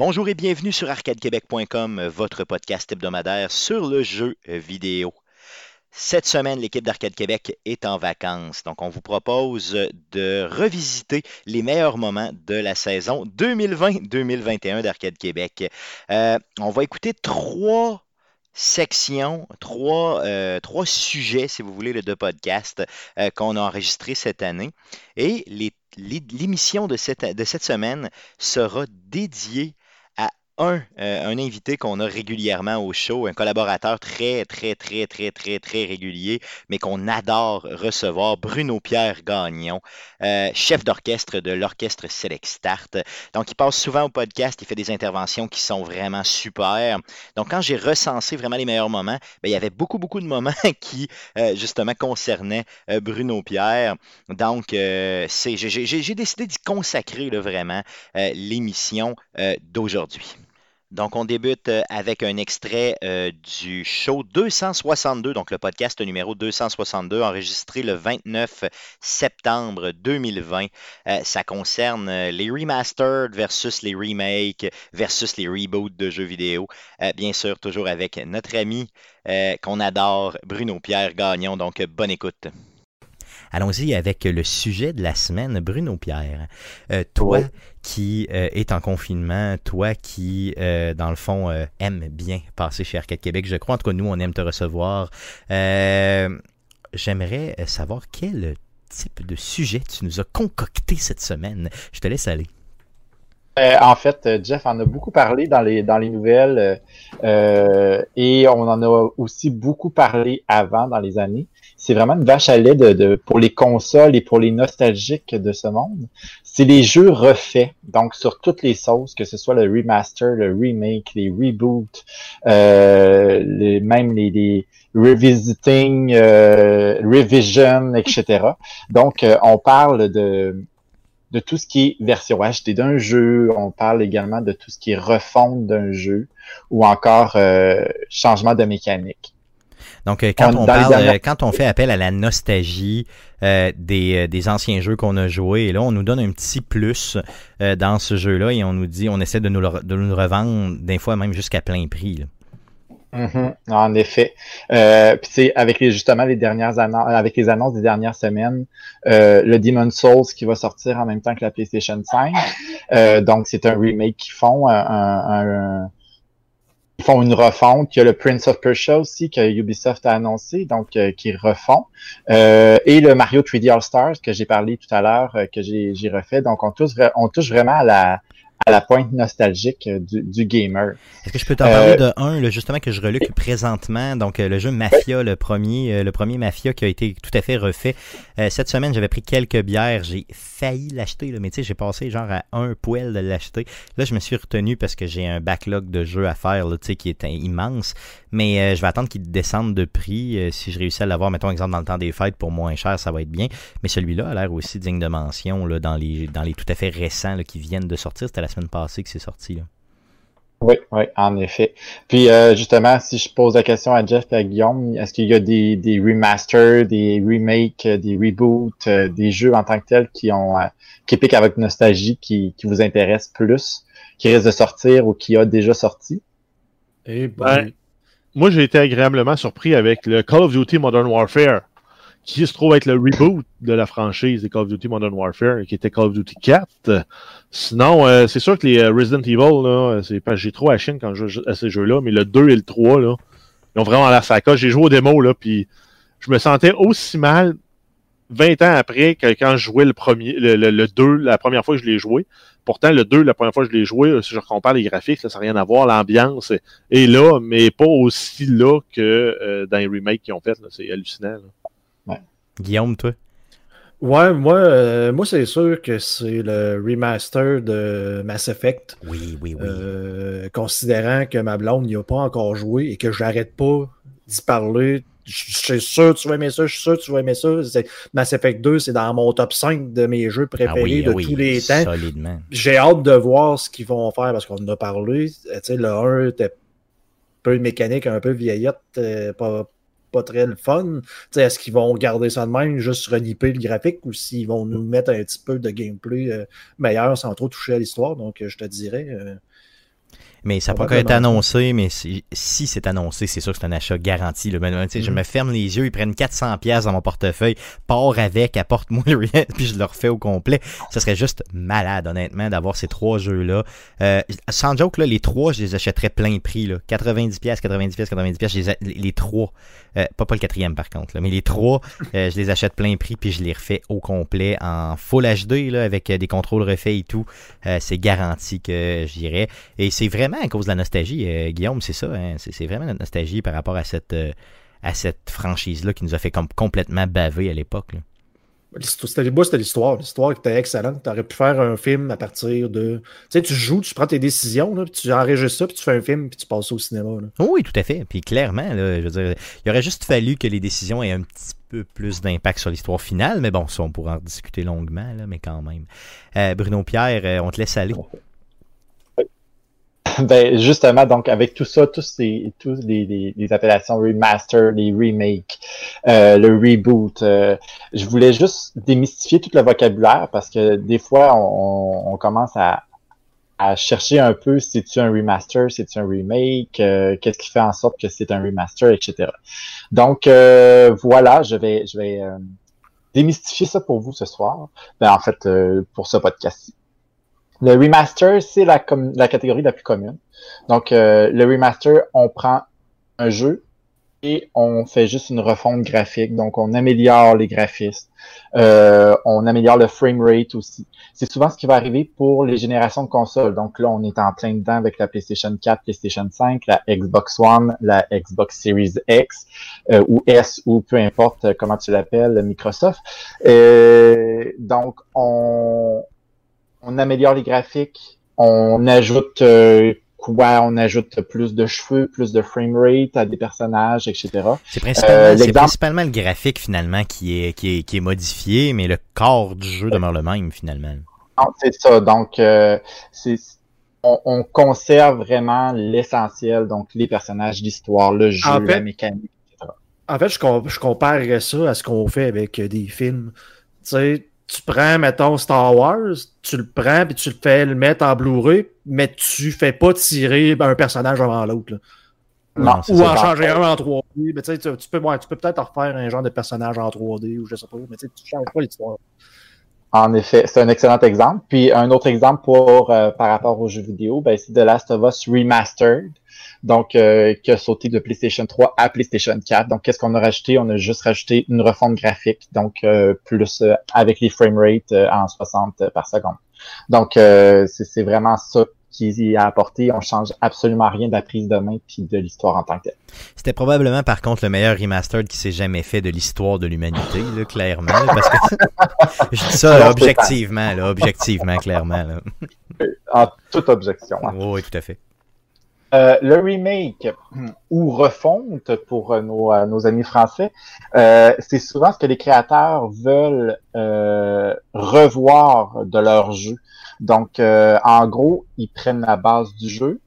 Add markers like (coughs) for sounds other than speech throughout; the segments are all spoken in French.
Bonjour et bienvenue sur arcadequebec.com, votre podcast hebdomadaire sur le jeu vidéo. Cette semaine, l'équipe d'Arcade Québec est en vacances, donc on vous propose de revisiter les meilleurs moments de la saison 2020-2021 d'Arcade Québec. Euh, on va écouter trois sections, trois, euh, sujets, si vous voulez, de podcast euh, qu'on a enregistrés cette année. Et l'émission de cette, de cette semaine sera dédiée un, euh, un invité qu'on a régulièrement au show, un collaborateur très, très, très, très, très, très régulier, mais qu'on adore recevoir, Bruno Pierre Gagnon, euh, chef d'orchestre de l'orchestre Select Start. Donc, il passe souvent au podcast, il fait des interventions qui sont vraiment super. Donc, quand j'ai recensé vraiment les meilleurs moments, ben, il y avait beaucoup, beaucoup de moments (laughs) qui, euh, justement, concernaient Bruno Pierre. Donc, j'ai décidé d'y consacrer vraiment l'émission d'aujourd'hui. Donc, on débute euh, avec un extrait euh, du show 262, donc le podcast numéro 262, enregistré le 29 septembre 2020. Euh, ça concerne les remastered versus les remakes versus les reboots de jeux vidéo. bien sûr, toujours avec notre ami qu'on adore, Bruno Pierre Gagnon. Donc, bonne écoute. Allons-y avec le sujet de la semaine, Bruno Pierre. Euh, toi qui euh, es en confinement, toi qui, euh, dans le fond, aime bien passer chez Arcade Québec, je crois, en tout cas, nous, on aime te recevoir. J'aimerais savoir quel type de sujet tu nous as concocté cette semaine. Je te laisse aller. en fait, Jeff en a beaucoup parlé dans les, dans les nouvelles et on en a aussi beaucoup parlé avant dans les années c'est vraiment une vache à lait de, pour les consoles et pour les nostalgiques de ce monde. C'est les jeux refaits, donc sur toutes les sauces, que ce soit le remaster, le remake, les reboots, euh, les, même les, les revisiting, euh, revision, etc. Donc, euh, on parle de de tout ce qui est version HD d'un jeu, on parle également de tout ce qui est refonte d'un jeu ou encore euh, changement de mécanique. Donc, euh, quand on, parle, euh, quand on fait appel à la nostalgie euh, des, des, anciens jeux qu'on a joués, et là, on nous donne un petit plus dans ce jeu-là et on nous dit, on essaie de nous, de nous revendre, des fois même jusqu'à plein prix. Mm-hmm. en effet. Euh, puis avec les justement les dernières annonces, avec les annonces des dernières semaines, le Demon Souls qui va sortir en même temps que la PlayStation 5. donc c'est un remake qu'ils font, un, un, font une refonte. Il y a le Prince of Persia aussi que Ubisoft a annoncé, donc euh, qui refont. Euh, et le Mario 3D All Stars que j'ai parlé tout à l'heure, euh, que j'ai refait. Donc on touche, on touche vraiment à la, à la pointe nostalgique euh, du, gamer. Est-ce que je peux t'en parler euh, de un, justement, que je reluque présentement, donc euh, le jeu Mafia, le premier, le premier Mafia qui a été tout à fait refait. cette semaine, j'avais pris quelques bières, j'ai failli l'acheter, mais tu sais, j'ai passé genre à un poil de l'acheter. Là, je me suis retenu parce que j'ai un backlog de jeux à faire, tu sais, qui est immense. Mais je vais attendre qu'il descende de prix. si je réussis à l'avoir, mettons exemple dans le temps des fêtes pour moins cher, ça va être bien. Mais celui-là a l'air aussi digne de mention là, dans les dans les tout à fait récents qui viennent de sortir. C'était la semaine passée que c'est sorti. Là. Oui, oui, en effet. Puis euh, justement, si je pose la question à Jeff et à Guillaume, est-ce qu'il y a des, des remasters, des remakes, des reboots, euh, des jeux en tant que tels qui ont euh, qui piquent avec nostalgie, qui, qui vous intéressent plus, qui risquent de sortir ou qui a déjà sorti? Eh ben, moi j'ai été agréablement surpris avec le Call of Duty Modern Warfare qui se trouve être le reboot de la franchise des Call of Duty Modern Warfare, qui était Call of Duty 4. Sinon, euh, c'est sûr que les euh, Resident Evil, là, c'est pas j'ai trop à Chine quand je joue à ces jeux-là, mais le 2 et le 3, là, ils ont vraiment la sacoche. J'ai joué au démo, là, puis je me sentais aussi mal 20 ans après que quand je jouais le premier, le, le, 2, la première fois que je l'ai joué. Pourtant, le 2, la première fois que je l'ai joué, si je compare les graphiques, là, ça n'a rien à voir. L'ambiance est là, mais pas aussi là que euh, dans les remakes qu'ils ont fait. C'est hallucinant. Là. Guillaume, toi? Ouais, moi, euh, moi c'est sûr que c'est le remaster de Mass Effect. Oui, oui, oui. Euh, considérant que ma blonde n'y a pas encore joué et que j'arrête pas d'y parler. Je suis sûr que tu vas aimer ça, je suis sûr que tu vas aimer ça. Mass Effect 2, c'est dans mon top 5 de mes jeux préférés ah de tous les temps. J'ai hâte de voir ce qu'ils vont faire parce qu'on en a parlé. Tu sais, le 1 était un peu mécanique, un peu vieillette, euh, pas, pas très le fun. Est-ce qu'ils vont garder ça de même, juste reniper le graphique, ou s'ils vont nous mettre un petit peu de gameplay euh, meilleur sans trop toucher à l'histoire? Donc, euh, je te dirais, euh, Mais ça n'a pas encore été annoncé, mais si, c'est annoncé, c'est sûr que c'est un achat garanti. Là. Je mm. me ferme les yeux, ils prennent 400 pièces dans mon portefeuille, pars avec, apporte-moi le (laughs) rien, puis je le refais au complet. Ça serait juste malade, honnêtement, d'avoir ces trois jeux-là. Euh, sans joke, là, les trois, je les achèterais plein prix. Là. 90 pièces, 90 pièces, 90 pièces, les, les, trois. Euh, pas, pas le quatrième par contre, là, mais les trois, (laughs) euh, je les achète plein prix, puis je les refais au complet en Full HD, là, avec des contrôles refaits et tout. c'est garanti que j'irai. Et c'est vraiment à cause de la nostalgie, euh, Guillaume, c'est ça. Hein? c'est vraiment la nostalgie par rapport à cette, euh, à cette franchise-là qui nous a fait comme complètement baver à l'époque. C'était c'était l'histoire. L'histoire était excellente. Tu aurais pu faire un film à partir de. Tu sais, tu joues, tu prends tes décisions, là, puis tu enregistres ça, puis tu fais un film, puis tu passes au cinéma. Oui, tout à fait. Puis clairement, je veux dire, il aurait juste fallu que les décisions aient un petit peu plus d'impact sur l'histoire finale, mais bon, ça, on pourra en discuter longuement, là, mais quand même. Euh, Bruno Pierre, on te laisse aller. (laughs) Ben, justement, donc, avec tout ça, tous ces, tous les, les, appellations remaster, les remakes, euh, le reboot, euh, je voulais juste démystifier tout le vocabulaire parce que des fois, on, on commence à, à chercher un peu si c'est un remaster, si c'est un remake, euh, qu'est-ce qui fait en sorte que c'est un remaster, etc. Donc, voilà, je vais, je vais démystifier ça pour vous ce soir. Ben, en fait, pour ce podcast-ci. Le remaster, c'est la, catégorie la plus commune. Donc, euh, le remaster, on prend un jeu et on fait juste une refonte graphique. Donc, on améliore les graphismes. Euh, on améliore le frame rate aussi. C'est souvent ce qui va arriver pour les générations de consoles. Donc là, on est en plein dedans avec la PlayStation 4, PlayStation 5, la Xbox One, la Xbox Series X euh, ou S ou peu importe comment tu l'appelles, Microsoft. donc, on, on améliore les graphiques, on ajoute euh, quoi, on ajoute plus de cheveux, plus de frame rate à des personnages, etc. C'est principalement, principalement, le graphique finalement qui est, qui est, qui est modifié, mais le corps du jeu demeure le même finalement. C'est ça, donc euh, c'est on, conserve vraiment l'essentiel, donc les personnages, l'histoire, le jeu, la mécanique, etc. En fait, je, je comparerais ça à ce qu'on fait avec des films. Tu sais, tu prends, mettons, Star Wars, tu le prends puis tu le fais le mettre en Blu-ray, mais tu fais pas tirer un personnage avant l'autre. ou en changer un en 3D. Mais tu, tu peux, tu peux peut-être refaire un genre de personnage en 3D ou je sais pas, mais tu changes pas l'histoire. En effet, c'est un excellent exemple. Puis un autre exemple pour euh, par rapport aux jeux vidéo, ben, c'est The Last of Us Remastered donc euh, qui a sauté de PlayStation 3 à PlayStation 4. Donc, qu'est-ce qu'on a rajouté? On a juste rajouté une refonte graphique, donc euh, plus euh, avec les frame rates en 60 par seconde. Donc, c'est vraiment ça qui a apporté. On change absolument rien de la prise de main puis de l'histoire en tant que telle. C'était probablement, par contre, le meilleur remastered qui s'est jamais fait de l'histoire de l'humanité, clairement. parce que (laughs) je dis ça objectivement, là, objectivement, clairement. Là. En toute objection. Hein. oui, tout à fait. Euh, le remake ou refonte pour euh, nos, euh, nos amis français, c'est souvent ce que les créateurs veulent revoir de leur jeu. Donc, en gros, ils prennent la base du jeu,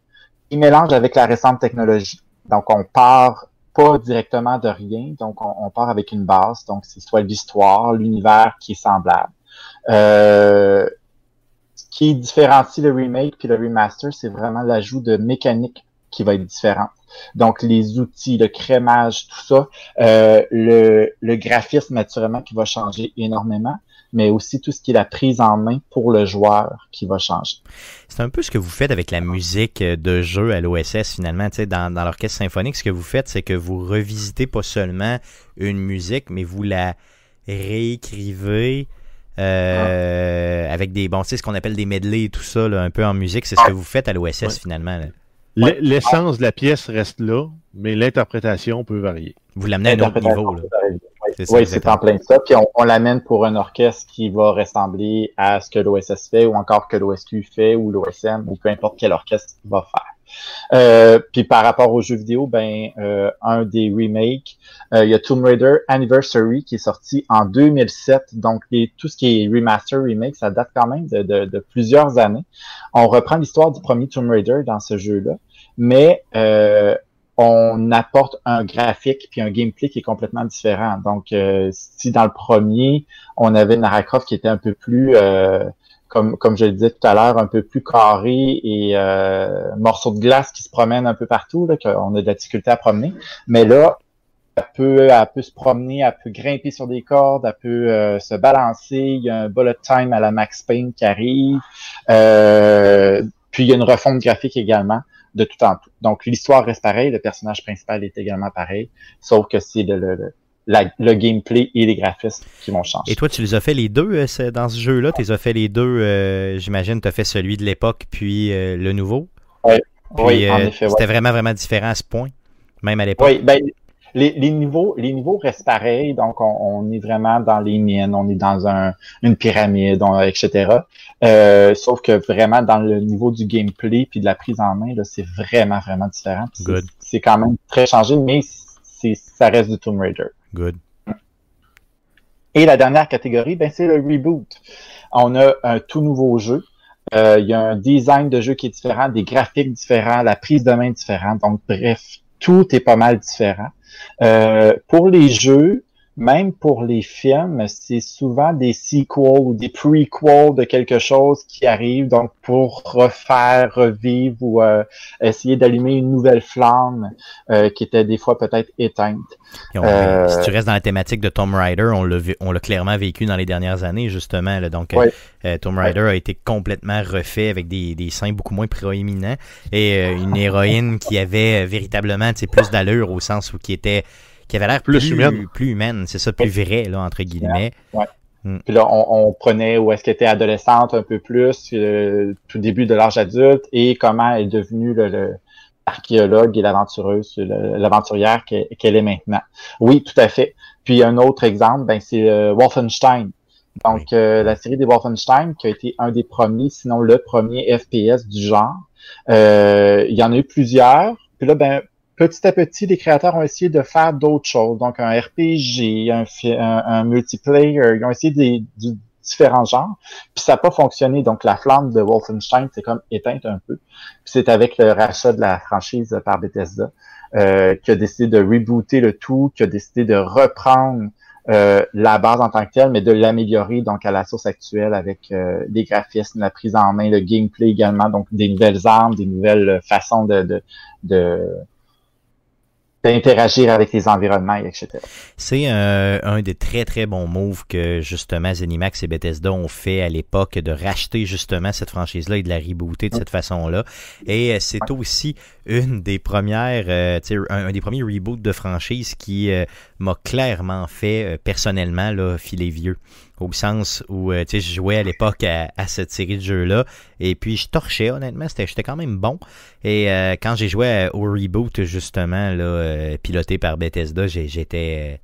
ils mélangent avec la récente technologie. Donc, on part pas directement de rien, donc on, on part avec une base. Donc, c'est soit l'histoire, l'univers qui est semblable. Qui différencie le remake puis le remaster, c'est vraiment l'ajout de mécanique qui va être différente. Donc, les outils, le crémage, tout ça, euh, le, le graphisme, naturellement, qui va changer énormément, mais aussi tout ce qui est la prise en main pour le joueur qui va changer. C'est un peu ce que vous faites avec la musique de jeu à l'OSS, finalement. Tu sais, dans, dans l'orchestre symphonique, ce que vous faites, c'est que vous revisitez pas seulement une musique, mais vous la réécrivez euh, avec des, bon, sais, ce qu'on appelle des medley et tout ça, un peu en musique. C'est ce que vous faites à l'OSS, finalement. L'essence de la pièce reste là, mais l'interprétation peut varier. Vous l'amenez à un autre niveau. Là. Oui, c'est en plein ça. Puis on, l'amène pour un orchestre qui va ressembler à ce que l'OSS fait ou encore que l'OSQ fait ou l'OSM ou peu importe quel orchestre va faire. Euh, puis par rapport aux jeux vidéo, ben euh, un des remakes, euh, il y a Tomb Raider Anniversary qui est sorti en 2007. Donc tout ce qui est remaster, remake, ça date quand même de, plusieurs années. On reprend l'histoire du premier Tomb Raider dans ce jeu-là, mais on apporte un graphique puis un gameplay qui est complètement différent. Donc si dans le premier, on avait Lara Croft qui était un peu plus comme, comme je le disais tout à l'heure, un peu plus carré et morceaux de glace qui se promènent un peu partout, là, qu'on a de la difficulté à promener. Mais là, elle peut, elle peut se promener, elle peut grimper sur des cordes, elle peut euh, se balancer. Il y a un bullet time à la Max Payne qui arrive. Euh, puis il y a une refonte graphique également de tout en tout. Donc l'histoire reste pareille, le personnage principal est également pareil, sauf que c'est le, le, gameplay et les graphismes qui vont changer. Et toi, tu les as fait les deux euh, dans ce jeu-là? Tu les as fait les deux, j'imagine, tu as fait celui de l'époque puis le nouveau? Oui, oui en effet. C'était vraiment, vraiment différent à ce point, même à l'époque? Oui, ben, les, les, niveaux, les niveaux restent pareils, donc on, on, est vraiment dans les mines, on est dans un, une pyramide, etc. Euh, sauf que vraiment dans le niveau du gameplay puis de la prise en main, c'est vraiment vraiment différent. C'est quand même très changé, mais ça reste du Tomb Raider. Good. Et la dernière catégorie, ben c'est le reboot. On a un tout nouveau jeu. Euh, il y a un design de jeu qui est différent, des graphiques différents, la prise de main différente. Donc bref, tout est pas mal différent. Euh, pour les jeux, même pour les films, c'est souvent des sequels ou des prequels de quelque chose qui arrive, donc pour refaire, revivre ou euh, essayer d'allumer une nouvelle flamme euh, qui était des fois peut-être éteinte. Euh, si tu restes dans la thématique de Tomb Raider, on l'a on l'a clairement vécu dans les dernières années justement. Là, donc Tomb Raider a été complètement refait avec des, des seins beaucoup moins proéminents et une héroïne qui avait véritablement plus d'allure au sens où qui était qui avait l'air plus, humaine. Plus humaine, c'est ça, plus vrai, là, entre guillemets. Ouais. Hmm. Puis là, on, prenait où est-ce qu'elle était adolescente un peu plus, euh, tout début de l'âge adulte, et comment elle est devenue le, l'archéologue et l'aventureuse, l'aventurière qu'elle est maintenant. Oui, tout à fait. Puis un autre exemple, ben, c'est euh, Wolfenstein. Donc, euh, la série des Wolfenstein, qui a été un des premiers, sinon le premier FPS du genre. il y en a eu plusieurs. Puis là, ben, petit à petit, les créateurs ont essayé de faire d'autres choses. Donc, un RPG, un, un, multiplayer, ils ont essayé des, différents genres. Puis ça n'a pas fonctionné. Donc, la flamme de Wolfenstein s'est comme éteinte un peu. Puis c'est avec le rachat de la franchise par Bethesda euh, qui a décidé de rebooter le tout, qui a décidé de reprendre euh, la base en tant que telle, mais de l'améliorer donc à la source actuelle avec euh, des graphismes, la prise en main, le gameplay également, donc des nouvelles armes, des nouvelles façons de, de, de d'interagir avec les environnements, etc. C'est un, un, des très très bons moves que justement Zenimax et Bethesda ont fait à l'époque de racheter justement cette franchise-là et de la rebooter de cette façon-là. Et euh, c'est aussi une des premières, euh, un, un, des premiers reboots de franchise qui euh, m'a clairement fait personnellement là, filer vieux au sens où euh, je jouais à l'époque à, cette série de jeux-là. Et puis je torchais, honnêtement, j'étais quand même bon. Et euh, quand j'ai joué au reboot, justement, là, euh, piloté par Bethesda, j'étais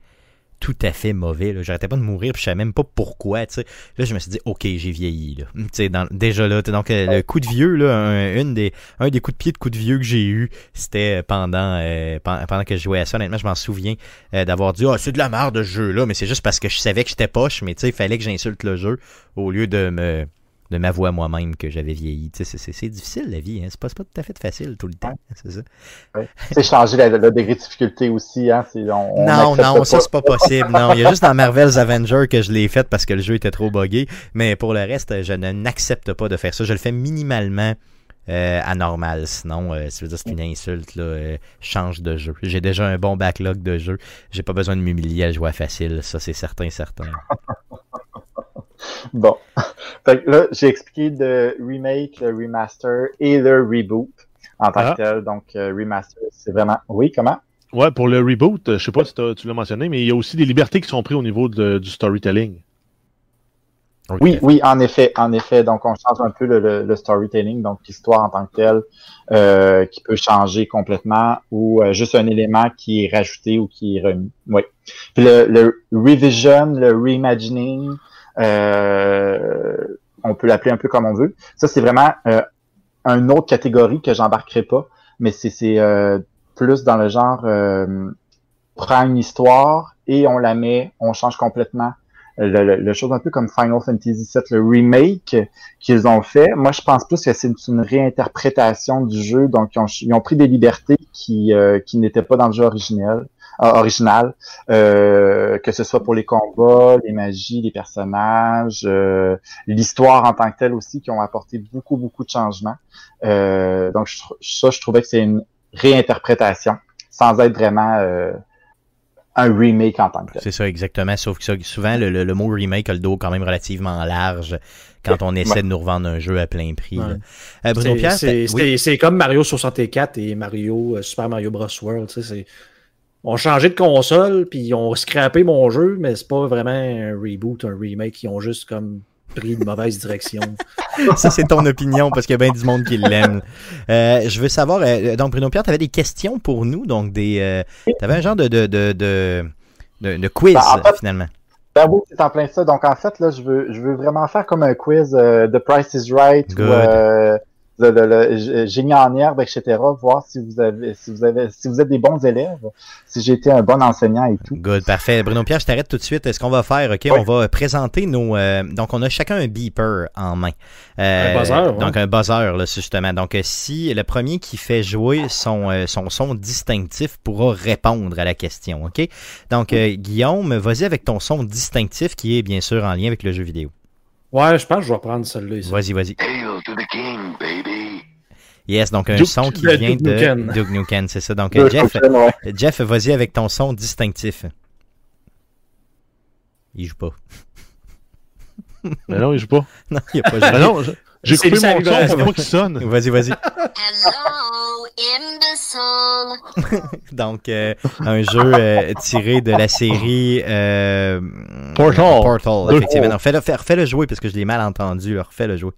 tout à fait mauvais. J'arrêtais pas de mourir, puis je savais même pas pourquoi. Là, je me suis dit, ok, j'ai vieilli. Là. Dans, déjà là, donc euh, le coup de vieux, là, un, une des, un des coups de pied de coup de vieux que j'ai eu, c'était pendant, euh, pendant que je jouais à ça. Honnêtement, je m'en souviens euh, d'avoir dit, ah, c'est de la merde de ce jeu-là, mais c'est juste parce que je savais que j'étais poche, mais il fallait que j'insulte le jeu au lieu de me de m'avouer moi-même que j'avais vieilli. C'est difficile la vie, hein? c'est pas, pas, tout à fait facile tout le temps, (laughs) c'est ça. C'est changer la, degré de difficulté aussi, hein? non, non, ça c'est pas possible. non, il y a juste dans Marvel's Avenger que je l'ai fait parce que le jeu était trop buggé, mais pour le reste, je n'accepte pas de faire ça. Je le fais minimalement. Euh, anormal. Sinon, euh, c'est une insulte, là, euh, change de jeu. J'ai déjà un bon backlog de jeux. J'ai pas besoin de m'humilier à jouer facile. Ça, c'est certain, certain. (laughs) Bon. (laughs) Fait que là, j'ai expliqué le remake, le remaster et le reboot en tant que ah. tel. Donc, euh, remaster, c'est vraiment. Oui, comment? Ouais, pour le reboot, je sais pas si tu l'as mentionné, mais il y a aussi des libertés qui sont prises au niveau du storytelling. Oui, oui, en effet, en effet. Donc, on change un peu le, storytelling, donc l'histoire en tant que telle, euh, qui peut changer complètement, ou euh, juste un élément qui est rajouté ou qui est remis. Oui. Puis le, le revision, le reimagining, euh, on peut l'appeler un peu comme on veut. Ça, c'est vraiment euh, une autre catégorie que j'embarquerai pas, mais c'est euh, plus dans le genre euh, prend une histoire et on la met, on change complètement. Le, le, chose un peu comme Final Fantasy VII, le remake qu'ils ont fait. Moi, je pense plus que c'est une réinterprétation du jeu. Donc, ils ont, ils ont pris des libertés qui, qui n'étaient pas dans le jeu originel. Original, euh, que ce soit pour les combats, les magies, les personnages, euh, l'histoire en tant que telle aussi, qui ont apporté beaucoup, beaucoup de changements. Euh, donc ça, je trouvais que c'est une réinterprétation, sans être vraiment euh, un remake en tant que tel. C'est ça, exactement. Sauf que ça, souvent, le, le, le, mot remake a le dos quand même relativement large quand on essaie ouais. de nous revendre un jeu à plein prix. Ouais. Euh, Bruno Pierre, c'est oui? comme Mario 64 et Mario euh, Super Mario Bros. World. On a changé de console, puis ils ont scrappé mon jeu, mais c'est pas vraiment un reboot, un remake. Ils ont juste comme pris une mauvaise (laughs) direction. Ça, c'est ton opinion, parce qu'il y a bien du monde qui l'aime. Euh, je veux savoir, euh, donc Bruno Pierre, tu avais des questions pour nous, donc des. Euh, tu avais un genre de, de, de, de, de quiz, Ben, en fait, finalement. Ben oui, c'est en plein ça. Donc en fait, là, je veux, je veux vraiment faire comme un quiz euh, The Price is Right Good. ou euh, le, le, le génie en herbe, etc. Voir si vous avez, si vous avez, si vous êtes des bons élèves, si j'ai été un bon enseignant et tout. Good, parfait. Bruno Pierre, je t'arrête tout de suite. Ce qu'on va faire, ok, Oui. on va présenter nos. euh, donc, on a chacun un beeper en main. Euh, Un buzzer, ouais. Donc un buzzer, là, justement. Donc, euh, si le premier qui fait jouer son, euh, son son distinctif pourra répondre à la question, ok? Donc, euh, Guillaume, vas-y avec ton son distinctif qui est bien sûr en lien avec le jeu vidéo. Ouais, je pense que je vais prendre celui-là ici. Vas-y, vas-y. Hail to the king, baby. Yes, donc un Duke- son qui vient Duke de Nukem. Duke Nukem, c'est ça. Donc, Jeff, ouais. Jeff, vas-y avec ton son distinctif. Il joue pas. Mais non, il joue pas. (laughs) Non, il a pas joué. Ah non, je- j'ai coupé sa mon son pour pas qu'il sonne. (laughs) Vas-y, vas-y. Hello, (laughs) imbecile. Donc, euh, un jeu euh, tiré de la série euh, Portal. Portal, effectivement. Refais-le refais-le jouer parce que je l'ai mal entendu. Refais-le jouer.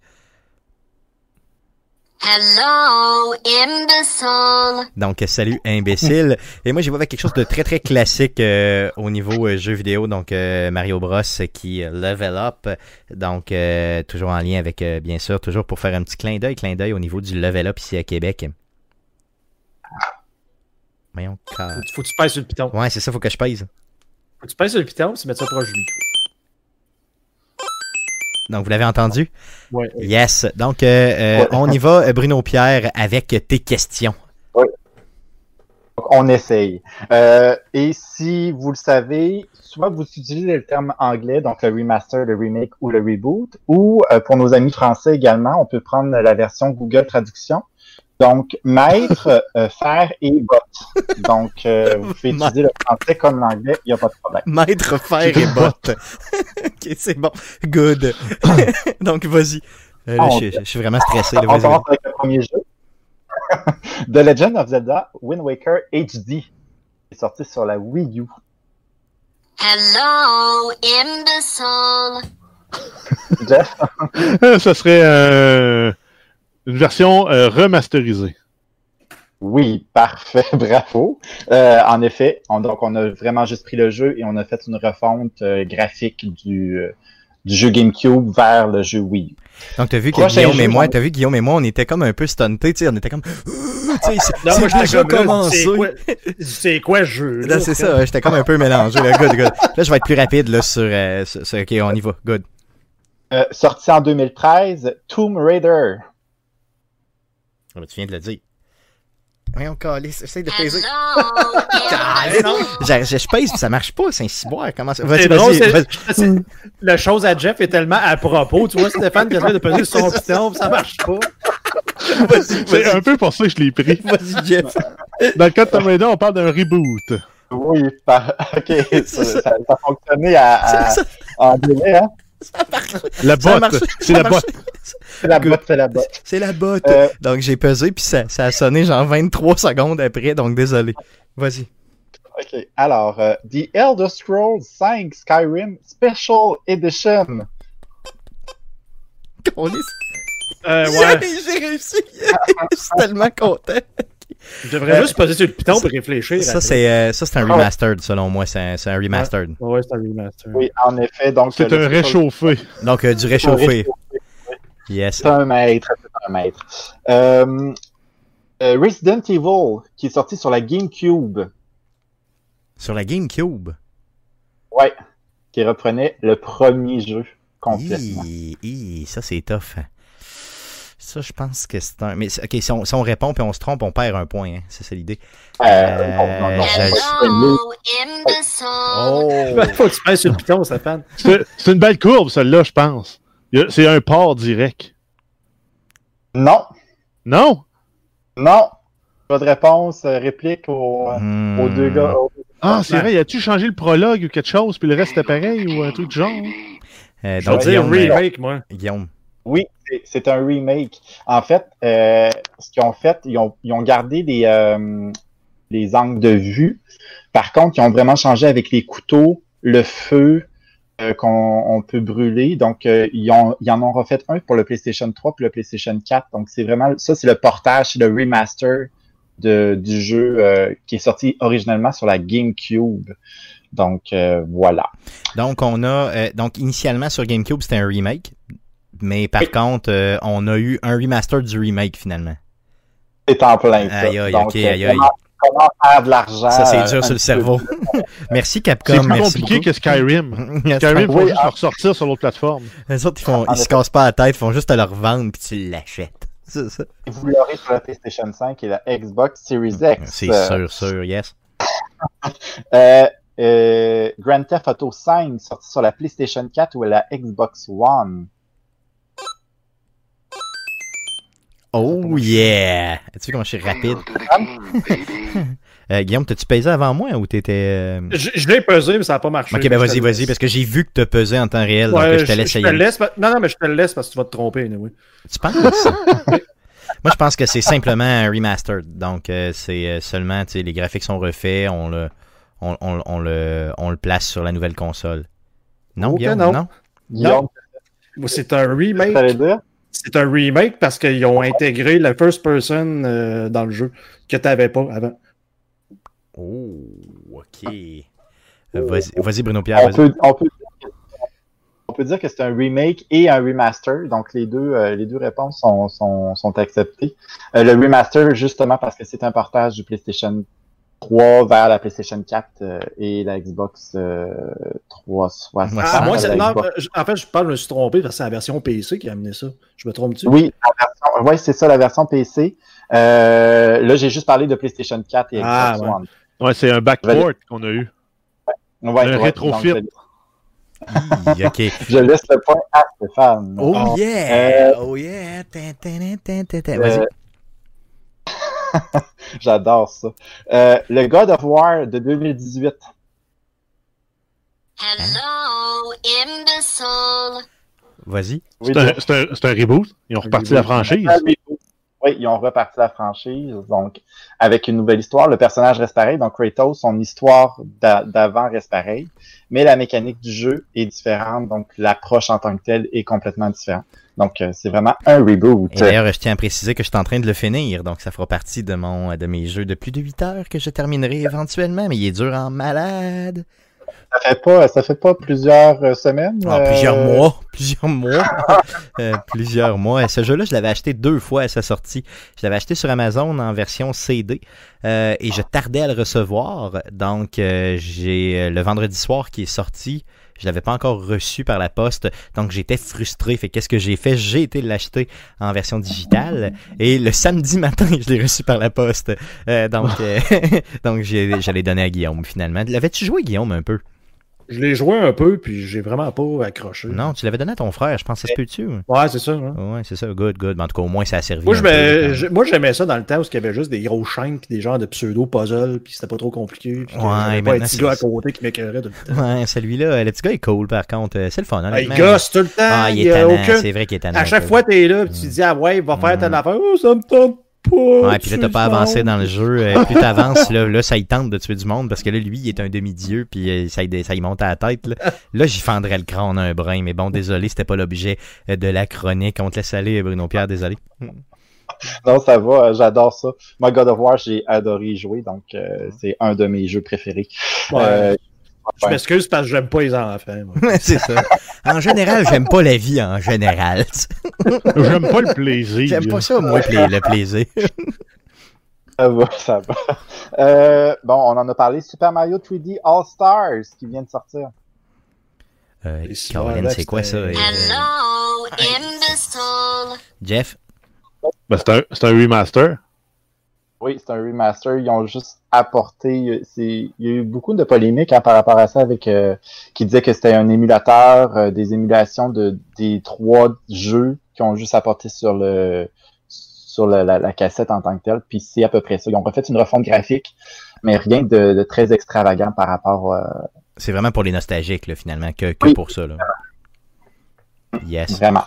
Hello, imbecile. Donc, salut, imbécile. Et moi, j'y vais avec quelque chose de très, très classique euh, au niveau euh, jeu vidéo. Donc, euh, Mario Bros. qui euh, level up. Donc, euh, toujours en lien avec, euh, bien sûr, toujours pour faire un petit clin d'œil, clin d'œil au niveau du level up ici à Québec. Voyons, car- Faut, faut que tu pèses sur le piton. Ouais, c'est ça, faut que je pèse. Faut que tu pèses sur le piton, tu mets ça proche du micro. Donc, vous l'avez entendu? Ouais. Yes. Donc, euh, euh, Ouais. on y va, euh, Bruno Pierre, avec tes questions. Donc, on essaye. Euh, et si vous le savez, soit vous utilisez le terme anglais, donc le remaster, le remake ou le reboot, ou euh, pour nos amis français également, on peut prendre la version Google Traduction. Donc, maître, euh, faire et bot. Donc, euh, vous pouvez utiliser le français comme l'anglais, il n'y a pas de problème. Maître, fer et (laughs) botte. ok, c'est bon. Good. (coughs) Donc, vas-y. Euh, là, je, je suis vraiment stressé. là. On commence avec le premier jeu. (laughs) The Legend of Zelda Wind Waker HD. est sorti sur la Wii U. Hello, imbecile. (laughs) Jeff? Euh, Ça serait euh, une version euh, remasterisée. Oui, parfait, (laughs) bravo. Euh, en effet, on, donc on a vraiment juste pris le jeu et on a fait une refonte euh, graphique du, euh, du jeu GameCube vers le jeu Wii. Donc, t'as vu que Prochain Guillaume jeu, et moi, t'as vu Guillaume et moi, on était comme un peu stuntés, tu sais, on était comme, (gasps) Non, moi, j'étais déjà comme. C'est quoi, c'est quoi ce jeu? Là, c'est ça, j'étais comme un peu mélangé. Là, good, good. Là, je vais être plus rapide là, sur, euh, sur- sur- Ok, on y va. Good. Euh, sorti en 2013, Tomb Raider. Ah, ben, tu viens de le dire. Voyons, calice, essaye de peser. Je, je pèse, ça marche pas, c'est un ciboire. Comment ça? Vas-y, vas-y. La chose à Jeff est tellement à propos. Tu vois, Stéphane qui essaie de peser sur son piton, puis ça marche pas. Vas-y, C'est un peu pour ça que je l'ai pris. Vas-y, Jeff. Dans le cas de Raider, on parle d'un reboot. Oui, par... (laughs) ok, ça, ça. ça, a fonctionné à, à- C'est ça, en délai, hein? La ça botte. C'est la botte. C'est la botte, c'est la botte. C'est la botte. Euh, Donc, j'ai pesé, puis ça, ça a sonné genre 23 secondes après, donc désolé. Vas-y. ok, alors, euh, The Elder Scrolls 5 Skyrim Special Edition. Euh, (laughs) ouais. J'ai réussi. (laughs) Je suis tellement content. Je devrais juste poser sur le piton pour réfléchir. Ça, c'est euh, ça, c'est un remastered, selon moi. C'est un, remastered. Ouais, c'est un remaster. Oui, en effet, donc... C'est euh, un réchauffé. Donc, euh, du réchauffé. Yes. C'est un maître, c'est un maître. Resident Evil, qui est sorti sur la GameCube. Sur la GameCube? Ouais. Qui reprenait le premier jeu complètement. Hi, hi, ça, c'est tough. Ça, je pense que c'est un. Mais ok, si on, si on répond puis on se trompe, on perd un point. Hein. C'est ça l'idée. Euh, non, non, non, imbecile. Oh! (laughs) Faut que tu passes sur le piton, Stéphane. C'est c'est une belle courbe, celle-là, je pense. C'est un port direct. Non, Non? non. Pas de réponse, euh, réplique aux, euh, Hmm. aux deux gars. aux- Ah, c'est vrai, y a-tu changé le prologue ou quelque chose, puis le reste était pareil, ou un truc du genre? Euh, Je vais donc, dire Guillaume, euh, remake, moi. Guillaume. Oui, c'est- un remake. En fait, euh, ce qu'ils ont fait, ils ont, ils ont gardé les, euh, les angles de vue. Par contre, ils ont vraiment changé avec les couteaux, le feu euh, qu'on on peut brûler. Donc, euh, ils, ont, ils en ont refait un pour le PlayStation 3 puis le PlayStation 4. Donc, c'est vraiment ça, c'est le portage, c'est le remaster de, du jeu euh, qui est sorti originellement sur la GameCube. Donc, euh, voilà. Donc, on a. euh, donc, initialement sur GameCube, c'était un remake. Mais par contre, euh, on a eu un remaster du remake finalement. C'est en plein ça. Aïe, aïe, Donc, ok, euh, aïe, aïe. Comment, faire de l'argent. Ça, c'est euh, dur un sur le cerveau. (laughs) merci C'est Capcom. plus merci compliqué beaucoup. que Skyrim. (laughs) Skyrim, il faut Oui, juste ah. le ressortir sur l'autre plateforme. Les autres, ils, font, ils se cassent pas la tête, ils font juste te le revendre puis tu l'achètes. (laughs) C'est ça. Vous l'aurez sur la PlayStation 5 et la Xbox Series X. C'est Euh, sûr, sûr, yes. euh, euh, Grand Theft Auto 5 sorti sur la PlayStation 4 ou la Xbox One? Oh yeah! Tu sais comment je suis rapide? (laughs) Euh, Guillaume, t'as-tu pesé avant moi ou t'étais. euh, Je, je l'ai pesé, mais ça n'a pas marché. Ok, ben vas-y, vas-y, parce que j'ai vu que t'as pesé en temps réel, donc Ouais, je te laisse je y te aller. laisse. pa- Non, non, mais je te le laisse parce que tu vas te tromper, oui. Tu penses? (laughs) Moi, je pense que c'est simplement un remastered. Donc, euh, c'est seulement, tu sais, les graphiques sont refaits, on le, on, on- on le, on le place sur la nouvelle console. Non, Ok, Guillaume? non. non? Guillaume, C'est un remake. C'est un remake parce qu'ils ont intégré la first person euh, dans le jeu que tu n'avais pas avant. Oh, ok. Euh, vas-y, vas-y, Bruno Pierre, On vas-y. peut, on, peut, on peut dire que c'est un remake et un remaster. Donc, les deux, euh, les deux réponses sont, sont, sont acceptées. Euh, le remaster, justement, parce que c'est un partage du PlayStation 3 vers la PlayStation 4 euh, et la Xbox euh, 360. Ouais, Ah, ça, moi, la c'est- non, Xbox. euh, je- en fait, je parle, je me suis trompé parce que c'est la version PC qui a amené ça. Je me trompe-tu? Oui, la version, ouais, c'est ça, la version PC. Euh, là, j'ai juste parlé de PlayStation 4 et Xbox Ah, ouais. One. Ouais, c'est un backport qu'on a eu. Ouais, Un rétrofit. (laughs) Je, laisse le point à Stéphane. Oh yeah! Oh yeah! Tin, tin, tin. Vas-y. (laughs) J'adore ça. Euh, le God of War de 2018. Hello, imbecile. Vas-y. Oui, C'est un, un- reboot. Ils ont reparti la franchise. Oui, ils ont reparti la franchise, donc avec une nouvelle histoire. Le personnage reste pareil, donc Kratos, son histoire d'a- d'avant reste pareille, mais la mécanique du jeu est différente, donc l'approche en tant que telle est complètement différente. Donc euh, c'est vraiment un reboot. D'ailleurs, je tiens à préciser que je suis en train de le finir, donc ça fera partie de mon de mes jeux de plus de 8 heures que je terminerai éventuellement, mais il est dur en malade. Ça fait pas, ça fait pas plusieurs euh, semaines. Ah, euh, (laughs) plusieurs mois, plusieurs (laughs) mois, Euh, plusieurs mois. Ce jeu-là, je l'avais acheté deux fois à sa sortie. Je l'avais acheté sur Amazon en version CD euh, et je tardais à le recevoir. Donc, euh, j'ai euh, le vendredi soir qui est sorti. Je l'avais pas encore reçu par la poste, donc j'étais frustré. Fait qu'est-ce que j'ai fait? J'ai été l'acheter en version digitale et le samedi matin, (laughs) je l'ai reçu par la poste. Euh, donc, euh, (laughs) donc l'ai donné à Guillaume finalement. L'avais-tu joué Guillaume un peu? Je l'ai joué un peu, puis j'ai vraiment pas accroché. Non, tu l'avais donné à ton frère. Je pense que ça se peut-tu Ouais, c'est ça. hein. Ouais, c'est ça, good, good. Mais en tout cas, au moins, ça a servi. Moi, j'aimais ça dans le temps où il y avait juste des gros chaînes puis des genres de pseudo-puzzles, puis c'était pas trop compliqué. Puis Ouais, pas un petit gars à côté qui m'écœurait tout le temps. Ouais, celui-là, le petit gars est cool, par contre. Euh, C'est le fun, Ah, il gosse tout le temps. Ah, il est tannant. aucun- C'est vrai qu'il est tannant. À chaque fois, t'es là, puis tu dis, ah ouais, il va faire telle Mm. affaire. Oh, ça me pas. Ouais, puis là, t'as pas avancé dans le jeu. Euh, plus t'avances, là, là, ça y tente de tuer du monde parce que là, lui, il est un demi-dieu, puis euh, ça, y- ça y monte à la tête. Là, là j'y fendrais le crâne un brin, mais bon, désolé, c'était pas l'objet euh, de la chronique. On te laisse aller, Bruno Pierre, désolé. (laughs) Non, ça va, j'adore ça. Moi, God of War, j'ai adoré y jouer, donc euh, c'est un de mes jeux préférés. Ouais. Euh, Je m'excuse parce que j'aime pas les enfants. moi. (laughs) c'est ça. En général, j'aime pas la vie en général. (laughs) J'aime pas le plaisir. J'aime pas ça, moi, le plaisir. Ça va, ça va. Euh, bon, on en a parlé. Super Mario 3D All Stars qui vient de sortir. Euh, Caroline, c'est quoi ça? c'était- euh, Hello, imbecile. Jeff? Ben, c'est un, c'est un remaster. Oui, c'est un remaster. Ils ont juste apporté. Il y a eu beaucoup de polémiques hein, par rapport à ça avec euh, qui disaient que c'était un émulateur, euh, des émulations de des trois jeux qui ont juste apporté sur le sur la, la- la cassette en tant que telle. Puis c'est à peu près ça. Ils ont refait une refonte graphique, mais rien de, de très extravagant par rapport. euh, C'est vraiment pour les nostalgiques, là, finalement, que, que Oui. pour ça. Là. Yes. Vraiment.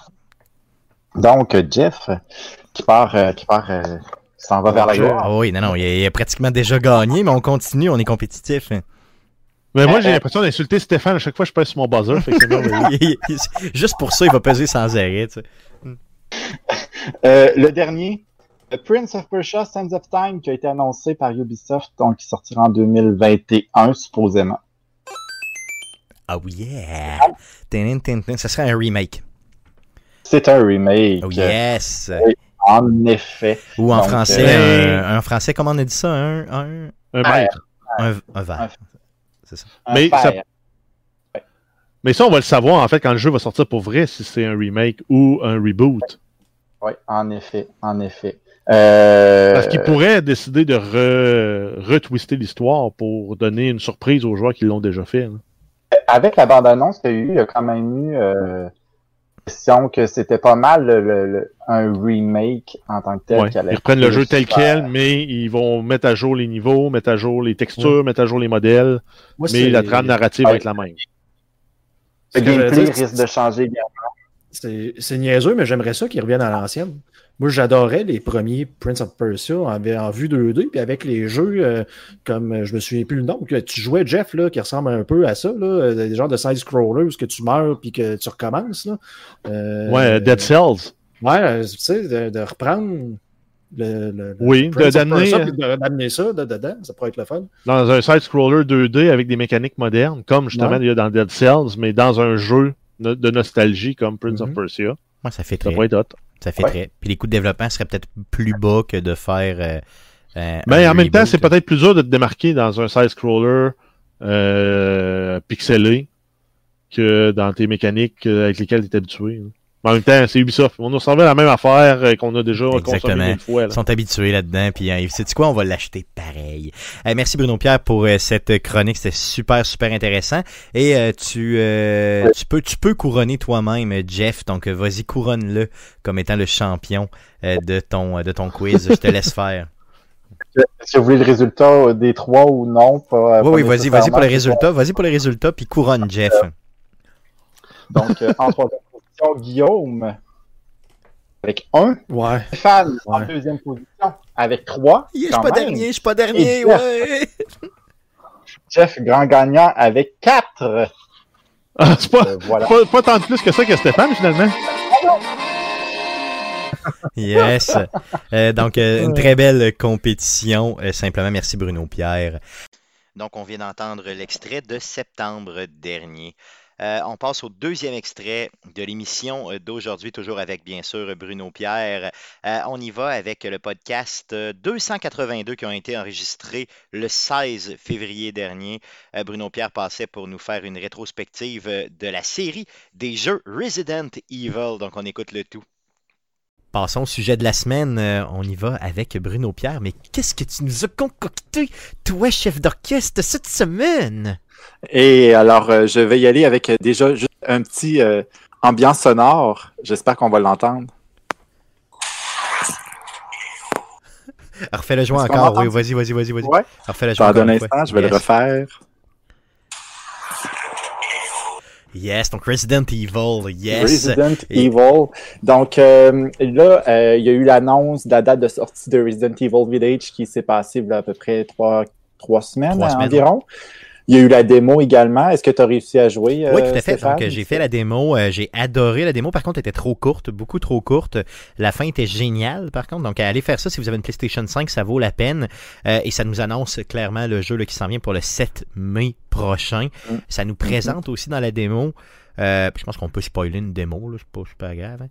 Donc, Jeff, qui part, euh, qui part, euh, s'en va vers la gloire. Ah oui, non, non, il a, il a pratiquement déjà gagné, mais on continue, on est compétitif. hein. Mais moi, Euh, j'ai euh, l'impression d'insulter Stéphane à chaque fois que je passe sur mon buzzer. fait que (laughs) Juste pour ça, il va peser sans arrêt. tu sais. (laughs) Euh, le dernier, The Prince of Persia Sands of Time, qui a été annoncé par Ubisoft, donc qui sortira en 2021, supposément. Oh yeah! Tin, tin, tin. Ça serait un remake. C'est un remake. Oh yes! En effet. Ou en Donc, français, euh, un, en français, comment on a dit ça? Un, un, Un maître. un, un verre. Un Mais ça-. Mais ça, on va le savoir, en fait, quand le jeu va sortir pour vrai, si c'est un remake ou un reboot. Oui, en effet, en effet. Euh, Parce qu'ils pourraient décider de re- retwister l'histoire pour donner une surprise aux joueurs qui l'ont déjà fait. là. Avec la bande-annonce qu'il y a eu, il y a quand même eu euh, question que c'était pas mal le- le- le- un remake en tant que tel. Ouais. Ils reprennent le jeu tel quel, mais ils vont mettre à jour les niveaux, mettre à jour les textures, mettre à jour les modèles, Moi, mais la trame narrative va être la même. Le gameplay risque de changer également. C'est c'est niaiseux, mais j'aimerais ça qu'ils reviennent à l'ancienne. Moi, j'adorais les premiers Prince of Persia en, en vue 2D, puis avec les jeux, euh, comme euh, je me souviens plus le nom, que tu jouais Jeff, là, qui ressemble un peu à ça, là, euh, des genres de side-scrollers où que tu meurs puis que tu recommences. Là. Euh, Ouais, Dead Cells. Ouais, tu sais, de, de reprendre le, le- le Oui, Prince de- of Persia, d'amener- puis de- ça de- dedans, ça pourrait être le fun. Dans un side-scroller 2D avec des mécaniques modernes, comme justement Ouais. il y a dans Dead Cells, mais dans un jeu no- de nostalgie comme Prince of Mhm. Persia. Ouais, ça fait Ça très. pourrait être hot. Ça fait Ouais. très. Puis les coûts de développement seraient peut-être plus bas que de faire. euh, euh, Mais un en même temps, c'est peut-être plus dur de te démarquer dans un side-scroller euh, pixelé que dans tes mécaniques euh, avec lesquelles tu es habitué. Mais en même temps, c'est Ubisoft. On nous servait la même affaire euh, qu'on a déjà consommé Exactement. mille fois. Ils sont habitués là-dedans, puis euh, sais-tu quoi, on va l'acheter pareil. Euh, merci Bruno Pierre pour euh, cette chronique, c'était super super intéressant. Et euh, tu euh, tu peux tu peux couronner toi-même Jeff, donc vas-y couronne-le comme étant le champion euh, de ton de ton quiz. Je te laisse faire. (laughs) Si vous voulez le résultat des trois ou non, pas. Oui pas oui, vas-y vas-y pour les résultats, vas-y pour les résultats, puis couronne Jeff. Donc, en troisième position, Guillaume avec un. Ouais. Stéphane en deuxième position avec trois. Yeah, je suis pas dernier, je suis pas dernier, Et ouais. Jeff, grand gagnant avec quatre. (laughs) Ah, c'est pas, Euh, voilà. pas, pas tant de plus que ça que Stéphane, finalement. Yes. Euh, donc, euh, une très belle compétition. Euh, simplement, merci Bruno Pierre. Donc, on vient d'entendre l'extrait de septembre dernier. Euh, on passe au deuxième extrait de l'émission euh, d'aujourd'hui, toujours avec bien sûr Bruno Pierre. Euh, on y va avec le podcast euh, 282 qui ont été enregistrés le 16 février dernier. Bruno Pierre passait pour nous faire une rétrospective de la série des jeux Resident Evil. Donc, on écoute le tout. Passons au sujet de la semaine. On y va avec Bruno Pierre. Mais qu'est-ce que tu nous as concocté, toi, chef d'orchestre, cette semaine? Et alors, euh, je vais y aller avec euh, déjà juste un petit euh, ambiance sonore. J'espère qu'on va l'entendre. (laughs) Refais-le jouer Est-ce qu'on encore. Oui, vas-y, vas-y, vas-y, vas-y. Ouais. Refais-le jouer Pendant encore un instant, je vais le refaire. Yes, donc Resident Evil, yes. Resident Et- Evil. Donc euh, là, euh, il y a eu l'annonce de la date de sortie de Resident Evil Village qui s'est passée il y a à peu près trois, trois semaines Trois semaines, environ. Il y a eu la démo également. Est-ce que tu as réussi à jouer? Oui, euh, tout à fait. Stéphane? Donc, euh, j'ai fait la démo. euh, j'ai adoré la démo. Par contre, elle était trop courte, beaucoup trop courte. La fin était géniale, par contre. Donc, allez faire ça si vous avez une PlayStation 5, ça vaut la peine. Euh, et ça nous annonce clairement le jeu là, qui s'en vient pour le 7 mai prochain. Mm. Ça nous présente aussi dans la démo. euh, puis je pense qu'on peut spoiler une démo, là, c'est pas super grave. hein.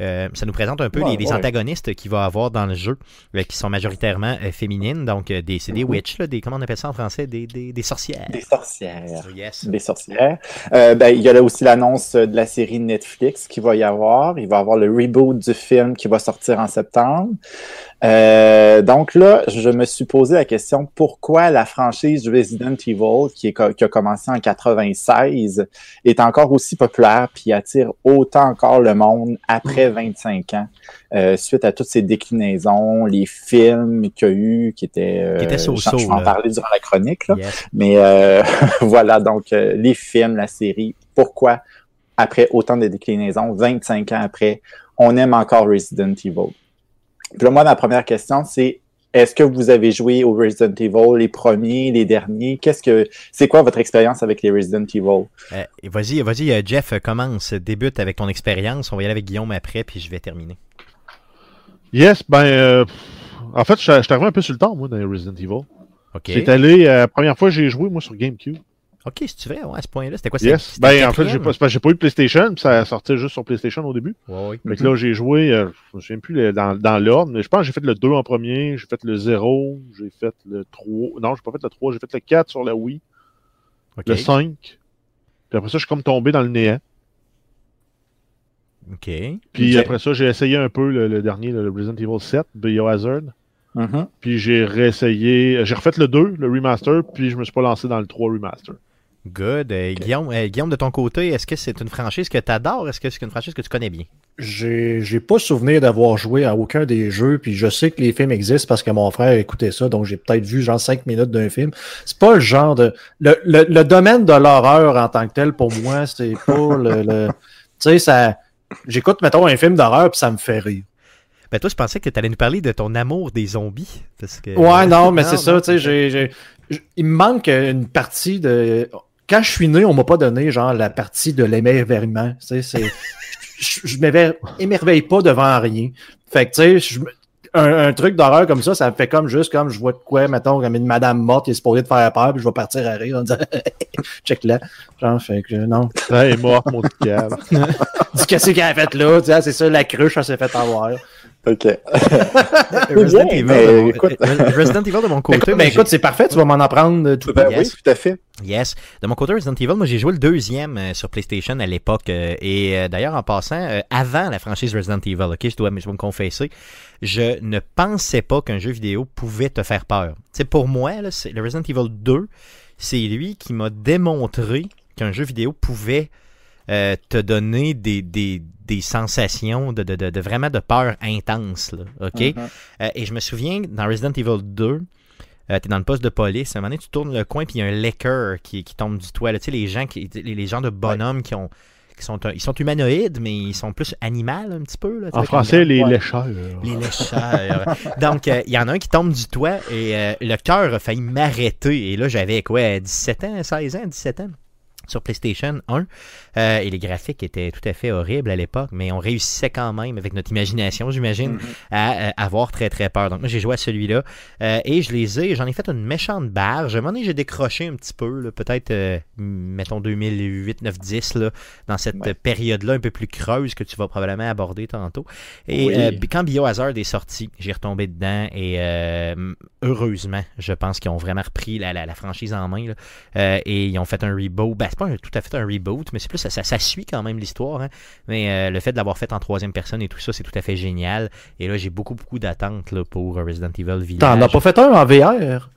Euh, ça nous présente un peu Ouais, les, les ouais. antagonistes qu'il va avoir dans le jeu, euh, qui sont majoritairement euh, féminines. Donc, euh, des, c'est des witches, là, des, comment on appelle ça en français? Des, des, des sorcières. Des sorcières. Yes. Des sorcières. Euh, ben, il y a là aussi l'annonce de la série Netflix qui va y avoir. Il va y avoir le reboot du film qui va sortir en septembre. Euh, donc là, je me suis posé la question pourquoi la franchise Resident Evil, qui, est, qui a commencé en 96, est encore aussi populaire puis attire autant encore le monde après 25 ans, euh, suite à toutes ces déclinaisons, les films qu'il y a eu, qui étaient... euh, Qui étaient je- vais en là. parler durant la chronique, là. Yes. Mais euh, (laughs) voilà, donc euh, les films, la série, pourquoi après autant de déclinaisons, 25 ans après, on aime encore Resident Evil? Puis là, moi, ma première question, c'est est-ce que vous avez joué au Resident Evil, les premiers, les derniers? Qu'est-ce que c'est quoi votre expérience avec les Resident Evil? Euh, vas-y, vas-y, euh, Jeff, euh, commence, débute avec ton expérience. On va y aller avec Guillaume après, puis je vais terminer. Yes, ben, euh, en fait, je suis arrivé un peu sur le temps, moi, dans les Resident Evil. OK. C'est allé, euh, la première fois que j'ai joué, moi, sur GameCube. OK, si tu veux, ouais, à ce point-là, c'était quoi Yes. Ben, en fait, j'ai pas, pas eu PlayStation, puis ça sortait juste sur PlayStation au début. Ouais, ouais. Fait que là, j'ai joué, euh, je me souviens plus dans, dans l'ordre, mais je pense que j'ai fait le 2 en premier, j'ai fait le 0, j'ai fait le 3. Non, j'ai pas fait le 3, j'ai fait le 4 sur la Wii, le 5. Puis après ça, je suis comme tombé dans le néant. OK. Puis après ça, j'ai essayé un peu le, le dernier, le Resident Evil 7, Biohazard. Mhm. Puis j'ai réessayé, j'ai refait le 2, le remaster, puis je me suis pas lancé dans le 3 remaster. Good. Euh, Guillaume, euh, Guillaume, de ton côté, est-ce que c'est une franchise que tu adores? Est-ce que c'est une franchise que tu connais bien? J'ai j'ai pas souvenir d'avoir joué à aucun des jeux, puis je sais que les films existent parce que mon frère écoutait ça, donc j'ai peut-être vu genre 5 minutes d'un film. C'est pas le genre de. Le, le, le domaine de l'horreur en tant que tel, pour moi, c'est pas le. le- Tu sais, ça. J'écoute, mettons, un film d'horreur, puis ça me fait rire. Ben toi, je pensais que tu allais nous parler de ton amour des zombies. Parce que... Ouais, non, mais (laughs) c'est ça, tu sais, j'ai- il me manque une partie de. Quand je suis né, on m'a pas donné, genre, la partie de l'émerveillement. Tu sais, c'est. (laughs) Je, je m'éver- émerveille pas devant rien. Fait que, tu sais, je un, un truc d'horreur comme ça, ça me fait comme juste comme je vois de quoi, mettons, comme une madame morte qui est supposée de faire peur, puis je vais partir à rire en disant (laughs) check là. Genre, fait que non. Elle est morte, mon petit. Dis qu'est-ce qu'elle a fait là? Tu sais, c'est ça, la cruche, elle s'est fait avoir. OK. (laughs) Resident, Bien, Evil mais de mon... écoute. Resident Evil de mon Mais côté. ben, j'ai- écoute, c'est parfait, tu vas m'en apprendre euh, tout Ben Yes. oui, tout à fait. Yes. De mon côté, Resident Evil, moi j'ai joué le deuxième euh, sur PlayStation à l'époque. euh, et euh, d'ailleurs, en passant, euh, avant la franchise Resident Evil, ok, je dois, je dois me confesser, je ne pensais pas qu'un jeu vidéo pouvait te faire peur. Tu sais, pour moi, là, c'est- le Resident Evil 2, c'est lui qui m'a démontré qu'un jeu vidéo pouvait euh, te donner des, des, des sensations de, de, de, de vraiment de peur intense. Là, ok? Mhm. Euh, et je me souviens, dans Resident Evil 2, euh, t'es dans le poste de police, à un moment donné, tu tournes le coin, puis il y a un lecker qui, qui tombe du toit. là. Tu sais, les gens, qui, les, les gens de bonhomme qui ont. Qui sont, ils sont humanoïdes, mais ils sont plus animaux un petit peu. Là, En français, les Ouais. lécheurs. les lécheurs. Donc, euh, il y en a un qui tombe du toit et euh, le cœur a failli m'arrêter. Et là, j'avais quoi, 17 ans, 16 ans, 17 ans? Sur PlayStation 1. Euh, et les graphiques étaient tout à fait horribles à l'époque, mais on réussissait quand même, avec notre imagination, j'imagine, à euh, avoir très très peur. Donc moi j'ai joué à celui-là euh, et je les ai, j'en ai fait une méchante barge. À un moment donné, j'ai décroché un petit peu, là, peut-être, euh, mettons 2008, 9, 10, là, dans cette Ouais. période-là un peu plus creuse que tu vas probablement aborder tantôt. Et Oui. quand Biohazard est sorti, j'ai retombé dedans et heureusement, je pense qu'ils ont vraiment repris la, la- la franchise en main là. Et ils ont fait un reboot. C'est pas un- tout à fait un reboot, mais c'est plus ça, ça, ça suit quand même l'histoire. hein. Mais euh, le fait de l'avoir fait en troisième personne et tout ça, c'est tout à fait génial. Et là, j'ai beaucoup, beaucoup d'attentes pour Resident Evil Village. T'en as pas fait un en VR?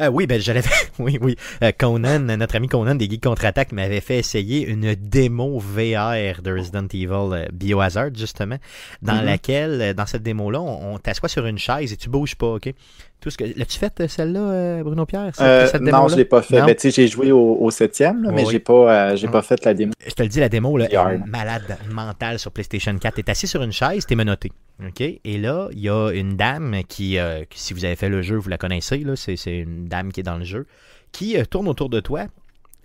Euh, oui, ben j'allais (laughs) oui, oui. Euh, Conan, notre ami Conan des Geeks Contre-Attaque m'avait fait essayer une démo VR de Resident Evil Biohazard, justement, dans Mhm. laquelle, dans cette démo-là, on, on t'assoit sur une chaise et tu bouges pas, OK? Tout ce que... L'as-tu fait, euh, celle-là, euh, Bruno Pierre? Euh, non, je l'ai pas fait. Ben, tu sais, j'ai joué au, au septième, là, mais Oui. j'ai pas, euh, j'ai Mm. pas fait la démo. je te le dis, la démo, là, est malade mentale sur PlayStation 4. T'es assis sur une chaise, t'es menotté. OK? Et là, il y a une dame qui, euh, qui, si vous avez fait le jeu, vous la connaissez, c'est, une dame qui est dans le jeu, qui tourne autour de toi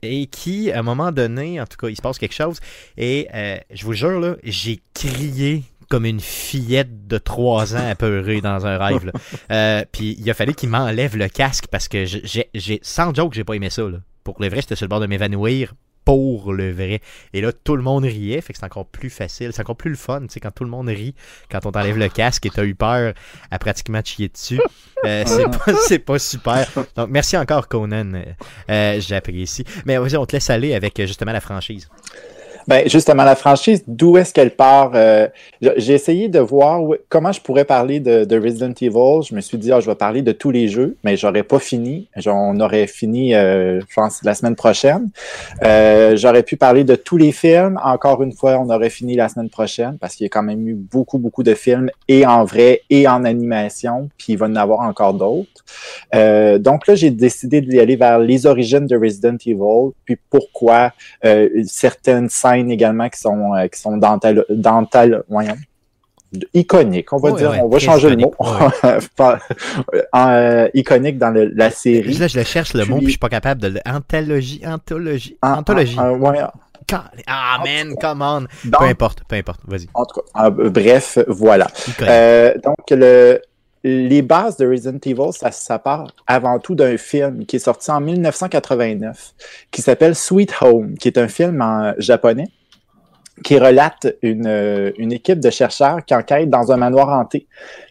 et qui, à un moment donné, en tout cas, il se passe quelque chose. Et je vous jure, j'ai crié comme une fillette de 3 ans apeurée dans un rêve. (laughs) Euh, puis il a fallu qu'il m'enlève le casque parce que j'ai, sans joke, j'ai pas aimé ça. Là. Pour le vrai, j'étais sur le bord de m'évanouir pour le vrai. Et là, tout le monde riait, fait que c'est encore plus facile, c'est encore plus le fun, tu sais, quand tout le monde rit, quand on t'enlève le casque et t'as eu peur à pratiquement te chier dessus. Euh, c'est pas, (laughs) c'est pas super. Donc, merci encore, Conan. Euh, J'apprécie. Mais vas-y, on te laisse aller avec justement la franchise. Ben, justement, la franchise, d'où est-ce qu'elle part? Euh, j'ai essayé de voir où- comment je pourrais parler de, de Resident Evil. Je me suis dit, ah, je vais parler de tous les jeux, mais j'aurais pas fini. On aurait fini, euh, je pense, la semaine prochaine. Euh, J'aurais pu parler de tous les films. Encore une fois, on aurait fini la semaine prochaine parce qu'il y a quand même eu beaucoup, beaucoup de films et en vrai et en animation, puis il va y en avoir encore d'autres. Euh, donc là, j'ai décidé d'y aller vers les origines de Resident Evil, puis pourquoi euh, certaines scènes également qui sont euh, qui sont dental, dental voyons, iconiques, on va dire, on va changer le mot, (laughs) iconique, euh, iconique dans le- la série. Là, je le cherche le mot, Puis- je suis pas capable de le. Anthologie, anthologie, anthologie. en- en- ouais, Cal- Ah, man, come on. Peu importe, peu importe, vas-y. en tout cas, bref, voilà. Iconique. Euh, donc, le, les bases de Resident Evil, ça, ça part avant tout d'un film qui est sorti en 1989, qui s'appelle Sweet Home, qui est un film en japonais qui relate une, euh, une équipe de chercheurs qui enquêtent dans un manoir hanté.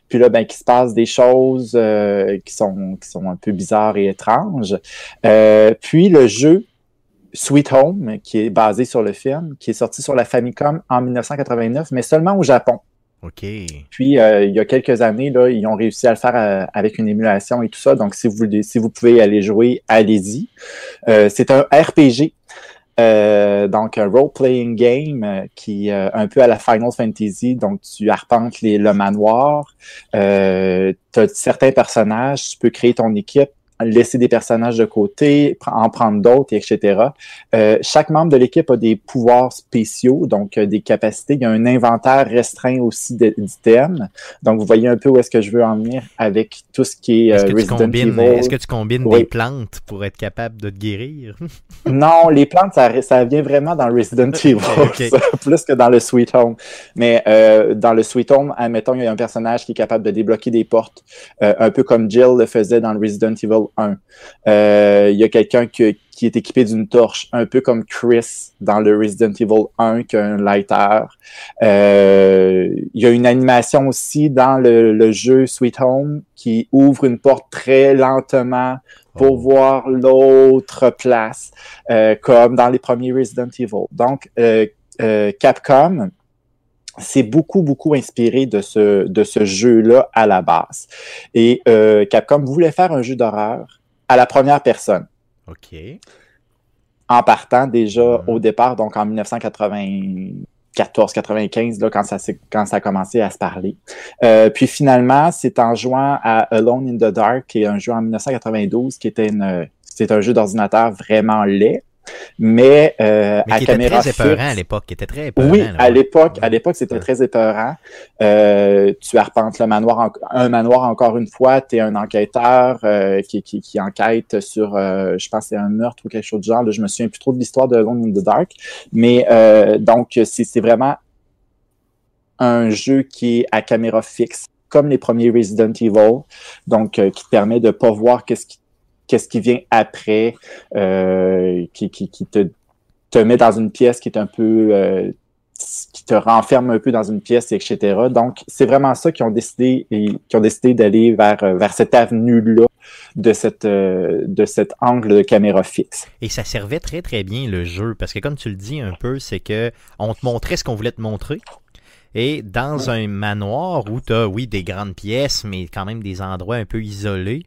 Puis là, ben, qu'il se passe des choses euh, qui, sont, qui sont un peu bizarres et étranges. Euh, puis le jeu Sweet Home, qui est basé sur le film, qui est sorti sur la Famicom en 1989, mais seulement au Japon. OK. Puis, euh, il y a quelques années, là, ils ont réussi à le faire euh, avec une émulation et tout ça. Donc, si vous, si vous pouvez aller jouer, allez-y. Euh, c'est un RPG. Donc, un role-playing game qui euh, un peu à la Final Fantasy. Donc, tu arpentes les, le manoir. Tu as certains personnages. Tu peux créer ton équipe laisser des personnages de côté, en prendre d'autres, etc. Euh, chaque membre de l'équipe a des pouvoirs spéciaux, donc euh, des capacités. Il y a un inventaire restreint aussi d'items. Donc, vous voyez un peu où est-ce que je veux en venir avec tout ce qui est euh, Est-ce que, tu Resident combines, Evil. est-ce que tu combines Oui. des plantes pour être capable de te guérir? (laughs) Non, les plantes, ça, ça vient vraiment dans Resident (laughs) Evil, (laughs) ça, plus que dans le Sweet Home. Mais euh, dans le Sweet Home, admettons, il y a un personnage qui est capable de débloquer des portes, euh, un peu comme Jill le faisait dans le Resident Evil 1. Euh, il y a quelqu'un qui, qui est équipé d'une torche, un peu comme Chris dans le Resident Evil 1 qui a un lighter. Euh, il y a une animation aussi dans le, le jeu Sweet Home qui ouvre une porte très lentement pour Oh. voir l'autre place, euh, comme dans les premiers Resident Evil. Donc, Capcom s'est beaucoup, beaucoup inspiré de ce, de ce jeu-là à la base. Et euh, Capcom voulait faire un jeu d'horreur à la première personne, OK. en partant déjà Mhm. au départ, donc en 1994-95, là, quand ça, s'est- quand ça a commencé à se parler. Euh, puis finalement, c'est en jouant à Alone in the Dark, qui est un jeu en 1992, qui était une, c'est un jeu d'ordinateur vraiment laid, mais, euh, Mais à qui était caméra très épeurant fixe. à l'époque, qui était très épeurant. Oui, là, à ouais. l'époque, à l'époque, c'était Ouais. très épeurant. Euh, tu arpentes le manoir, en- un manoir encore une fois. Tu es un enquêteur euh, qui, qui, qui enquête sur, je pense, c'est un meurtre ou quelque chose du genre. Là, je me souviens plus trop de l'histoire de Alone in the Dark, mais donc c'est c'est vraiment un jeu qui est à caméra fixe, comme les premiers Resident Evil, donc euh, qui te permet de pas voir qu'est-ce qui qu'est-ce qui vient après, euh, qui, qui, qui te te met dans une pièce qui est un peu euh, qui te renferme un peu dans une pièce, etc. Donc, c'est vraiment ça qu'ils ont décidé et qui ont décidé d'aller vers, euh, vers cette avenue-là de cette de cet angle de caméra fixe. Et ça servait très très bien le jeu parce que comme tu le dis un peu, c'est que on te montrait ce qu'on voulait te montrer. Et dans un manoir où tu as, oui, des grandes pièces, mais quand même des endroits un peu isolés,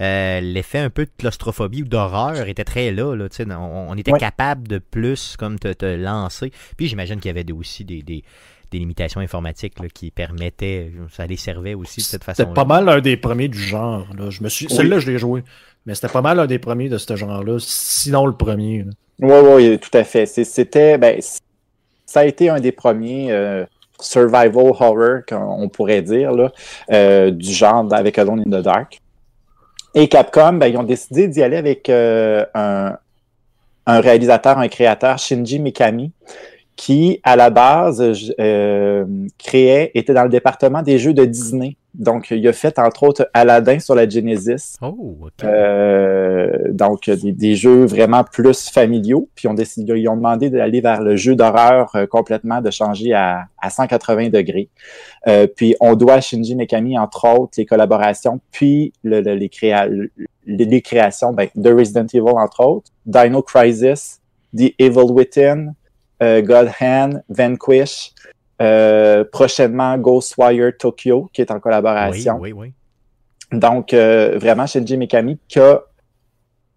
euh, l'effet un peu de claustrophobie ou d'horreur était très là. là tu sais, on, on était Ouais. capable de plus comme te, te lancer. Puis j'imagine qu'il y avait aussi des, des, des limitations informatiques là, qui permettaient, ça les servait aussi de cette façon C'était pas mal un des premiers du genre. Là. Je me suis... Oui. Celui-là, je l'ai joué. Mais c'était pas mal un des premiers de ce genre-là, sinon le premier. là. Oui, oui, tout à fait. C'était, ben, ça a été un des premiers euh, survival horror qu'on pourrait dire là, euh, du genre avec Alone in the Dark. Et Capcom, ben, ils ont décidé d'y aller avec euh, un, un réalisateur, un créateur, Shinji Mikami, qui, à la base, j- euh, créait, était dans le département des jeux de Disney Donc, il a fait entre autres Aladdin sur la Genesis. Oh, ok. Euh, donc, des, des jeux vraiment plus familiaux. Puis, on décidé, ils ont demandé d'aller vers le jeu d'horreur euh, complètement, de changer à, à 180 degrés. Euh, puis, on doit à Shinji Mikami, entre autres, les collaborations, puis le- le- les, créa- le- les, les créations ben, de Resident Evil, entre autres, Dino Crisis, The Evil Within, euh, God Hand, Vanquish, euh, prochainement Ghostwire Tokyo, qui est en oui, collaboration. oui, oui. Donc, euh, vraiment, Shinji Mikami, que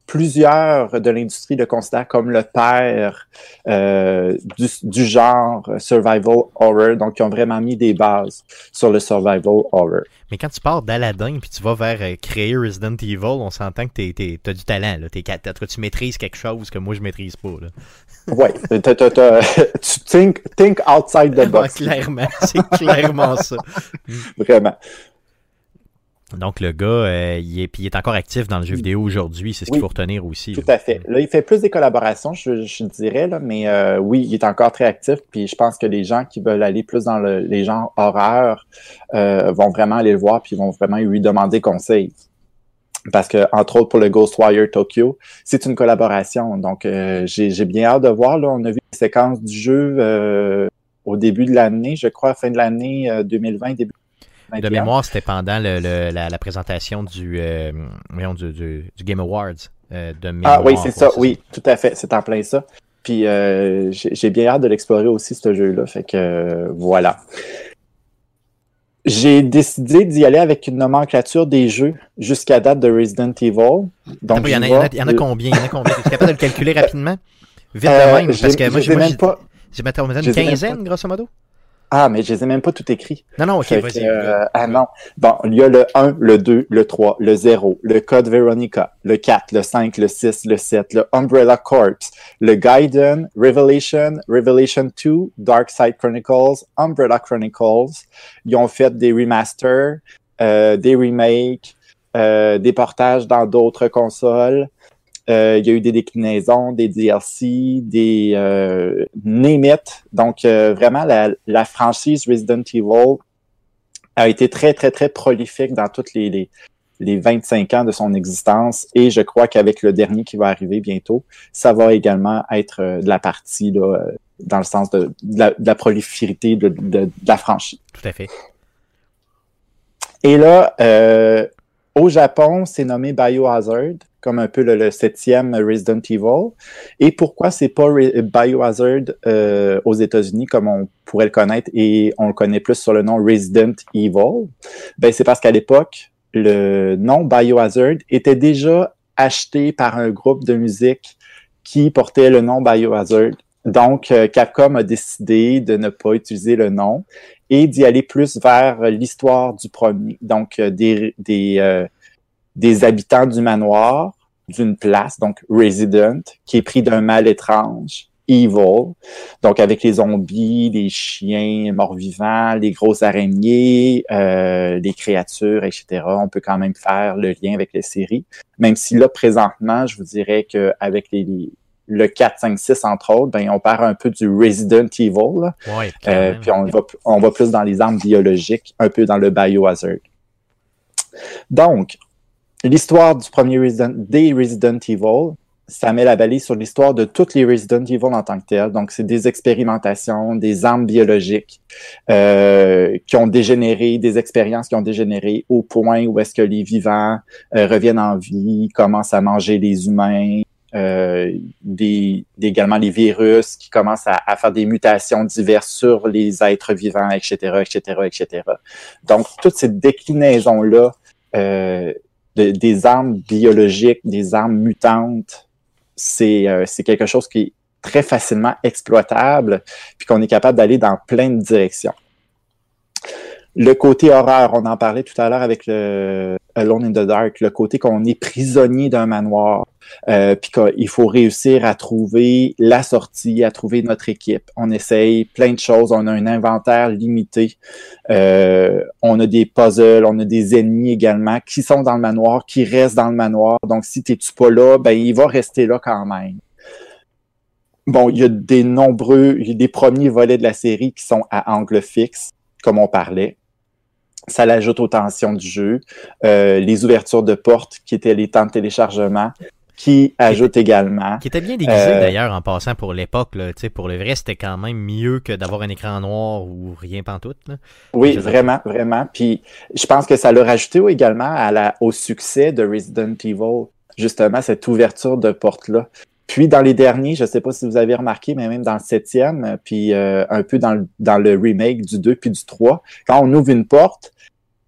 plusieurs de l'industrie le considèrent comme le père euh, du, du genre survival horror. Donc, ils ont vraiment mis des bases sur le survival horror. Mais quand tu pars d'Aladdin puis tu vas vers euh, créer Resident Evil, on s'entend que t'es- t'as du talent. Là. Ca- t'as- tu maîtrises quelque chose que moi je maîtrise pas. (laughs) T'as- tu think, think outside the Ouais, box, clairement, c'est clairement ça. (laughs) vraiment. Donc le gars, euh, il, est, puis il est encore actif dans le jeu vidéo aujourd'hui, c'est ce qu'il faut retenir aussi. Tout là. à fait. Là, il fait plus des collaborations, je, je dirais, là, mais euh, oui, il est encore très actif. Puis je pense que les gens qui veulent aller plus dans le, les genres horreur euh, vont vraiment aller le voir, puis vont vraiment lui demander conseil. Parce que, entre autres, pour le Ghostwire Tokyo, c'est une collaboration. Donc, euh, j'ai bien hâte de voir. Là, on a vu les séquences du jeu euh, au début de l'année, je crois, fin de l'année euh, 2020, début De 2021. mémoire, c'était pendant le, le- la, la présentation du, euh, du, du- du Game Awards. euh, de Ah mémoire, oui, c'est ça, oui, tout à fait, c'est en plein ça. Puis euh, j'ai bien hâte de l'explorer aussi, ce jeu-là. Fait que euh, voilà. J'ai décidé d'y aller avec une nomenclature des jeux jusqu'à date de Resident Evil. Donc, il y en a, j'y il y en a- vais. il y en a combien? Il y en a combien? Es-tu capable de le calculer rapidement? Vite Euh, de même, parce que moi, je j'ai, même pas- j'ai une quinzaine, grosso modo. Ah, mais je les ai même pas tout écrits. Non, non, ok, vas-y. euh, ah non. Bon, il y a le 1, le 2, le 3, le 0, le Code Veronica, le 4, le 5, le 6, le 7, le Umbrella Corps, le Gaiden, Revelation, Revelation 2, Dark Side Chronicles, Umbrella Chronicles. Ils ont fait des remasters, euh, des remakes, euh, des portages dans d'autres consoles. Euh, il y a eu des déclinaisons, des DLC, des euh. Donc, euh, vraiment, la, la franchise Resident Evil a été très, très, très prolifique dans toutes les, les, les 25 ans de son existence. Et je crois qu'avec le dernier qui va arriver bientôt, ça va également être euh, de la partie, là, euh, dans le sens de, de, la, de la proliférité de, de, de la franchise. Tout à fait. Et là, euh, au Japon, c'est nommé Biohazard, comme un peu le, le septième Resident Evil. Et pourquoi c'est pas Biohazard euh, aux États-Unis comme on pourrait le connaître et on le connaît plus sur le nom Resident Evil? Ben, c'est parce qu'à l'époque, le nom Biohazard était déjà acheté par un groupe de musique qui portait le nom Biohazard. Donc, euh, Capcom a décidé de ne pas utiliser le nom et d'y aller plus vers l'histoire du premier. Donc, euh, des, des habitants du manoir, d'une place, donc Resident, qui est pris d'un mal étrange, Evil, donc avec les zombies, les chiens morts-vivants, les grosses araignées, euh, les créatures, etc. On peut quand même faire le lien avec les séries, même si là, présentement, je vous dirais qu'avec les, les le 4, 5, 6, entre autres, ben, on part un peu du Resident Evil, là. Ouais, Euh, puis on va, on va plus dans les armes biologiques, un peu dans le biohazard. Donc, l'histoire du premier Resident, des Resident Evil, ça met la balise sur l'histoire de toutes les Resident Evil en tant que telles. Donc, c'est des expérimentations, des armes biologiques euh, qui ont dégénéré, des expériences qui ont dégénéré au point où est-ce que les vivants euh, reviennent en vie, commencent à manger les humains, euh, des, également les virus qui commencent à, à faire des mutations diverses sur les êtres vivants, etc., etc., etc. Donc, toutes ces déclinaisons-là euh, de- des armes biologiques, des armes mutantes, c'est euh, quelque chose qui est très facilement exploitable, puis qu'on est capable d'aller dans plein de directions. Le côté horreur, on en parlait tout à l'heure avec le Alone in the Dark, le côté qu'on est prisonnier d'un manoir, euh, puis qu'il faut réussir à trouver la sortie, à trouver notre équipe. On essaye plein de choses, on a un inventaire limité, euh, on a des puzzles, on a des ennemis également qui sont dans le manoir, qui restent dans le manoir. Donc, si t'es-tu pas là, ben il va rester là quand même. Bon, il y a des nombreux, il y a des premiers volets de la série qui sont à angle fixe, comme on parlait. Ça l'ajoute aux tensions du jeu. Euh, les ouvertures de portes, qui étaient les temps de téléchargement, qui ajoutent également. Qui était bien déguisé Euh, d'ailleurs en passant pour l'époque. là. Tu sais, Pour le vrai, c'était quand même mieux que d'avoir un écran noir ou rien pantoute. Là. Oui, Je- vraiment, vraiment. Puis je pense que ça l'a rajouté également à la, au succès de Resident Evil, justement, cette ouverture de porte-là. Puis dans les derniers, je sais pas si vous avez remarqué, mais même dans le septième, puis euh, un peu dans le, dans le remake du 2 puis du 3, quand on ouvre une porte,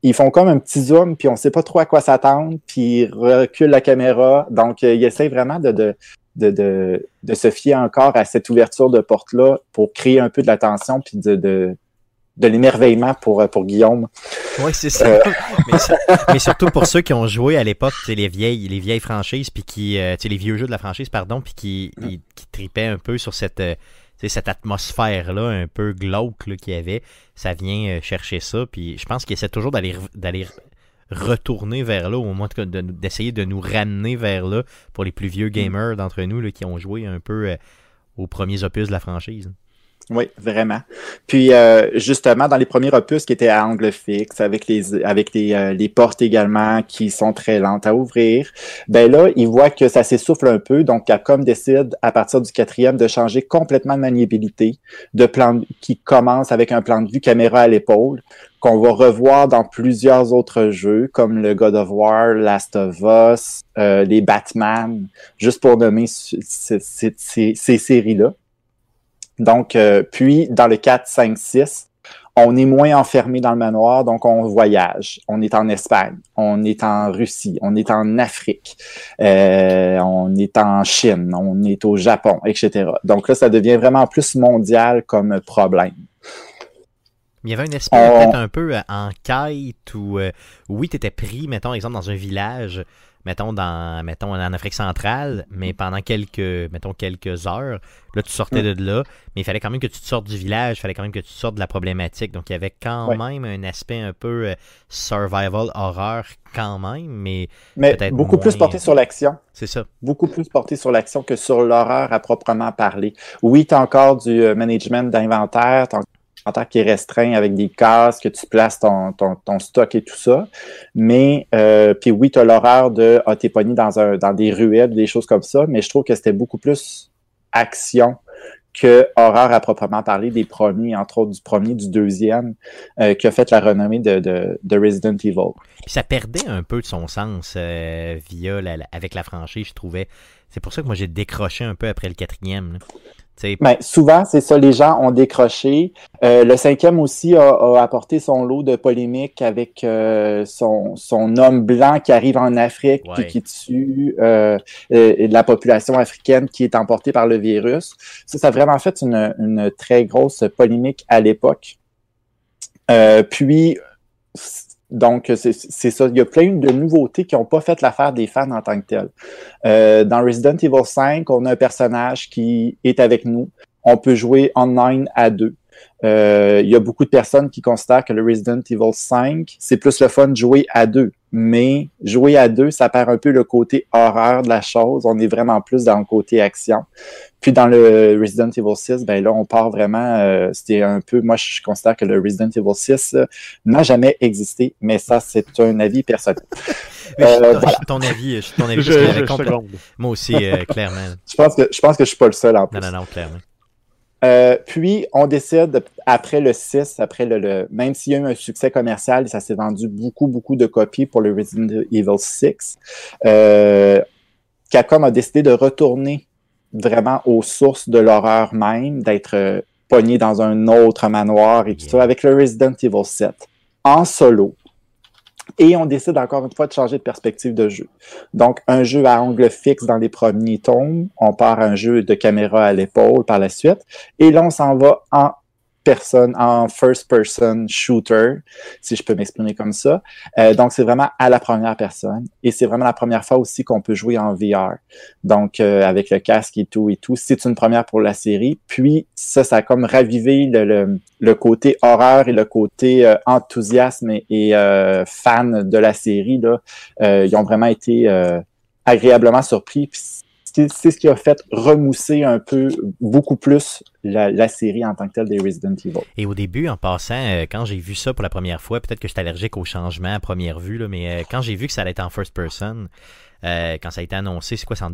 ils font comme un petit zoom, puis on sait pas trop à quoi s'attendre, puis ils reculent la caméra. Donc, euh, ils essayent vraiment de, de, de, de, de se fier encore à cette ouverture de porte-là pour créer un peu de l'attention, puis de, de, de l'émerveillement pour, euh, pour Guillaume. Oui, c'est ça. Euh. (laughs) mais, surtout pour ceux qui ont joué à l'époque, tu sais, les vieilles, les vieilles franchises, puis qui, tu sais, les vieux jeux de la franchise, pardon, puis qui, Mm. qui tripaient un peu sur cette, euh, cette atmosphère-là, un peu glauque qu'il y avait. Ça vient euh, chercher ça, puis je pense qu'ils essaient toujours d'aller re- d'aller retourner vers là, au moins de- de- d'essayer de nous ramener vers là pour les plus Mm. vieux gamers d'entre nous là, qui ont joué un peu euh, aux premiers opus de la franchise. Oui, vraiment. Puis euh, justement, dans les premiers opus qui étaient à angle fixe, avec les avec les, euh, les portes également qui sont très lentes à ouvrir, ben là, ils voient que ça s'essouffle un peu, donc Capcom décide à partir du quatrième de changer complètement de maniabilité, de plan qui commence avec un plan de vue caméra à l'épaule, qu'on va revoir dans plusieurs autres jeux comme le God of War, Last of Us, euh, les Batman, juste pour nommer ce- ce- ces- ces- ces séries-là. Donc, euh, puis dans le 4, 5, 6, on est moins enfermé dans le manoir, donc on voyage. On est en Espagne, on est en Russie, on est en Afrique, euh, on est en Chine, on est au Japon, etc. Donc là, ça devient vraiment plus mondial comme problème. Il y avait un aspect On- peut-être un peu euh, en quête où, euh, oui, tu étais pris, mettons, exemple, dans un village, mettons, dans, mettons, en Afrique centrale, mais pendant quelques, mettons, quelques heures, là, tu sortais de là, mais il fallait quand même que tu te sortes du village, il fallait quand même que tu te sortes de la problématique. Donc, il y avait quand Ouais. même un aspect un peu euh, survival horror quand même, mais beaucoup plus porté sur l'action. c'est ça. beaucoup plus porté sur l'action que sur l'horreur à proprement parler. Oui, tu as encore du euh, management d'inventaire, tu as un inventaire qui est restreint avec des cases, que tu places ton, stock et tout ça. Mais, euh, puis oui, tu as l'horreur de ah, t'es dans, des ruelles, des choses comme ça, mais je trouve que c'était beaucoup plus action que horreur à proprement parler des premiers, entre autres du premier, du deuxième, euh, qui a fait la renommée de, de, de Resident Evil. Ça perdait un peu de son sens euh, via avec la franchise, je trouvais. C'est pour ça que moi j'ai décroché un peu après le quatrième. Ben, souvent, c'est ça, les gens ont décroché. Euh, le cinquième aussi a, a apporté son lot de polémiques avec euh, son, son homme blanc qui arrive en Afrique Ouais. puis qui tue euh, euh, la population africaine qui est emportée par le virus. Ça, ça a vraiment fait une, une très grosse polémique à l'époque. Euh, puis, donc, c'est ça. Il y a plein de nouveautés qui n'ont pas fait l'affaire des fans en tant que tels. Euh, dans Resident Evil 5, on a un personnage qui est avec nous. On peut jouer online à deux. Euh, il y a beaucoup de personnes qui considèrent que le Resident Evil 5, c'est plus le fun de jouer à deux. Mais jouer à deux, ça perd un peu le côté horreur de la chose. On est vraiment plus dans le côté action. Puis dans le Resident Evil 6, ben là, on part vraiment. euh, C'était un peu. Moi, je considère que le Resident Evil 6 euh, n'a jamais existé, mais ça, c'est un avis personnel. mais (laughs) je suis euh, ton- je suis ton avis, je suis ton avis. Je, je. Moi aussi, euh, clairement. Je pense que je pense que je suis pas le seul en plus. Non, non, non, clairement. Euh, puis, on décide, après le 6, après le, le- même s'il y a eu un succès commercial, ça s'est vendu beaucoup, beaucoup de copies pour le Resident Evil 6, euh, Capcom a décidé de retourner vraiment aux sources de l'horreur même, d'être euh, pogné dans un autre manoir et tout ça, avec le Resident Evil 7, en solo. Et on décide encore une fois de changer de perspective de jeu. Donc, un jeu à angle fixe dans les premiers tomes. On part un jeu de caméra à l'épaule par la suite. Et là, on s'en va en personne, en first-person shooter, si je peux m'exprimer comme ça. Euh, donc, c'est vraiment à la première personne. Et c'est vraiment la première fois aussi qu'on peut jouer en VR. Donc, euh, avec le casque et tout et tout. C'est une première pour la série. Puis, ça, ça a comme ravivé le, côté horreur et le côté euh, enthousiasme et, fan de la série. Ils ont vraiment été agréablement surpris. C'est ce qui a fait remousser un peu, beaucoup plus la, série en tant que telle des Resident Evil. Et au début, en passant, euh, quand j'ai vu ça pour la première fois, peut-être que j'étais allergique au changement à première vue, mais euh, quand j'ai vu que ça allait être en first person, euh, quand ça a été annoncé, c'est quoi, c'est en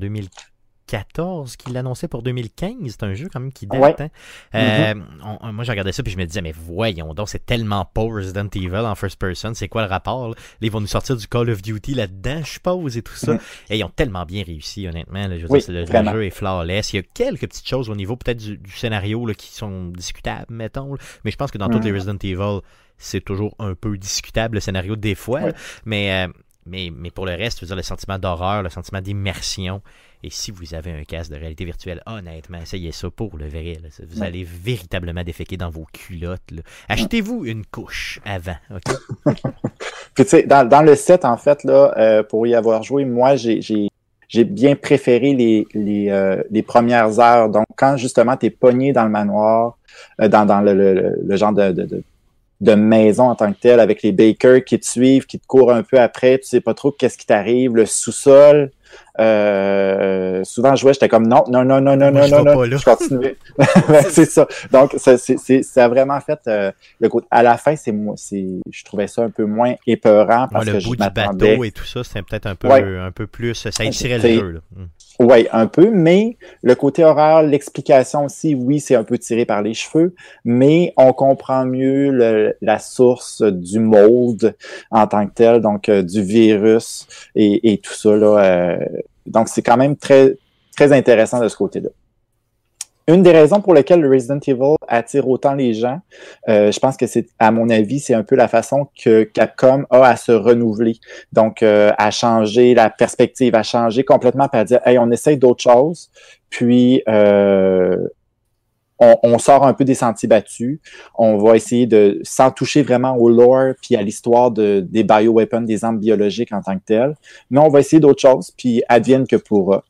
2014 qu'il l'annonçait pour 2015? C'est un jeu quand même qui date. Ouais. hein? Euh, on- moi, j'ai regardé ça puis je me disais, mais voyons donc, c'est tellement pas Resident Evil en first person, c'est quoi le rapport? Là? Ils vont nous sortir du Call of Duty là-dedans, je suppose, et tout ça. Mhm. Et ils ont tellement bien réussi, honnêtement. là. je veux Oui, dire, c'est- le, jeu est flawless. Il y a quelques petites choses au niveau peut-être du, du scénario là, qui sont discutables, mettons. là. Mais je pense que dans toutes les Resident Evil, c'est toujours un peu discutable le scénario des fois. Mais, euh, mais, mais pour le reste, je veux dire, le sentiment d'horreur, le sentiment d'immersion. Et si vous avez un casque de réalité virtuelle, honnêtement, essayez ça pour le vrai. là. Vous Ouais. allez véritablement déféquer dans vos culottes. Achetez-vous une couche avant. ok? (laughs) Puis tu sais, dans, dans le set, en fait, là, euh, pour y avoir joué, moi, j'ai, j'ai, bien préféré les, les, euh, les premières heures. Donc, quand justement tu es pogné dans le manoir, euh, dans, dans le, le, le- le genre de, de, de, de maison en tant que tel, avec les bakers qui te suivent, qui te courent un peu après, tu sais pas trop qu'est-ce qui t'arrive, le sous-sol. Euh, souvent, je jouais, j'étais comme non, non, non, non, non, Moi, non, non, non. Je continuais. (laughs) (laughs) Ouais, c'est ça. Donc, ça, c'est, c'est, ça a vraiment fait euh, le côté. À la fin, c'est moi, c'est, je trouvais ça un peu moins épeurant parce le que je bout du bateau et tout ça, c'était peut-être un peu, Ouais. un peu plus. Ça étirait le jeu. là. Oui, un peu, mais le côté horreur, l'explication aussi, oui, c'est un peu tiré par les cheveux, mais on comprend mieux le- la source du mold en tant que tel, donc euh, du virus et, et tout ça. Là, euh, donc, c'est quand même très, très intéressant de ce côté-là. Une des raisons pour lesquelles le Resident Evil attire autant les gens, euh, je pense que c'est, à mon avis, c'est un peu la façon que Capcom a à se renouveler. Donc, euh, à changer la perspective, à changer complètement, puis à dire, hey, on essaye d'autres choses, puis euh, on, on sort un peu des sentiers battus. On va essayer de, sans toucher vraiment au lore, puis à l'histoire de, des bioweapons, des armes biologiques en tant que telles, mais on va essayer d'autres choses, puis advienne que pourra.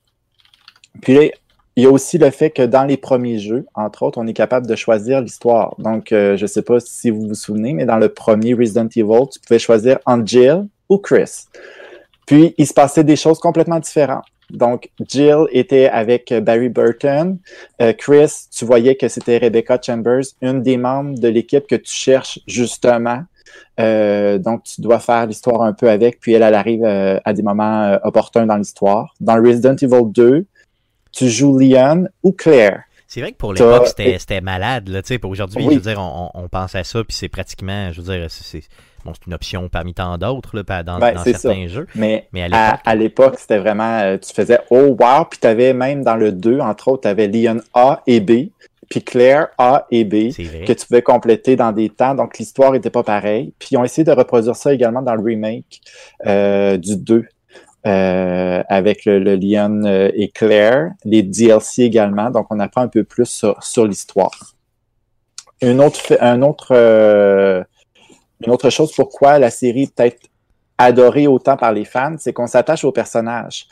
Puis il y a aussi le fait que dans les premiers jeux, entre autres, on est capable de choisir l'histoire. Donc, euh, je ne sais pas si vous vous souvenez, mais dans le premier Resident Evil, tu pouvais choisir entre Jill ou Chris. Puis, il se passait des choses complètement différentes. Donc, Jill était avec Barry Burton. Euh, Chris, tu voyais que c'était Rebecca Chambers, une des membres de l'équipe que tu cherches justement. Euh, donc, tu dois faire l'histoire un peu avec, puis elle, elle arrive euh, à des moments euh, opportuns dans l'histoire. Dans Resident Evil 2, tu joues Leon ou Claire. C'est vrai que pour l'époque, c'était c'était malade. Là, tu sais, pour aujourd'hui, Oui. je veux dire, on, on pense à ça, puis c'est pratiquement, je veux dire, c'est c'est- bon, c'est une option parmi tant d'autres dans, Ben, dans certains jeux. Mais, Mais à l'époque- c'était vraiment, euh, tu faisais oh wow, puis tu avais même dans le 2, entre autres, tu avais Leon A et B, puis Claire A et B, que tu pouvais compléter dans des temps, donc l'histoire n'était pas pareille. Puis ils ont essayé de reproduire ça également dans le remake euh, du 2. Euh, avec le, le Leon euh, et Claire, les DLC également, donc on apprend un peu plus sur, sur l'histoire. Une autre, un autre, euh, une autre chose pourquoi la série est peut-être adorée autant par les fans, c'est qu'on s'attache aux personnages.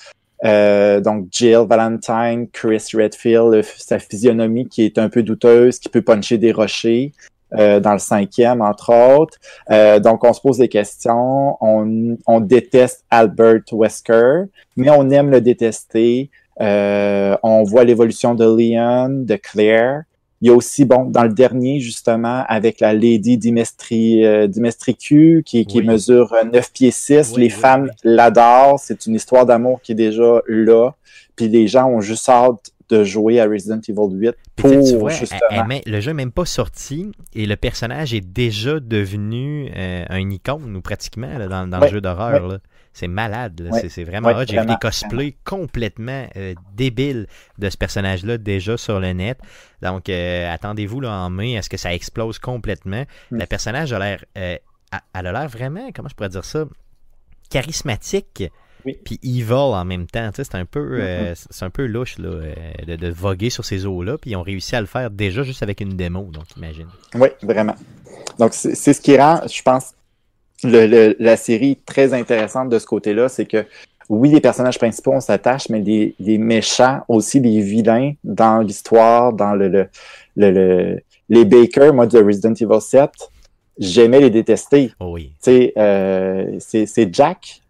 Euh, donc Jill Valentine, Chris Redfield, sa physionomie qui est un peu douteuse, qui peut puncher des rochers. Euh, dans le cinquième, entre autres. Euh, donc, on se pose des questions. On, on déteste Albert Wesker, mais on aime le détester. Euh, on voit l'évolution de Leon, de Claire. Il y a aussi, bon, dans le dernier, justement, avec la Lady Dimestri, euh, Dimestricu, qui, qui Oui. mesure euh, 9 pieds 6. Oui, les oui, femmes l'adorent. C'est une histoire d'amour qui est déjà là. Puis les gens ont juste hâte de jouer à Resident Evil 8 Puis, tu sais, pour, tu vois, justement... elle- elle met- le jeu n'est même pas sorti et le personnage est déjà devenu euh, un icône, ou pratiquement, là, dans, dans Ouais, le jeu d'horreur. C'est malade. Ouais. C'est- vraiment hot. J'ai vu des cosplays complètement euh, débiles de ce personnage-là déjà sur le net. Donc, euh, attendez-vous là, en mai à ce que ça explose complètement. Mm. Le personnage a l'air. elle a l'air vraiment, comment je pourrais dire ça, charismatique. Oui. Puis evil en même temps, tu sais, c'est un peu, euh, Mm-hmm. c'est un peu louche là, euh, de, de voguer sur ces eaux-là. Puis ils ont réussi à le faire déjà juste avec une démo, donc imagine. Oui, vraiment. Donc, c'est ce qui rend, je pense, le- le- la série très intéressante de ce côté-là, c'est que oui, les personnages principaux, on s'attache, mais les, les méchants, aussi les vilains dans l'histoire, dans le, le, le- le- les Baker, moi, de Resident Evil 7, j'aimais les détester. Oh oui. Euh, c'est Jack.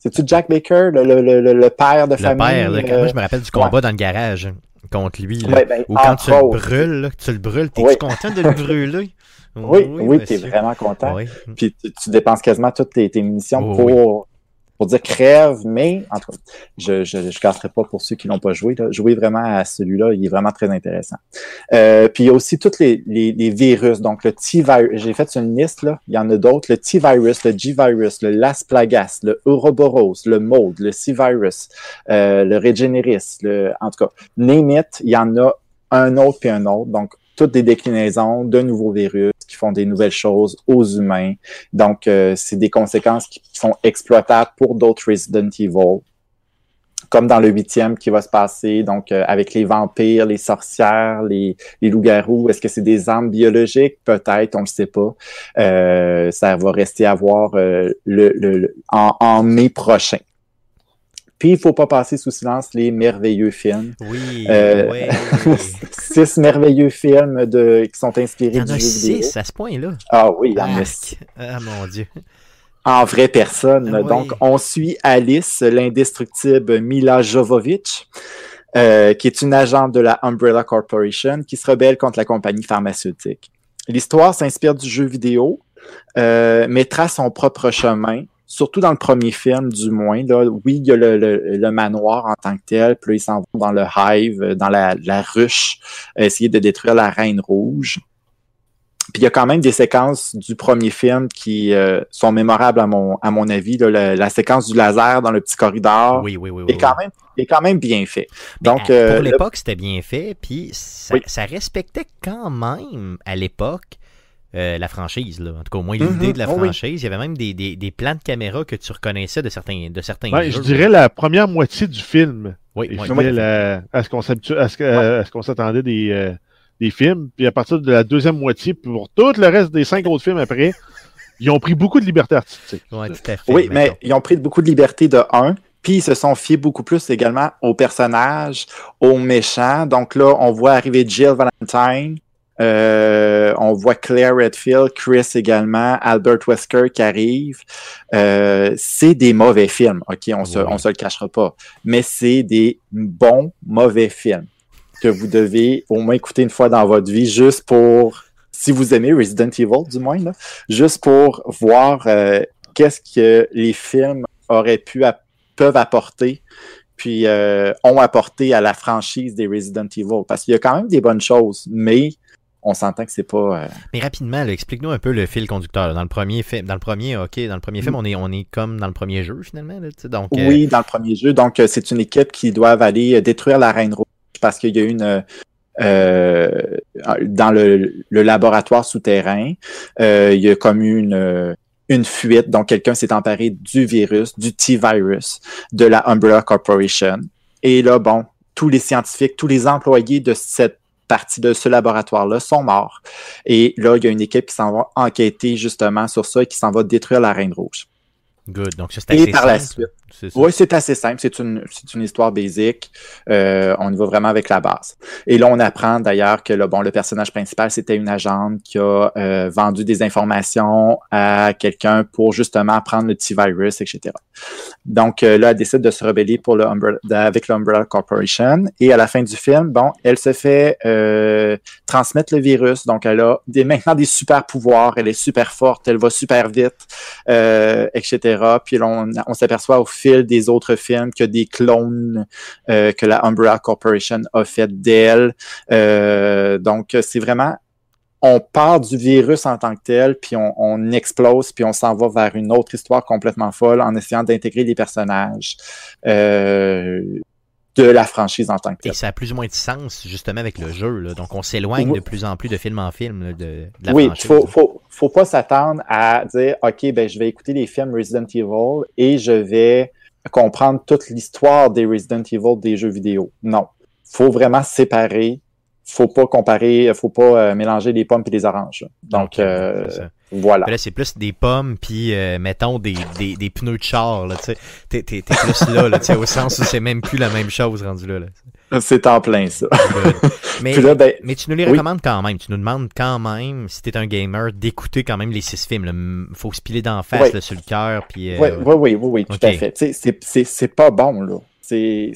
C'est-tu Jack Baker, le, le, le, le père de Le famille? père, là, euh, moi je me rappelle du combat dans le garage contre lui. Là. ouais, ben, Ou quand tu le brûles, là, tu le brûles, t'es-tu Oui. content de le (laughs) brûler? Oui, oui, t'es monsieur. vraiment content. Oui. Puis tu, tu dépenses quasiment toutes tes, tes munitions Oh, pour, pour dire crève, mais en tout cas, je je, je casserai pas pour ceux qui l'ont pas joué. Là. Jouez vraiment à celui-là, il est vraiment très intéressant. Euh, puis il y a aussi tous les, les, les virus, donc le T-virus, j'ai fait une liste, là. il y en a d'autres, le T-virus, le G-virus, le Las Plagas, le Ouroboros, le Mold, le C-virus, euh, le Regeneris, le, en tout cas, name it, il y en a un autre puis un autre, donc toutes des déclinaisons de nouveaux virus font des nouvelles choses aux humains. Donc, euh, c'est des conséquences qui sont exploitables pour d'autres Resident Evil. Comme dans le huitième qui va se passer, donc euh, avec les vampires, les sorcières, les, les loups-garous. Est-ce que c'est des armes biologiques? Peut-être, on ne le sait pas. Euh, ça va rester à voir euh, le, le- le- en, en mai prochain. Puis, il faut pas passer sous silence les merveilleux films. Oui, Euh, oui. (laughs) six merveilleux films de, qui sont inspirés Il y en du a jeu vidéo. six à ce point-là. Ah oui, il y en a Arc. six. Ah mon dieu. En vraie personne. Ah oui. Donc, on suit Alice, l'indestructible Mila Jovovich, euh, qui est une agente de la Umbrella Corporation qui se rebelle contre la compagnie pharmaceutique. L'histoire s'inspire du jeu vidéo, euh, mais trace son propre chemin. Surtout dans le premier film, du moins. Là, oui, il y a le, le- le manoir en tant que tel, puis là, ils s'en vont dans le hive, euh, dans la, la ruche, essayer de détruire la Reine Rouge. Puis il y a quand même des séquences du premier film qui euh, sont mémorables à mon, à mon avis. là. la, la séquence du laser dans le petit corridor Oui, oui, oui. oui, est, quand même, est quand même bien fait. Mais Donc, à- euh, pour le- l'époque, c'était bien fait, puis ça respectait quand même à l'époque euh, la franchise. Là. En tout cas, au moins Mhm. l'idée de la Oh oui. franchise. Il y avait même des, des, des plans de caméra que tu reconnaissais de certains, de certains Ben, jeux. je dirais la première moitié du film. Oui, à, à ce qu'on s'attendait des, euh, des films. Puis à partir de la deuxième moitié, pour tout le reste des cinq autres films après, ils ont pris beaucoup de liberté artistique. Ouais, tout à fait, Oui, mais ils ont pris beaucoup de liberté de un, puis ils se sont fiés beaucoup plus également aux personnages, aux méchants. Donc là, on voit arriver Jill Valentine, euh, on voit Claire Redfield, Chris également, Albert Wesker qui arrive. Euh, c'est des mauvais films, ok, on se, on se le cachera pas, mais c'est des bons mauvais films que vous devez au moins écouter une fois dans votre vie, juste pour, si vous aimez Resident Evil du moins, là, juste pour voir euh, qu'est-ce que les films auraient pu peuvent apporter puis euh, ont apporté à la franchise des Resident Evil. Parce qu'il y a quand même des bonnes choses mais on s'entend que c'est pas euh, Mais rapidement, explique-nous un peu le fil conducteur. là. Dans le premier film, dans le premier, ok, dans le premier film, on est, on est comme dans le premier jeu finalement. Là, donc, euh, Mm. oui dans le premier jeu donc euh, c'est une équipe qui doit aller détruire la Reine Rouge parce qu'il y a une euh, dans le, le laboratoire souterrain il y a comme une une fuite, donc quelqu'un s'est emparé du virus, du T-virus, de la Umbrella Corporation. Et là, bon, tous les scientifiques, tous les employés de cette partie de ce laboratoire-là sont morts. Et là, il y a une équipe qui s'en va enquêter justement sur ça et qui s'en va détruire la Reine Rouge. Good. Donc ça, c'est Et assez par la simple. suite. Oui, c'est assez simple. C'est une, histoire basique. Euh, on y va vraiment avec la base. Et là, on apprend d'ailleurs que le, bon, le personnage principal, c'était une agente qui a euh, vendu des informations à quelqu'un pour justement prendre le T-Virus, etc. Donc euh, là, elle décide de se rebeller pour le Umbrella- avec l'Umbrella Corporation. Et à la fin du film, bon, elle se fait transmettre le virus. Donc, elle a des, maintenant des super pouvoirs. Elle est super forte. Elle va super vite, euh, Puis on, s'aperçoit au fil des autres films a des clones euh, que la Umbrella Corporation a fait d'elle. Euh, donc, c'est vraiment on part du virus en tant que tel, puis on, on explose, puis on s'en va vers une autre histoire complètement folle en essayant d'intégrer les personnages euh, de la franchise en tant que Et tel. ça a plus ou moins de sens justement avec le jeu. Là. Donc on s'éloigne Oui. de plus en plus de film en film là, de, de la Oui, franchise. faut, faut, faut pas s'attendre à dire, OK, ben, je vais écouter les films Resident Evil et je vais comprendre toute l'histoire des Resident Evil des jeux vidéo. Non. Faut vraiment séparer. Faut pas comparer, faut pas euh, mélanger les pommes et les oranges. Donc, euh, voilà. Là, c'est plus des pommes, puis euh, mettons des, des, des pneus de char. Là, tu t'es, t'es, t'es plus là, là au sens où c'est même plus la même chose rendu là. là. C'est en plein, ça. (laughs) Mais, là, ben, mais tu nous les oui. recommandes quand même. Tu nous demandes quand même, si t'es un gamer, d'écouter quand même les six films. M- Faut se piler d'en face là, sur le cœur. Puis, euh, Oui, oui, oui, oui, oui, tout à fait. C'est c'est pas bon, là. C'est.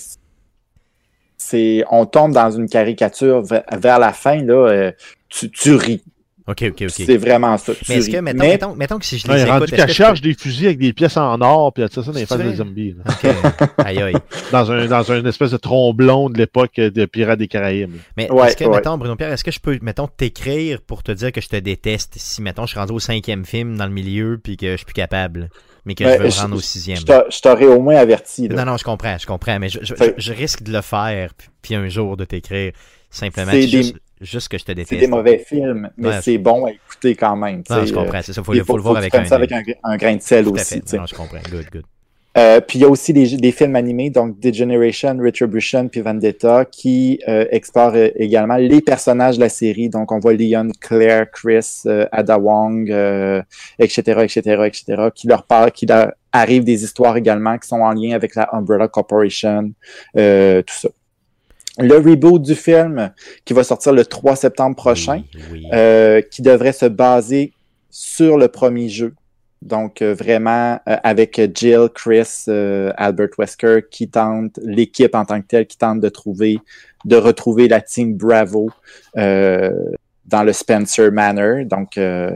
C'est- On tombe dans une caricature vers, vers la fin, là. euh, tu, tu ris. Ok, ok, ok. C'est vraiment ça. Tu Mais est-ce que, mettons, Mais- mettons, mettons que si je Ouais, les rendu écoute, qu'elle charge des fusils avec des pièces en or, puis elle tire ça dans les faces des zombies. là. Ok. (laughs) Aïe, aïe. Dans, un, dans une espèce de tromblon de l'époque de Pirates des Caraïbes. Mais Ouais, est-ce que, ouais. mettons, Bruno Pierre, est-ce que je peux, mettons, t'écrire pour te dire que je te déteste si, mettons, je suis rendu au cinquième film dans le milieu puis que je suis plus capable, mais que Ouais, je veux je- rendre au sixième? Je t'a- je t'aurais au moins averti. là. Non, non, je comprends, je comprends, mais je, risque de le faire puis, puis un jour de t'écrire simplement C'est juste, que je te C'est déteste. des mauvais films, mais Ouais, c'est bon à écouter quand même. Non, je comprends, c'est ça, il faut le voir avec un, ça avec un, un grain de sel aussi. Non, je comprends. Good, good. Euh, puis il y a aussi des, des films animés, donc Degeneration, Retribution, puis Vendetta, qui euh, explorent euh, également les personnages de la série. Donc on voit Leon, Claire, Chris, euh, Ada Wong, euh, etc., etc., etc., qui leur parlent, qui leur arrivent des histoires également qui sont en lien avec la Umbrella Corporation, euh, tout ça. Le reboot du film qui va sortir le 3 septembre prochain, Oui, oui. euh, qui devrait se baser sur le premier jeu. Donc, euh, vraiment, euh, avec Jill, Chris, euh, Albert Wesker, qui tente, l'équipe en tant que telle, qui tente de trouver, de retrouver la team Bravo euh, dans le Spencer Manor. Donc, euh,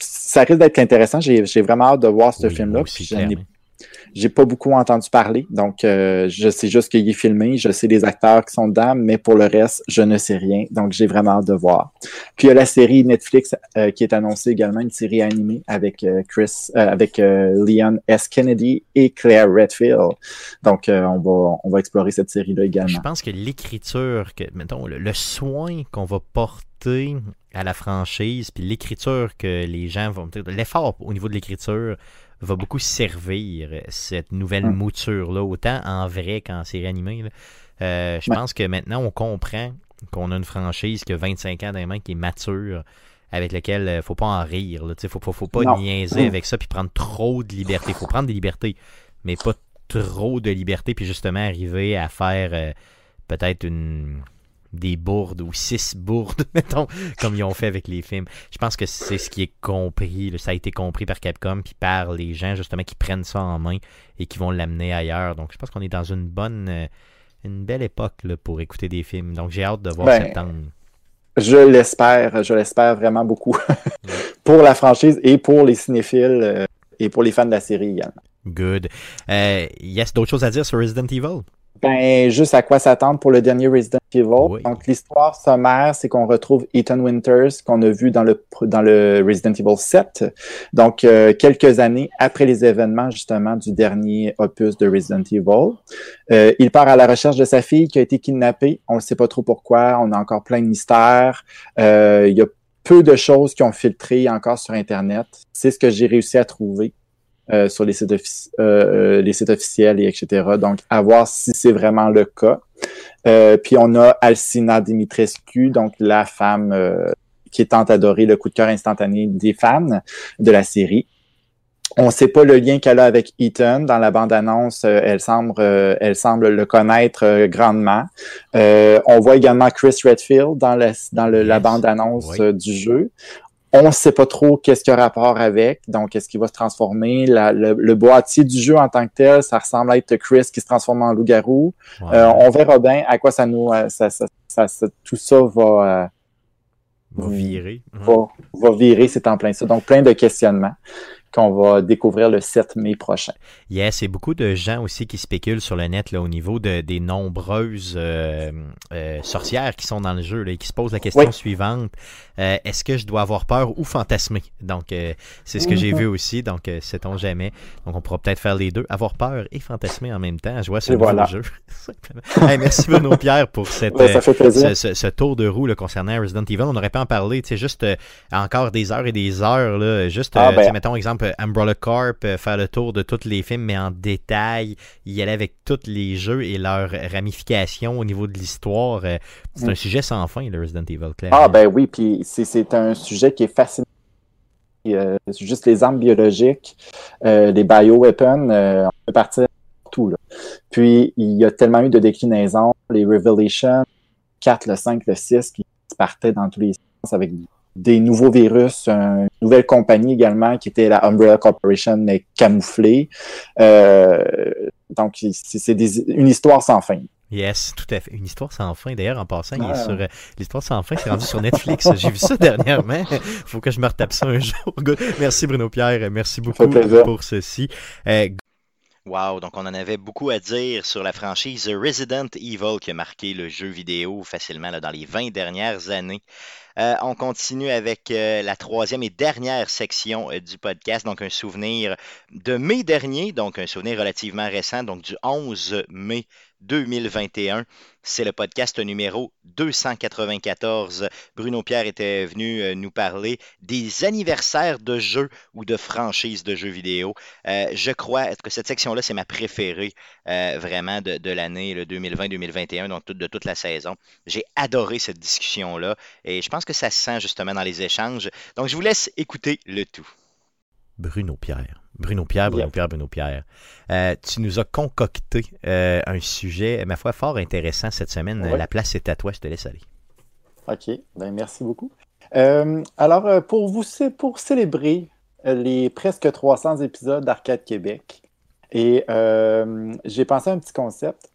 ça risque d'être intéressant. J'ai vraiment hâte de voir ce Oui, film-là. Puis. J'ai pas beaucoup entendu parler, donc euh, je sais juste qu'il est filmé, je sais les acteurs qui sont dedans, mais pour le reste, je ne sais rien, donc j'ai vraiment hâte de voir. Puis il y a la série Netflix euh, qui est annoncée également, une série animée avec euh, Chris, euh, avec euh, Leon S. Kennedy et Claire Redfield. Donc euh, on va on va explorer cette série-là Je également. pense que l'écriture, que, mettons, le, le soin qu'on va porter à la franchise, puis l'écriture que les gens vont. L'effort au niveau de l'écriture va beaucoup servir cette nouvelle Mm. mouture-là, autant en vrai qu'en série animée. Euh, je Ouais. pense que maintenant, on comprend qu'on a une franchise qui a 25 ans mains, qui est mature, avec laquelle il faut pas en rire. Il faut, faut, faut pas Non. niaiser Mm. avec ça puis prendre trop de liberté. faut prendre des libertés, mais pas trop de liberté, puis justement arriver à faire euh, peut-être une des bourdes ou six bourdes, (laughs) mettons, comme ils ont fait avec les films. Je pense que c'est ce qui est compris, ça a été compris par Capcom, puis par les gens justement qui prennent ça en main et qui vont l'amener ailleurs. Donc je pense qu'on est dans une bonne, euh, une belle époque là, pour écouter des films. Donc j'ai hâte de voir Ben, septembre. Je l'espère, je l'espère vraiment beaucoup (laughs) pour la franchise et pour les cinéphiles euh, et pour les fans de la série également. Good. Euh, yes, d'autres choses à dire sur Resident Evil? Ben, juste à quoi s'attendre pour le dernier Resident Evil. Oui. Donc, l'histoire sommaire, c'est qu'on retrouve Ethan Winters, qu'on a vu dans le, dans le Resident Evil 7. Donc, euh, quelques années après les événements, justement, du dernier opus de Resident Evil. Euh, il part à la recherche de sa fille qui a été kidnappée. On ne sait pas trop pourquoi. On a encore plein de mystères. Euh, il y a peu de choses qui ont filtré encore sur Internet. C'est ce que j'ai réussi à trouver. Euh, sur les sites, euh, euh, les sites officiels et etc. Donc, à voir si c'est vraiment le cas. Euh, puis on a Alcina Dimitrescu, donc la femme euh, qui est tant adorée, le coup de cœur instantané des fans de la série. On ne sait pas le lien qu'elle a avec Ethan. Dans la bande-annonce, euh, elle semble, elle semble le connaître grandement. Euh, on voit également Chris Redfield dans, la, dans le- la bande-annonce Oui. du jeu. On ne sait pas trop qu'est-ce qu'il y a rapport avec, donc est-ce qu'il va se transformer. La- le, le boîtier du jeu en tant que tel, ça ressemble à être Chris qui se transforme en loup-garou. Euh, on verra bien à quoi ça nous, euh, ça, ça, ça- tout ça va, va virer. euh, va, va virer, c'est en plein ça. Donc plein de questionnements qu'on va découvrir le 7 mai prochain. Yes, et beaucoup de gens aussi qui spéculent sur le net là, au niveau de, des nombreuses euh, euh, sorcières qui sont dans le jeu là, et qui se posent la question Oui. suivante euh, est-ce que je dois avoir peur ou fantasmer? Donc, c'est ce que j'ai Mhm. vu aussi. Donc, sait-on jamais. Donc, on pourra peut-être faire les deux avoir peur et fantasmer en même temps. Je vois ce voilà. jeu. (laughs) Hey, merci Bruno Pierre pour cette. Ce, ce- ce tour de roue là, concernant Resident Evil. On n'aurait pas en parler, tu sais, juste encore des heures et des heures, là, juste, Ah, ben. mettons exemple exemple, Umbrella Corp, euh, faire le tour de tous les films, mais en détail, y aller avec tous les jeux et leurs ramifications au niveau de l'histoire. euh, c'est Mm. un sujet sans fin, le Resident Evil, clairement. Ah ben oui, puis c'est- un sujet qui est fascinant. Euh, c'est juste les armes biologiques, euh, les bioweapons, euh, on peut partir tout. Là. Puis il y a tellement eu de déclinaisons, les Revelations, 4, le 5, le 6, qui partaient dans tous les sens avec des nouveaux virus, une nouvelle compagnie également qui était la Umbrella Corporation, mais camouflée. Euh, donc c'est des- une histoire sans fin. Yes, tout à fait. Une histoire sans fin. D'ailleurs, en passant, il est Ah. sur euh, l'histoire sans fin, c'est rendu sur Netflix. J'ai vu ça (laughs) dernièrement. Faut que je me retape ça un (laughs) jour. Merci Bruno Pierre. Merci beaucoup pour ceci. Euh, Wow, donc on en avait beaucoup à dire sur la franchise Resident Evil qui a marqué le jeu vidéo facilement dans les 20 dernières années. Euh, on continue avec euh, la troisième et dernière section euh, du podcast, donc un souvenir de mai dernier, donc un souvenir relativement récent, donc du 11 mai 2021. C'est le podcast numéro 294. Bruno Pierre était venu euh, nous parler des anniversaires de jeux ou de franchises de jeux vidéo. Euh, je crois que cette section-là, c'est ma préférée euh, vraiment de, de l'année le 2020-2021, donc de toute la saison. J'ai adoré cette discussion-là et je pense que ça se sent justement dans les échanges. Donc, je vous laisse écouter le tout. Bruno Pierre. Bruno Pierre, Bruno Yep. Pierre, Bruno Pierre. Euh, tu nous as concocté euh, un sujet, ma foi, fort intéressant cette semaine. Ouais. La place est à toi, je te laisse aller. OK, ben merci beaucoup. Euh, alors, pour vous cé- pour célébrer les presque 300 épisodes d'Arcade Québec, et j'ai pensé à un petit concept.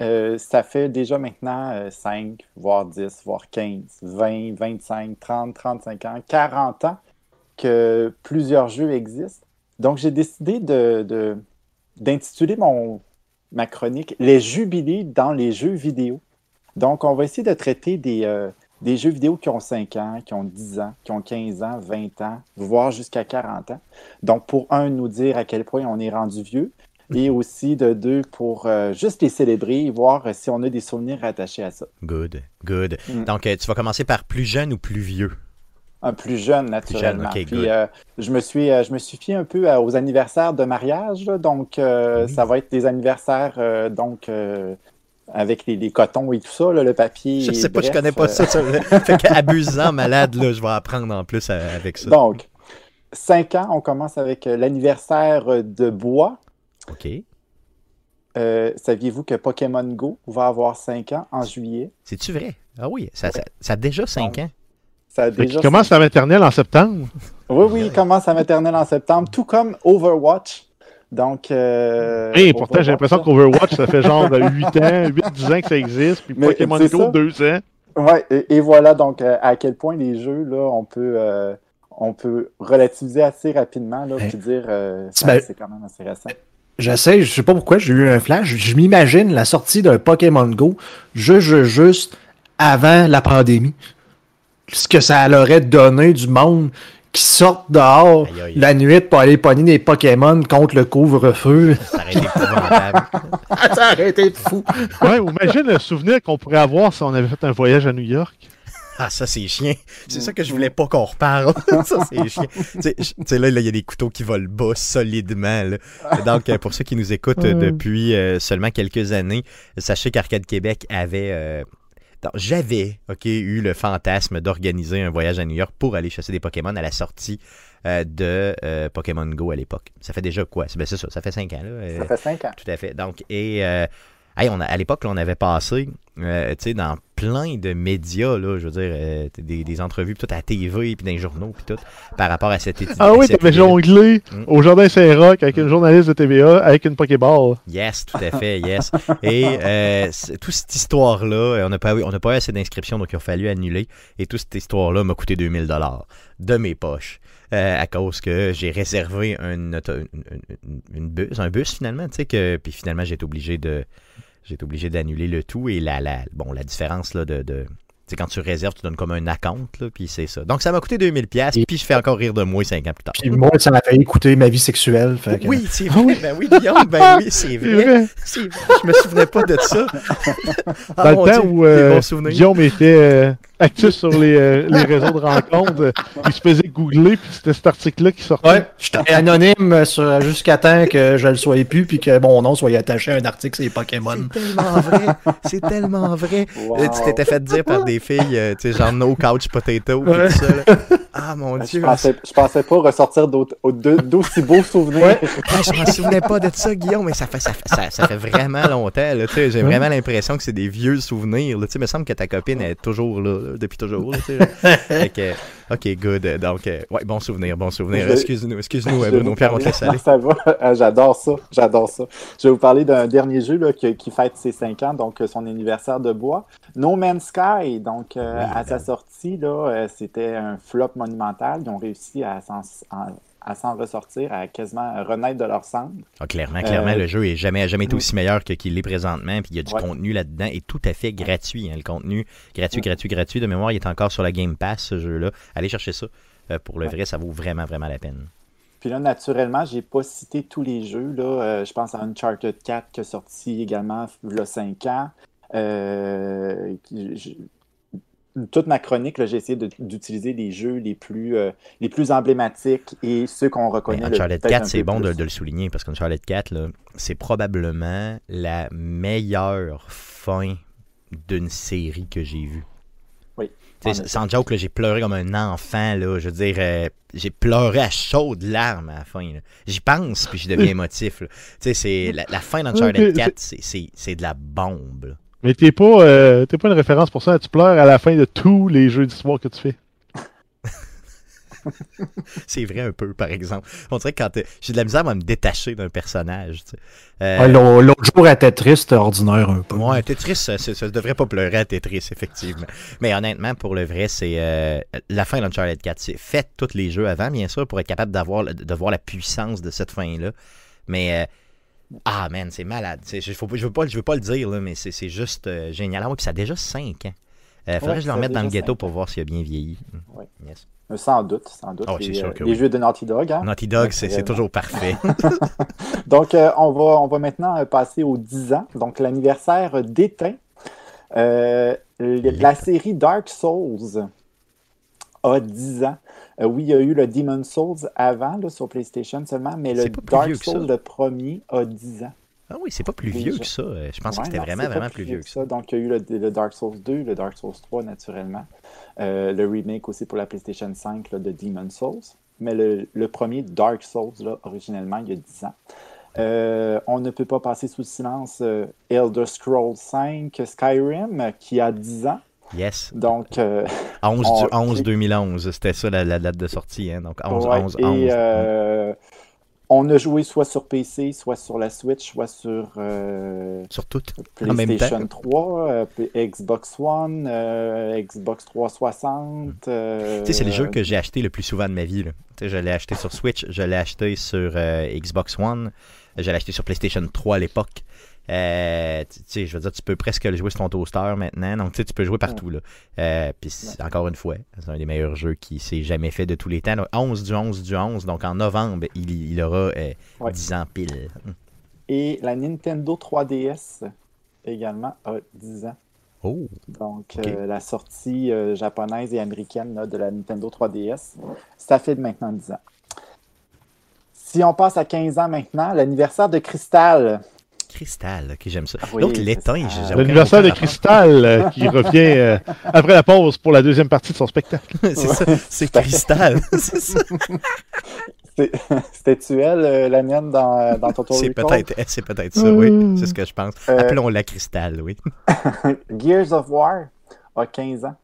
Ça fait déjà maintenant euh, 5, voire 10, voire 15, 20, 25, 30, 35 ans, 40 ans que plusieurs jeux existent. Donc, j'ai décidé de, d'intituler mon, ma chronique Les jubilés dans les jeux vidéo. Donc, on va essayer de traiter des, euh, des jeux vidéo qui ont 5 ans, qui ont 10 ans, qui ont 15 ans, 20 ans, voire jusqu'à 40 ans. Donc, pour un, nous dire à quel point on est rendu vieux, et aussi de deux, pour euh, juste les célébrer et voir si on a des souvenirs attachés à ça. Good, good. Mm. Donc, euh, tu vas commencer par plus jeune ou plus vieux? Un plus jeune, naturellement. Puis, euh, je, me suis, euh, je me suis fié un peu à- aux anniversaires de mariage, donc euh, ça va être des anniversaires euh, donc, euh, avec les, les cotons et tout ça, là, le papier. Je sais pas, je bref, connais pas euh, ça. ça (laughs) fait qu'abusant, malade, là, je vais apprendre en plus euh, avec ça. Donc, 5 ans, on commence avec euh, l'anniversaire euh, de Bois. OK. Euh, Saviez-vous que Pokémon Go va avoir 5 ans en juillet? C'est-tu vrai? Ah oui, ça, ça, ça a déjà 5 ans. Ça a déjà commence la maternelle en septembre. Oui, oui, il commence sa maternelle en septembre, tout comme Overwatch. Donc. Euh, Et pourtant, j'ai l'impression qu'Overwatch, ça fait genre 8 (laughs) ans, 8-10 ans que ça existe. Puis Mais Pokémon Go, ça. 2 ans. Ouais, et, et voilà donc euh, à quel point les jeux, là, on peut, euh, on peut relativiser assez rapidement, là, puis dire euh, m'as- c'est quand même assez récent. J'essaie, je sais pas pourquoi, j'ai eu un flash. Je m'imagine la sortie d'un Pokémon Go juste avant la pandémie. Ce que ça leur aurait donné du monde qui sortent dehors Aïe, aïe. la nuit pour aller pogner des Pokémon contre le couvre-feu. Ça aurait été épouvantable. (laughs) ça aurait été fou. Ouais, imagine le souvenir qu'on pourrait avoir si on avait fait un voyage à New York. Ah, ça, c'est chiant. C'est ça que je voulais pas qu'on reparle. (laughs) ça, c'est chiant. Tu sais, là, là, il y a des couteaux qui volent bas solidement. là. Donc, euh, pour ceux qui nous écoutent euh, depuis euh, seulement quelques années, sachez qu'Arcade Québec avait. euh, J'avais ok, eu le fantasme d'organiser un voyage à New York pour aller chasser des Pokémon à la sortie euh, de euh, Pokémon Go à l'époque. Ça fait déjà quoi? C'est ben, c'est ça, ça fait cinq ans. Là, euh, Ça fait 5 ans. tout à fait. Donc, et hey, on a, à l'époque, on avait passé euh, tu sais, dans plein de médias, là, je veux dire, euh, des, des entrevues, tout à la TV, puis dans les journaux, puis tout, par rapport à cette étude. Ah oui, t'avais jonglé Mm. au Jardin Saint-Roch avec une journaliste de TVA avec une Pokéball. Yes, tout à fait, yes. Et euh, toute cette histoire-là, euh, on n'a pas, eu- on n'a pas eu assez d'inscriptions, donc il a fallu annuler. Et toute cette histoire-là m'a coûté 2000 dollars de mes poches. Euh, à cause que j'ai réservé un, auto- une, une- une bus, un bus finalement, tu sais, que, puis finalement j'ai été obligé de, j'ai été obligé d'annuler le tout et la, la, bon, la différence là, de, quand tu réserves, tu donnes comme un account, là, puis c'est ça. Donc ça m'a coûté 2000 pièces, puis je fais encore rire de moi cinq ans plus tard. Puis moi, ça m'a fait écouter ma vie sexuelle. Fait que- Oui, c'est vrai, ben oui, Guillaume, ben oui, (laughs) c'est vrai. vrai. C'est vrai, je me souvenais pas de ça. Ah, Dans mon le temps Dieu, où euh. Guillaume était, euh, actif sur les, euh, les réseaux de rencontres. euh, il se faisait googler, puis c'était cet article-là qui sortait. Ouais, j'étais anonyme sur- jusqu'à temps que je le sois plus puis que mon nom soit attaché à un article sur les Pokémon. C'est tellement vrai. C'est tellement vrai. Wow. Euh, Tu t'étais fait dire par des filles, euh, tu sais, genre no couch potato. Ouais. tout ça, là. Ah mon Je dieu. pensais, je pensais pas ressortir d'aussi beaux souvenirs. Ouais. Ah, je m'en souvenais pas de ça, Guillaume, mais ça fait, ça, fait- ça, ça fait vraiment longtemps. là, tu sais, J'ai vraiment l'impression que c'est des vieux souvenirs. là, tu sais, Il me semble que ta copine est toujours là, là, depuis toujours. là. Fait que, ok, good. Donc, euh, ouais, bon souvenir, bon souvenir. Excuse-nous, excuse-nous, Bruno Pierre, on te laisse aller. Ça va. Euh, (laughs) J'adore ça. J'adore ça. Je vais vous parler d'un dernier jeu là, qui, qui fête ses 5 ans, donc euh, son anniversaire de bois. No Man's Sky. Donc, euh, Oui, à sa sortie, là, c'était un flop monumental. Ils ont réussi à s'en en- à s'en ressortir, à quasiment renaître de leur cendre. Ah, clairement, clairement, Euh, le jeu est jamais, jamais été aussi meilleur que qu'il l'est présentement. Puis il y a du Ouais. contenu là-dedans et tout à fait gratuit. hein, le contenu gratuit, gratuit, gratuit. De mémoire, il est encore sur la Game Pass, ce jeu-là. Allez chercher ça. Euh, pour le Ouais. vrai, ça vaut vraiment, vraiment la peine. Puis là, naturellement, j'ai pas cité tous les jeux. Là. Euh, je pense à Uncharted 4 qui est sorti également il y a 5 ans. Euh, toute ma chronique, j'ai essayé d'utiliser les jeux les plus, euh, les plus emblématiques et ceux qu'on reconnaît. Mais le- Uncharted peut-être 4, un c'est bon de, le souligner parce qu'Uncharted 4, là, c'est probablement la meilleure fin d'une série que j'ai vue. Oui, sans joke, là, j'ai pleuré comme un enfant. Là, je veux dire, euh, j'ai pleuré à chaudes larmes à la fin. J'y pense, puis je deviens (laughs) émotif. là. Tu sais, c'est la, la fin d'Uncharted Ok, 4, c'est- de la bombe. là. Mais t'es pas, euh, t'es pas une référence pour ça. Tu pleures à la fin de tous les jeux d'histoire que tu fais. (laughs) C'est vrai un peu, par exemple. On dirait que quand t'es- j'ai de la misère à me détacher d'un personnage. Euh, Ouais, l'au- L'autre jour, elle était triste, ordinaire un peu. Ouais, Tetris, ça, ça, ça devrait pas pleurer à Tetris, effectivement. Mais honnêtement, pour le vrai, c'est euh, la fin d'Uncharted 4. C'est faites tous les jeux avant, bien sûr, pour être capable d'avoir, de voir la puissance de cette fin-là. Mais euh, ah man, c'est malade. C'est- Je, je veux pas, je veux pas le dire, là, mais c'est juste euh, génial. Ah ouais, puis ça a déjà 5 ans. Euh, faudrait Ouais, que je le remette dans le ghetto pour voir s'il a bien vieilli. Mm. Yes. Euh, Sans doute, sans doute. Ah oui, c'est les, sûr euh, que les oui. jeux de Naughty Dog. hein? Naughty Dog, c'est toujours parfait. (laughs) Donc, euh, on, va, on va maintenant euh, passer aux 10 ans. Donc, l'anniversaire d'éteint. Euh, la série Dark Souls a 10 ans. Euh, oui, il y a eu le Demon Souls avant, là, sur PlayStation seulement, mais le Dark. Souls, le premier, a 10 ans. ah oui, c'est pas plus vieux que ça. Euh, Je pensais Ouais, que c'était vraiment, vraiment plus vieux que ça. Donc, il y a eu le, le Dark Souls 2, le Dark Souls 3, naturellement. Euh, le remake aussi pour la PlayStation 5 là, de Demon Souls. Mais le, le premier Dark Souls, là, originellement, il y a 10 ans. Euh, on ne peut pas passer sous silence euh, Elder Scrolls 5 Skyrim, qui a 10 ans. Yes. Donc, euh, (laughs) 11 On- du 11 2011, c'était ça la, la date de sortie. Hein? Donc 11 ouais, 11 et 11. euh, on a joué soit sur PC, soit sur la Switch, soit sur euh, Sur toutes. En même PlayStation 3, euh, Xbox One, Xbox 360. euh, Tu sais, c'est le jeu que j'ai acheté le plus souvent de ma vie. là. Tu sais, je l'ai acheté sur Switch, je l'ai acheté sur Xbox One, je l'ai acheté sur PlayStation 3 à l'époque. Euh, tu sais, je veux dire, tu peux presque le jouer sur ton toaster maintenant. Donc, tu sais, tu peux jouer partout. Là. Euh, Puis, encore une fois, c'est un des meilleurs jeux qui s'est jamais fait de tous les temps. Donc, 11 du 11 du 11. Donc, en novembre, il, il aura euh, Ouais. 10 ans pile. Et la Nintendo 3DS également a 10 ans. Oh, Donc, euh, la sortie euh, japonaise et américaine là, de la Nintendo 3DS, ça fait maintenant 10 ans. Si on passe à 15 ans maintenant, l'anniversaire de Crystal. Cristal, ok, j'aime ça. Oui, L'autre, c'est aucun- L'anniversaire de. Cristal euh, qui (laughs) revient euh, après la pause pour la deuxième partie de son spectacle. (laughs) c'est ça, c'est. Cristal. (laughs) c'est ça. C'est- C'était-tu elle, euh, la mienne, dans, dans Total C'est Recall? peut-être c'est peut-être ça, oui. C'est ce que je pense. Euh, Appelons-la Cristal, oui. Gears of War a 15 ans.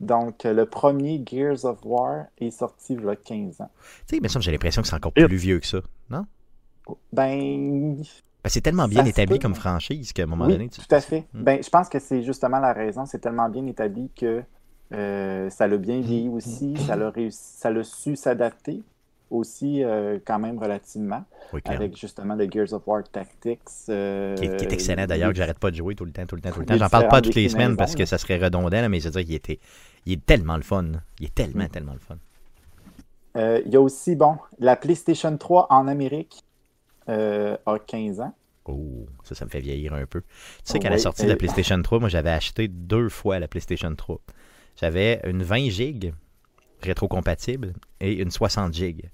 Donc, le premier Gears of War est sorti il y a 15 ans. Tu sais, mais ça, j'ai l'impression que c'est encore plus vieux que ça. Non? Ben, c'est tellement bien Ça établi comme franchise qu'à un moment oui, donné, tu tout à fait. Mm. Ben, je pense que c'est justement la raison. C'est tellement bien établi que euh, ça l'a bien vieilli aussi. Ça l'a réussi, ça l'a su s'adapter aussi euh, quand même relativement oui, avec justement le Gears of War Tactics. euh, Qui est, qui est excellent d'ailleurs, que j'arrête pas de jouer tout le temps, tout le temps, tout le temps. J'en parle pas toutes les semaines parce que ça serait redondant, là, mais je veux dire, il, était, il est tellement le fun. Il est tellement, Mm. tellement le fun. Euh, Il y a aussi, bon, la PlayStation 3 en Amérique a 15 ans. Oh, ça, ça me fait vieillir un peu. Tu sais Oh, qu'à la sortie de la et- PlayStation 3, moi, j'avais acheté deux fois la PlayStation 3. j'avais une 20 gigs rétro-compatible et une 60 gigs.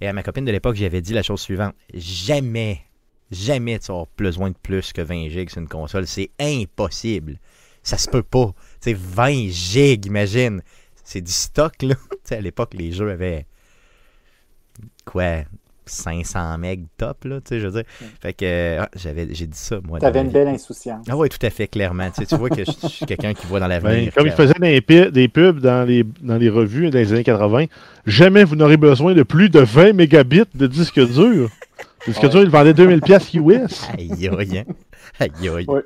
Et à ma copine de l'époque, j'avais dit la chose suivante. Jamais, jamais tu auras besoin de plus que 20 gigs sur une console. C'est impossible. Ça se peut pas. Tu sais, 20 gigs, imagine. C'est du stock, là. (laughs) Tu sais, à l'époque, les jeux avaient. Quoi 500 meg top, là, tu sais, je veux dire. Fait que ah, j'avais, j'ai dit ça, moi. T'avais une belle insouciance. Ah oui, tout à fait, clairement. Tu, sais, tu vois que je, je suis quelqu'un qui voit dans l'avenir. Ben, comme il faisait des, pubs dans les, dans les revues dans les années 80, jamais vous n'aurez besoin de plus de 20 mégabits de disque dur. Le disque Ouais. dur, il vendait 2000 pièces US. Aïe, aïe, hein. Aïe, aïe. Ouais.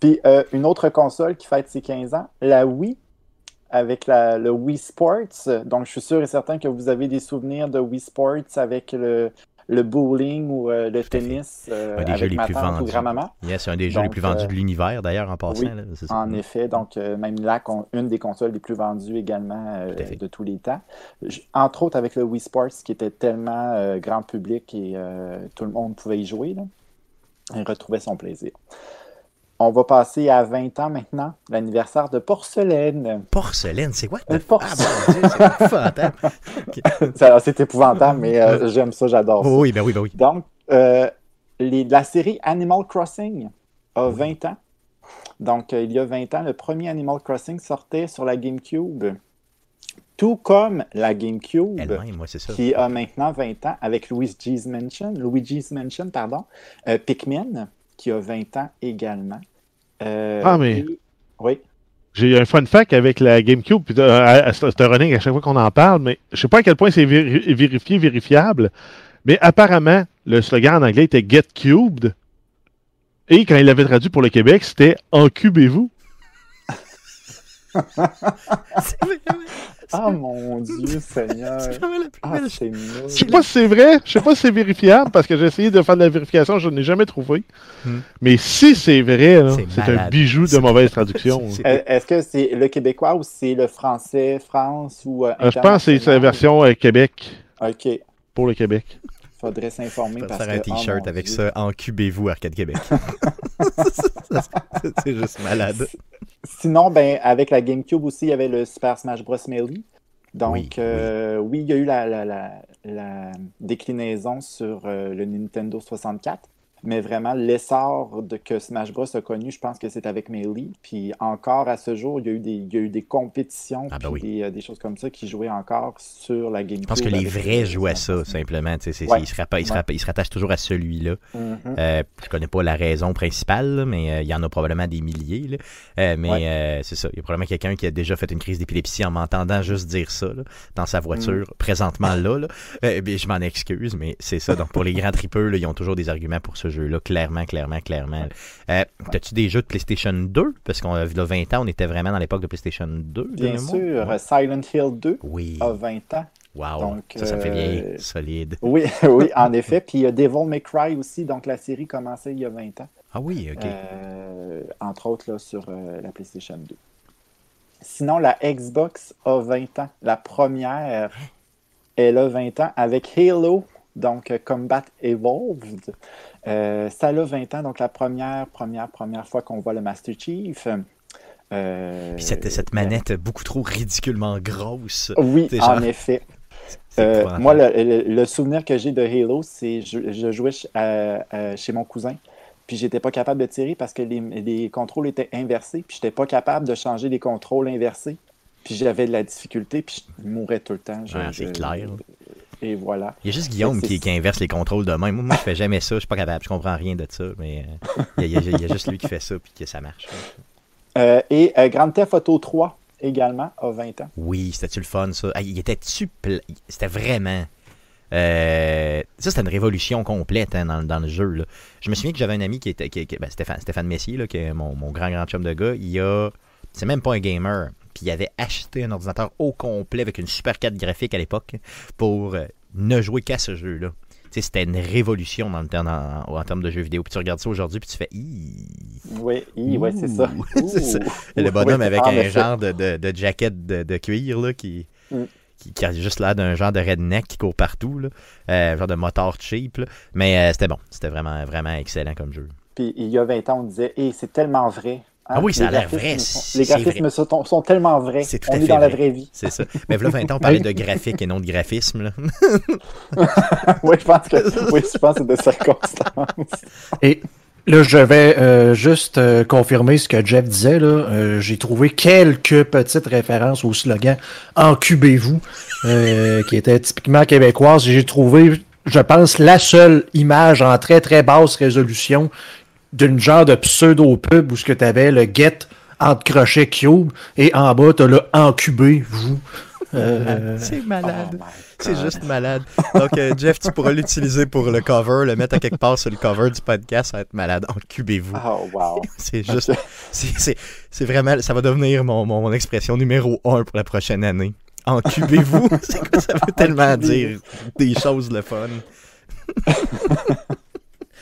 Puis euh, une autre console qui fête ses 15 ans, la Wii, avec la, le Wii Sports. Donc, je suis sûr et certain que vous avez des souvenirs de Wii Sports avec le, le bowling ou euh, le tennis euh, Un des jeux les ma plus tante ou vendus. grand-maman. C'est un des jeux les plus vendus euh, de l'univers, d'ailleurs, en passant. oui, là, c'est ça. En effet, donc euh, même là, une des consoles les plus vendues également de tous les temps. Entre autres avec le Wii Sports qui était tellement grand public et tout le monde pouvait y jouer. Là. Il retrouvait son plaisir. On va passer à 20 ans maintenant, l'anniversaire de Porcelaine. Porcelaine, c'est quoi? Euh, Ah, porce- mon Dieu, c'est épouvantable. (laughs) Ça, C'est épouvantable, mais euh, j'aime ça, j'adore ça. Oui, ben oui, ben oui. Donc, euh, les- la série Animal Crossing a 20 ans. Donc, euh, il y a 20 ans, le premier Animal Crossing sortait sur la GameCube. Tout comme la GameCube, moi, ça. qui a maintenant 20 ans, avec Luigi's Mansion, Luigi's Mansion, pardon, euh, Pikmin, qui a 20 ans également. Euh, Ah, mais- et- Oui. J'ai un fun fact avec la GameCube, puis euh, c'est un running à chaque fois qu'on en parle, mais je sais pas à quel point c'est véri- vérifié, vérifiable, mais apparemment, le slogan en anglais était Get Cubed, et quand il l'avait traduit pour le Québec, c'était Encubez-vous. (laughs) (laughs) Ah, mon Dieu, (laughs) Seigneur. c'est vraiment la plus Ah, belle c'est Je nul. sais pas si c'est vrai, je sais pas si c'est vérifiable, parce que j'ai essayé de faire de la vérification, je n'ai jamais trouvé. Hmm. Mais si c'est vrai, C'est un bijou de mauvaise (laughs) traduction. Euh, Est-ce que c'est le québécois ou c'est le français, France ou euh, Euh, je pense que c'est la version euh, Québec, OK. pour le Québec. Faudrait s'informer parce faire un oh t-shirt avec Dieu. ça, encubez-vous Arcade Québec. (laughs) c'est juste malade. Sinon, ben, avec la GameCube aussi, il y avait le Super Smash Bros. Melee. Donc, Oui, euh, oui, il y a eu la, la- la- la déclinaison sur euh, le Nintendo 64. Mais vraiment, l'essor de, que Smash Bros. a connu, je pense que c'est avec Melee. Puis encore à ce jour, il y a eu des, il y a eu des compétitions, Ah, ben puis oui. des, euh, des choses comme ça qui jouaient encore sur la GameCube. Je pense que les vrais à ça, 64. simplement. Ouais. Ils, se se Ouais. ratta- ils se rattachent toujours à celui-là. Mhm. Euh, je connais pas la raison principale, mais euh, il y en a probablement des milliers. là. Euh, mais Ouais. c'est ça. Il y a probablement quelqu'un qui a déjà fait une crise d'épilepsie en m'entendant juste dire ça là, dans sa voiture, Mm. présentement là. là. Ben, je m'en excuse, mais c'est ça. Donc pour les grands tripeux, ils ont toujours des arguments pour ce jeu-là, clairement, clairement, clairement. Euh, T'as-tu des jeux de PlayStation 2 Parce qu'on a 20 ans, on était vraiment dans l'époque de PlayStation 2. de Bien sûr, Ouais. Silent Hill 2 Oui. a 20 ans. Wow. donc, ça, ça me fait euh, vieillir. Solide. Oui, (laughs) oui, en (laughs) effet. Puis il y a Devil May Cry aussi, donc la série commençait il y a 20 ans. Ah oui, ok. Euh, entre autres là, sur euh, la PlayStation 2. Sinon, la Xbox a 20 ans. La première, elle a 20 ans avec Halo, donc euh, Combat Evolved. Euh, ça a 20 ans, donc la première, première, première fois qu'on voit le Master Chief. Euh, Puis cette, cette manette beaucoup trop ridiculement grosse. Oui, en effet. (laughs) Euh, moi, le, le- le souvenir que j'ai de Halo, c'est je, je jouais ch- à- à- chez mon cousin, puis j'étais pas capable de tirer parce que les, les contrôles étaient inversés, puis j'étais pas capable de changer les contrôles inversés, puis j'avais de la difficulté, puis je mourais tout le temps. C'est clair. Et voilà. Il y a juste Guillaume qui, qui inverse les contrôles de même. Moi, moi, je fais jamais ça. Je suis pas capable. Je comprends rien de ça. Mais euh, il y, a- il y a- il y a juste lui qui fait ça puis que ça marche. Euh, et euh, Grand Theft Auto 3 également a 20 ans. Oui, c'était-tu le fun, ça? Ah, il était-tu... C'était vraiment... euh, Ça, c'était une révolution complète hein, dans, dans le jeu. là. Je me souviens que j'avais un ami qui était... Qui, qui- ben, Stéphane, Stéphane Messier, là, qui est mon, mon grand, grand chum de gars. Il a... C'est même pas un gamer. Puis il avait acheté un ordinateur au complet avec une super carte graphique à l'époque pour euh, ne jouer qu'à ce jeu-là. Tu sais, C'était une révolution dans le terme- en, en termes de jeux vidéo. Puis tu regardes ça aujourd'hui, puis tu fais... Oui, ouais, c'est ça. (laughs) Le bonhomme avec un effet. genre de, de, de jacket de, de cuir là, qui, Mm. qui, qui a juste l'air d'un genre de redneck qui court partout. Là. Euh, genre de motard cheap. là. Mais euh, c'était bon. C'était vraiment, vraiment excellent comme jeu. Puis il y a 20 ans, on disait, et c'est tellement vrai. Ah oui, ça a l'air vrai, sont- Les graphismes sont, sont tellement vrais. C'est tout à On fait est dans la vrai. vraie vie. C'est ça. Mais là, 20 ans, on parlait (laughs) de graphique et non de graphisme. Là. (laughs) oui, je pense que oui, je pense que c'est de circonstances. Et là, je vais euh, juste euh, confirmer ce que Jeff disait. Là. Euh, J'ai trouvé quelques petites références au slogan Encubez-vous, (laughs) euh, qui était typiquement québécoise. J'ai trouvé, je pense, la seule image en très très basse résolution d'une genre de pseudo-pub où ce que tu avais le get entre crochet cube et en bas, tu as le Encubez-vous. (laughs) Euh, C'est Oh malade. my C'est juste malade. Donc, euh, Jeff, tu pourras l'utiliser pour le cover, le mettre à quelque part sur le cover du podcast. Ça va être malade. Encubez-vous. Oh, wow. (laughs) C'est juste. c'est- C'est c'est vraiment. Ça va devenir mon, mon, mon expression numéro un pour la prochaine année. Encubez-vous. (laughs) C'est quoi ça veut tellement dire? Des choses le fun.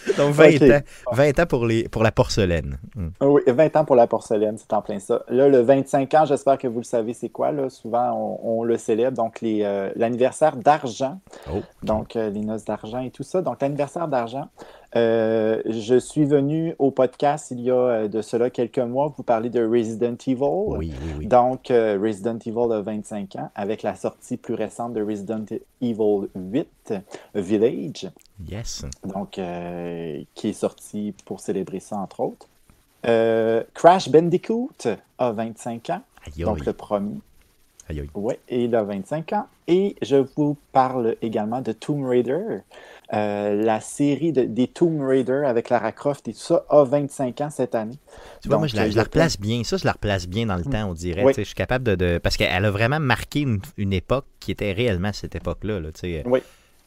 (laughs) Donc 20 Ok. ans, 20 ans pour, les, pour la porcelaine. Hmm. Ah Oui, 20 ans pour la porcelaine, c'est en plein ça. Là, le 25 ans, j'espère que vous le savez, c'est quoi. Là? Souvent, on, on le célèbre. Donc, euh, l'anniversaire d'argent. Oh. Donc, euh, les noces d'argent et tout ça. Donc, l'anniversaire d'argent. Euh, je suis venu au podcast il y a euh, de cela quelques mois vous parler de Resident Evil. Oui, oui, oui. Donc, euh, Resident Evil a 25 ans, avec la sortie plus récente de Resident Evil 8, Village, Yes. donc, euh, qui est sorti pour célébrer ça, entre autres. Crash Bandicoot a 25 ans, donc le premier. Aïe, aïe. Ouais, et il a 25 ans. Et je vous parle également de Tomb Raider. Euh, la série de- des Tomb Raider avec Lara Croft et tout ça a 25 ans cette année. Tu vois, moi, Donc, je la, euh, je la replace bien. Ça, je la replace bien dans le temps, on dirait. Oui. Je suis capable de, de- Parce qu'elle a vraiment marqué une, une époque qui était réellement cette époque-là. Là. Oui.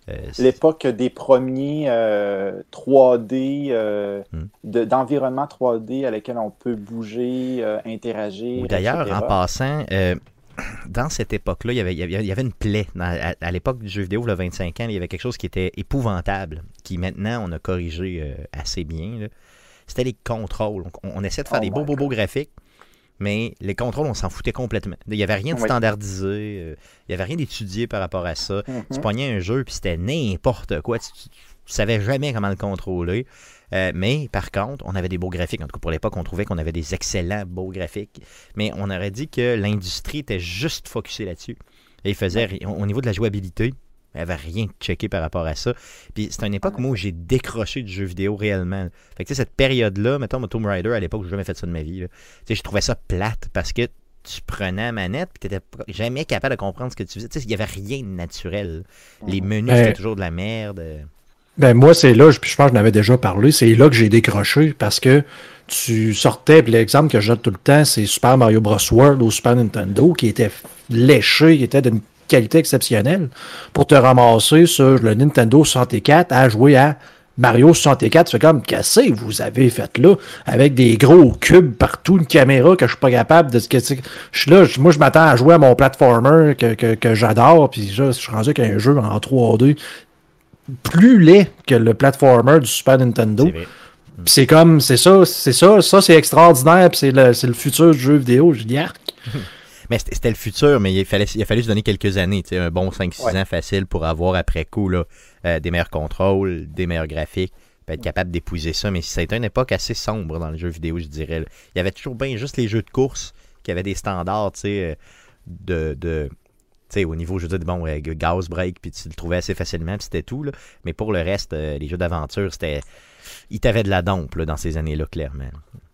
Euh, c'est- L'époque des premiers euh, 3D, euh, Hmm. de- d'environnement 3D à lesquels on peut bouger, interagir. D'ailleurs, en passant, dans cette époque-là, il y avait, il y une plaie. À à l'époque du jeu vidéo, le 25 ans, il y avait quelque chose qui était épouvantable, qui maintenant, on a corrigé euh, assez bien. C'était les contrôles. On, on essaie de faire Oh des beaux, beaux, beaux graphiques, mais les contrôles, on s'en foutait complètement. Il n'y avait rien de Oui. standardisé, euh, il n'y avait rien d'étudié par rapport à ça. Tu pognais un jeu, puis c'était n'importe quoi. Tu, tu savais jamais comment le contrôler. Euh, mais par contre, on avait des beaux graphiques. En tout cas, pour l'époque, on trouvait qu'on avait des excellents beaux graphiques. Mais on aurait dit que l'industrie était juste focusée là-dessus. Et il faisait, au au niveau de la jouabilité, il n'y avait rien de checké par rapport à ça. Puis c'est une époque moi, où j'ai décroché du jeu vidéo réellement. Fait que tu sais, cette période-là, mettons, mon Tomb Raider, à l'époque, j'ai jamais fait ça de ma vie. là. Tu sais, je trouvais ça plate parce que tu prenais la manette puis tu n'étais jamais capable de comprendre ce que tu faisais. Tu sais, il n'y avait rien de naturel. Les menus, Ben- c'était toujours de la merde. Ben moi, c'est là, je, je pense que j'en avais déjà parlé, c'est là que j'ai décroché parce que tu sortais, l'exemple que je tout le temps, c'est Super Mario Bros. World au Super Nintendo qui était léché, qui était d'une qualité exceptionnelle pour te ramasser sur le Nintendo 64 à jouer à Mario 64. Tu fais comme, que vous avez fait là? Avec des gros cubes partout, une caméra que je suis pas capable de. Je suis là, je- moi je m'attends à jouer à mon platformer que, que, que j'adore, puis là, je suis rendu avec un jeu en 3D plus laid que le platformer du Super Nintendo. C'est comme, c'est ça, c'est ça, ça c'est extraordinaire, c'est le, c'est le futur du jeu vidéo. Je dis, (laughs) Mais c'était c'était le futur, mais il fallait, il a fallu se donner quelques années, un bon 5-6 Ouais. ans facile pour avoir après coup là, euh, des meilleurs contrôles, des meilleurs graphiques, puis être capable d'épuiser ça. Mais ça a été une époque assez sombre dans le jeu vidéo, je dirais. là. Il y avait toujours bien juste les jeux de course qui avaient des standards, tu sais, euh, de. de au niveau, je veux dire, bon, euh, break, puis tu le trouvais assez facilement, puis c'était tout. Là. Mais pour le reste, euh, les jeux d'aventure, c'était. Il t'avait de la dompe là, dans ces années-là, clairement.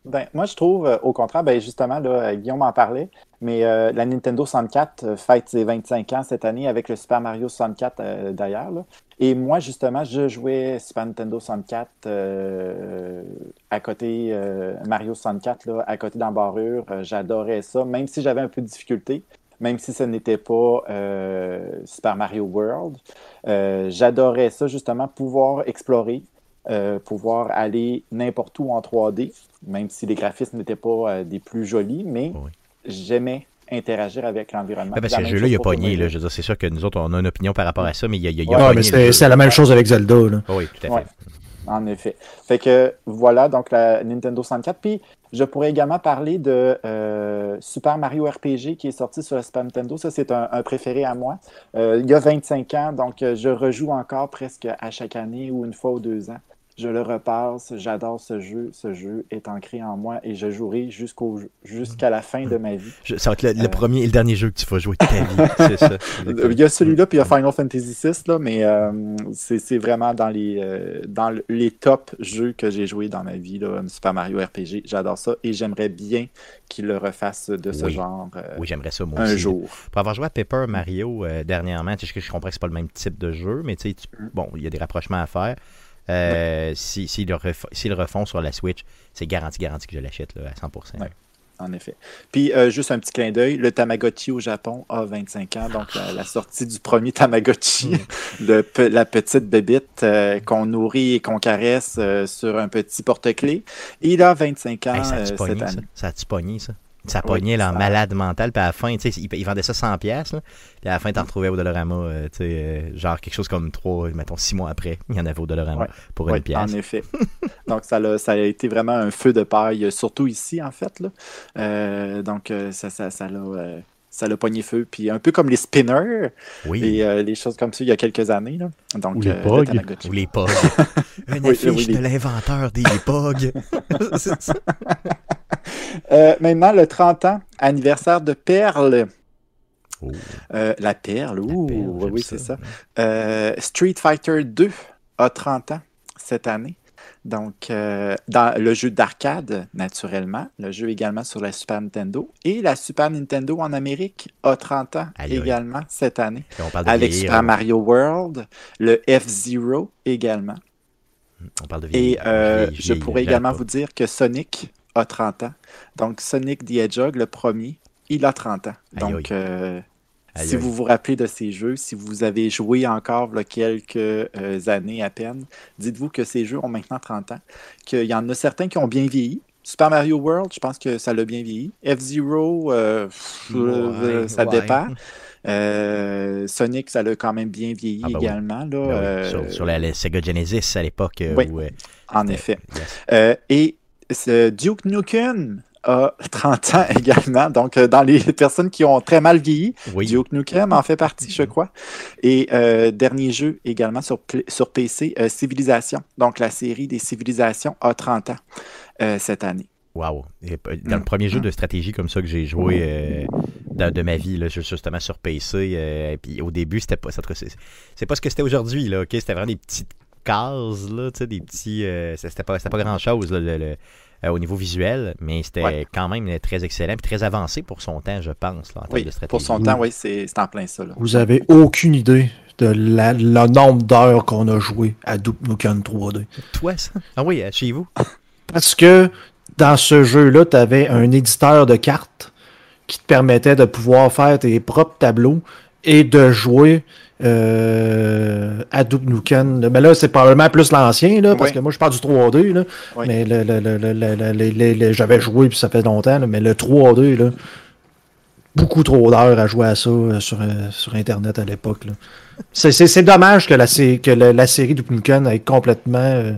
Ben, moi, je trouve, euh, au contraire, ben, justement, là, euh, Guillaume en parlait, mais la Nintendo 64 euh, fête ses 25 ans cette année avec le Super Mario 64 euh, d'ailleurs. là. Et moi, justement, je jouais Super Nintendo 64 euh, à côté Mario 64, là, à côté d'embarrure. J'adorais ça, même si j'avais un peu de difficulté, même si ce n'était pas euh, Super Mario World. Euh, J'adorais ça, justement, pouvoir explorer, euh, pouvoir aller n'importe où en 3D, même si les graphismes n'étaient pas euh, des plus jolis, mais Oui. j'aimais interagir avec l'environnement. Parce La que ce jeu-là, il a pogné. Là, je veux dire, c'est sûr que nous autres, on a une opinion par rapport à ça, mais il y a, il y a- il y a Ouais, mais le c'est la même chose avec Zelda. Là. Oh oui, tout à fait. Ouais. En effet. Fait que voilà, donc la Nintendo 64. Puis je pourrais également parler de euh, Super Mario RPG qui est sorti sur la Super Nintendo. Ça, c'est un, préféré à moi. Euh, il y a 25 ans, donc je rejoue encore presque à chaque année ou une fois ou deux ans. Je le repasse, j'adore ce jeu, ce jeu est ancré en moi et je jouerai jusqu'au jusqu'à la fin de ma vie. Je- ça va être le, le Euh. premier et le dernier jeu que tu vas jouer de ta vie. (laughs) C'est ça. Il y a celui-là, puis il y a Final Fantasy VI, là, mais euh, c'est vraiment dans les, euh, dans le- les top jeux que j'ai joués dans ma vie, là, Super Mario RPG. J'adore ça et j'aimerais bien qu'il le refasse de ce Oui. genre euh, Oui, j'aimerais ça, moi un aussi. jour. Pour avoir joué à Paper Mario euh, dernièrement, je, je comprends que c'est pas le même type de jeu, mais tu sais, tu- Mm. bon, il y a des rapprochements à faire. Euh, si- S'ils le, ref- s'ils le refont sur la Switch, c'est garanti, garanti que je l'achète à 100%. Ouais. En effet. Puis, euh, juste un petit clin d'œil, le Tamagotchi au Japon a 25 ans, donc la, la sortie du premier Tamagotchi, (laughs) le pe- la petite bébite euh, qu'on nourrit et qu'on caresse sur un petit porte-clés. Il a 25 ans Hey, ça a-tu cette pogné, ça? année. Ça a-tu pogné, ça? Ça Oui, pognait là, en malade mental, puis à la fin, tu sais, il, il vendait ça 100$, pièces là, puis à la fin, t'en retrouvais au Dollarama, euh, tu sais, euh, genre quelque chose comme 3, mettons 6 mois après, il y en avait au Dollarama Ouais. pour une pièce. en effet. (laughs) donc, ça, l'a- ça a été vraiment un feu de paille, surtout ici, en fait. Là. Euh, donc, ça, ça, ça l'a. Ça l'a pogné feu, puis un peu comme les spinners Oui, et euh, les choses comme ça il y a quelques années. Là. Donc, Ou les euh, ou les. (laughs) Une affiche oui, les- de l'inventeur des (laughs) ça. Euh, maintenant, le 30 ans, anniversaire de Perle. Oh, Euh, la Perle, ouh, Perle, oui, c'est ça. Street Fighter 2 a 30 ans cette année. Donc, euh, dans le jeu d'arcade, naturellement, le jeu également sur la Super Nintendo. Et la Super Nintendo en Amérique a 30 ans également cette année. On parle de Avec vieillir, Super là. Mario World, le F-Zero également. On parle de Et vieillir. euh, vieillir, je pourrais également vous dire que Sonic a 30 ans. Donc, Sonic the Hedgehog, le premier, il a 30 ans. Donc, euh, Aïe, si aïe. vous vous rappelez de ces jeux, si vous avez joué encore là, quelques euh, années à peine, dites-vous que ces jeux ont maintenant 30 ans, qu'il y en a certains qui ont bien vieilli. Super Mario World, je pense que ça l'a bien vieilli. F-Zero, euh, euh, Ouais, ça ouais. dépend. Euh, Sonic, ça l'a quand même bien vieilli Ah, oui. également. Là, Ben oui, euh, sur, sur la, la Sega Genesis à l'époque. Oui, où, en effet. yes. Euh, et ce Duke Nukem a 30 ans (laughs) également. Donc, euh, dans les personnes qui ont très mal vieilli, Oui. Duke Nukem en fait partie, je crois. Et euh, dernier jeu également sur, sur PC, euh, Civilisation. Donc, la série des Civilisations a 30 ans euh, cette année. Wow. Et, Dans le Mm. premier jeu de stratégie comme ça que j'ai joué euh, de, de ma vie, là, juste- justement sur PC, euh, et puis au début, c'était pas ça. C'est pas ce que c'était aujourd'hui, là, ok? C'était vraiment des petites cases, là, tu sais, des petits. euh, c'était pas, pas grand chose, là, le- le- euh, au niveau visuel, mais c'était Ouais. quand même euh, très excellent et très avancé pour son temps, je pense, là, en termes Oui, de stratégie. pour son temps, oui, c'est c'est en plein ça. là. Vous avez aucune idée de la- le nombre d'heures qu'on a joué à Duke Nukem 3D. Toi, ça? Ah oui, euh, chez vous? (laughs) Parce que dans ce jeu-là, tu avais un éditeur de cartes qui te permettait de pouvoir faire tes propres tableaux et de jouer euh, à Duke Nukem. Mais là, c'est probablement plus l'ancien, là, parce Oui. que moi, je parle du 3D. Là, Oui. Mais le, le- le- j'avais joué, puis ça fait longtemps, là, mais le 3D, là, beaucoup trop d'heures à jouer à ça euh, sur, euh, sur Internet à l'époque. là. C'est, c'est- c'est dommage que la, que la série Duke Nukem ait complètement euh,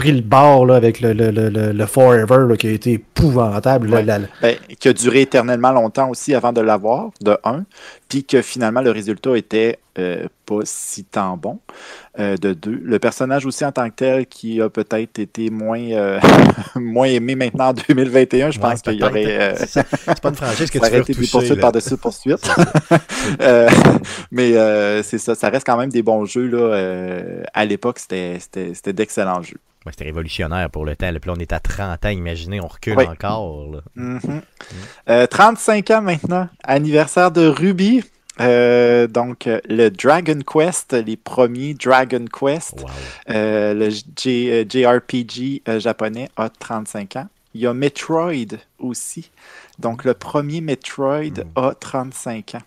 pris le bord là, avec le, le, le, le- le Forever là, qui a été épouvantable. là, Ouais. la- Ben, qui a duré éternellement longtemps aussi avant de l'avoir, de un, puis que finalement le résultat était euh, pas si tant bon, euh, de deux. Le personnage aussi en tant que tel qui a peut-être été moins, euh, (laughs) moins aimé maintenant en 2021, je Ouais, pense qu'il y aurait... euh, C'est pas une franchise (laughs) que tu veux retoucher. là. par-dessus poursuites. (laughs) Euh, mais euh, c'est ça, ça reste quand même des bons jeux. Là, euh, à l'époque, c'était c'était- c'était d'excellents jeux. Ouais, C'était révolutionnaire pour le temps. là. Puis là, on est à 30 ans, imaginez, on recule Oui. encore. là. Mhm. Euh, 35 ans maintenant, anniversaire de Ruby. Euh, donc, euh, le Dragon Quest, les premiers Dragon Quest, Wow. euh, le J- euh, JRPG euh, japonais a 35 ans. Il y a Metroid aussi. Donc, le premier Metroid Mm. a 35 ans.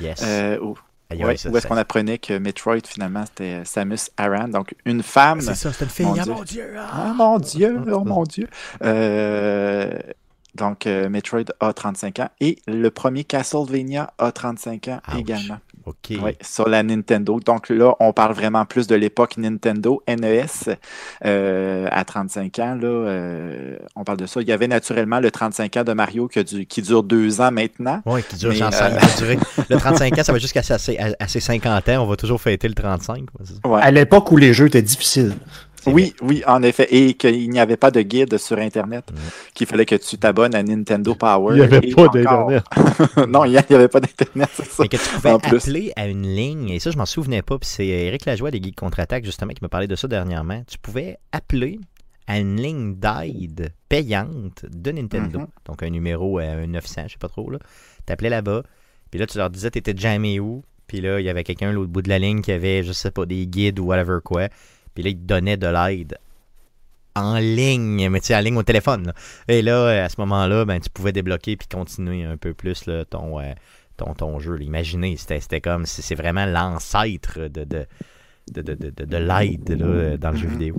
Yes. Euh, où Aïe, ouais, aïe, ça- où est-ce qu'on apprenait que Metroid, finalement, c'était Samus Aran. Donc, une femme. C'est ça, c'était une fille. Mon Ah, Dieu. mon Dieu! ah! Ah mon Dieu, oh mon Dieu. Euh, donc, euh, Metroid a 35 ans et le premier Castlevania a 35 ans Ouch. également. OK. Oui, sur la Nintendo. Donc là, on parle vraiment plus de l'époque Nintendo, NES, euh, à 35 ans. Là, euh, on parle de ça. Il y avait naturellement le 35 ans de Mario qui, a du- qui dure deux ans maintenant. Oui, qui dure Mais, euh, Le 35 ans, ça va jusqu'à ses, à- à ses 50 ans. On va toujours fêter le 35. quoi, c'est ça. Ouais. À l'époque où les jeux étaient difficiles. Oui, oui, en effet. Et qu'il n'y avait pas de guide sur Internet, Mm. qu'il fallait que tu t'abonnes à Nintendo Power. Il n'y avait pas d'Internet. (laughs) non, il n'y avait pas d'Internet, c'est ça. Mais que tu pouvais En plus. appeler à une ligne, et ça, je m'en souvenais pas, puis c'est Eric Lajoie des Geeks Contre-Attaque, justement, qui me parlait de ça dernièrement. Tu pouvais appeler à une ligne d'aide payante de Nintendo. Mhm. Donc, un numéro à un 900, je sais pas trop, là. T'appelais là-bas, puis là, tu leur disais t'étais jamais où, puis là, il y avait quelqu'un à l'autre bout de la ligne qui avait, je sais pas, des guides ou whatever quoi, puis là, il te donnait de l'aide en ligne, mais tu sais, en ligne au téléphone. là. Et là, à ce moment-là, ben, tu pouvais débloquer puis continuer un peu plus là, ton, euh, ton, ton jeu. Imaginez, c'était comme, c'est c'est vraiment l'ancêtre de, de, de, de, de, de l'aide dans le jeu vidéo.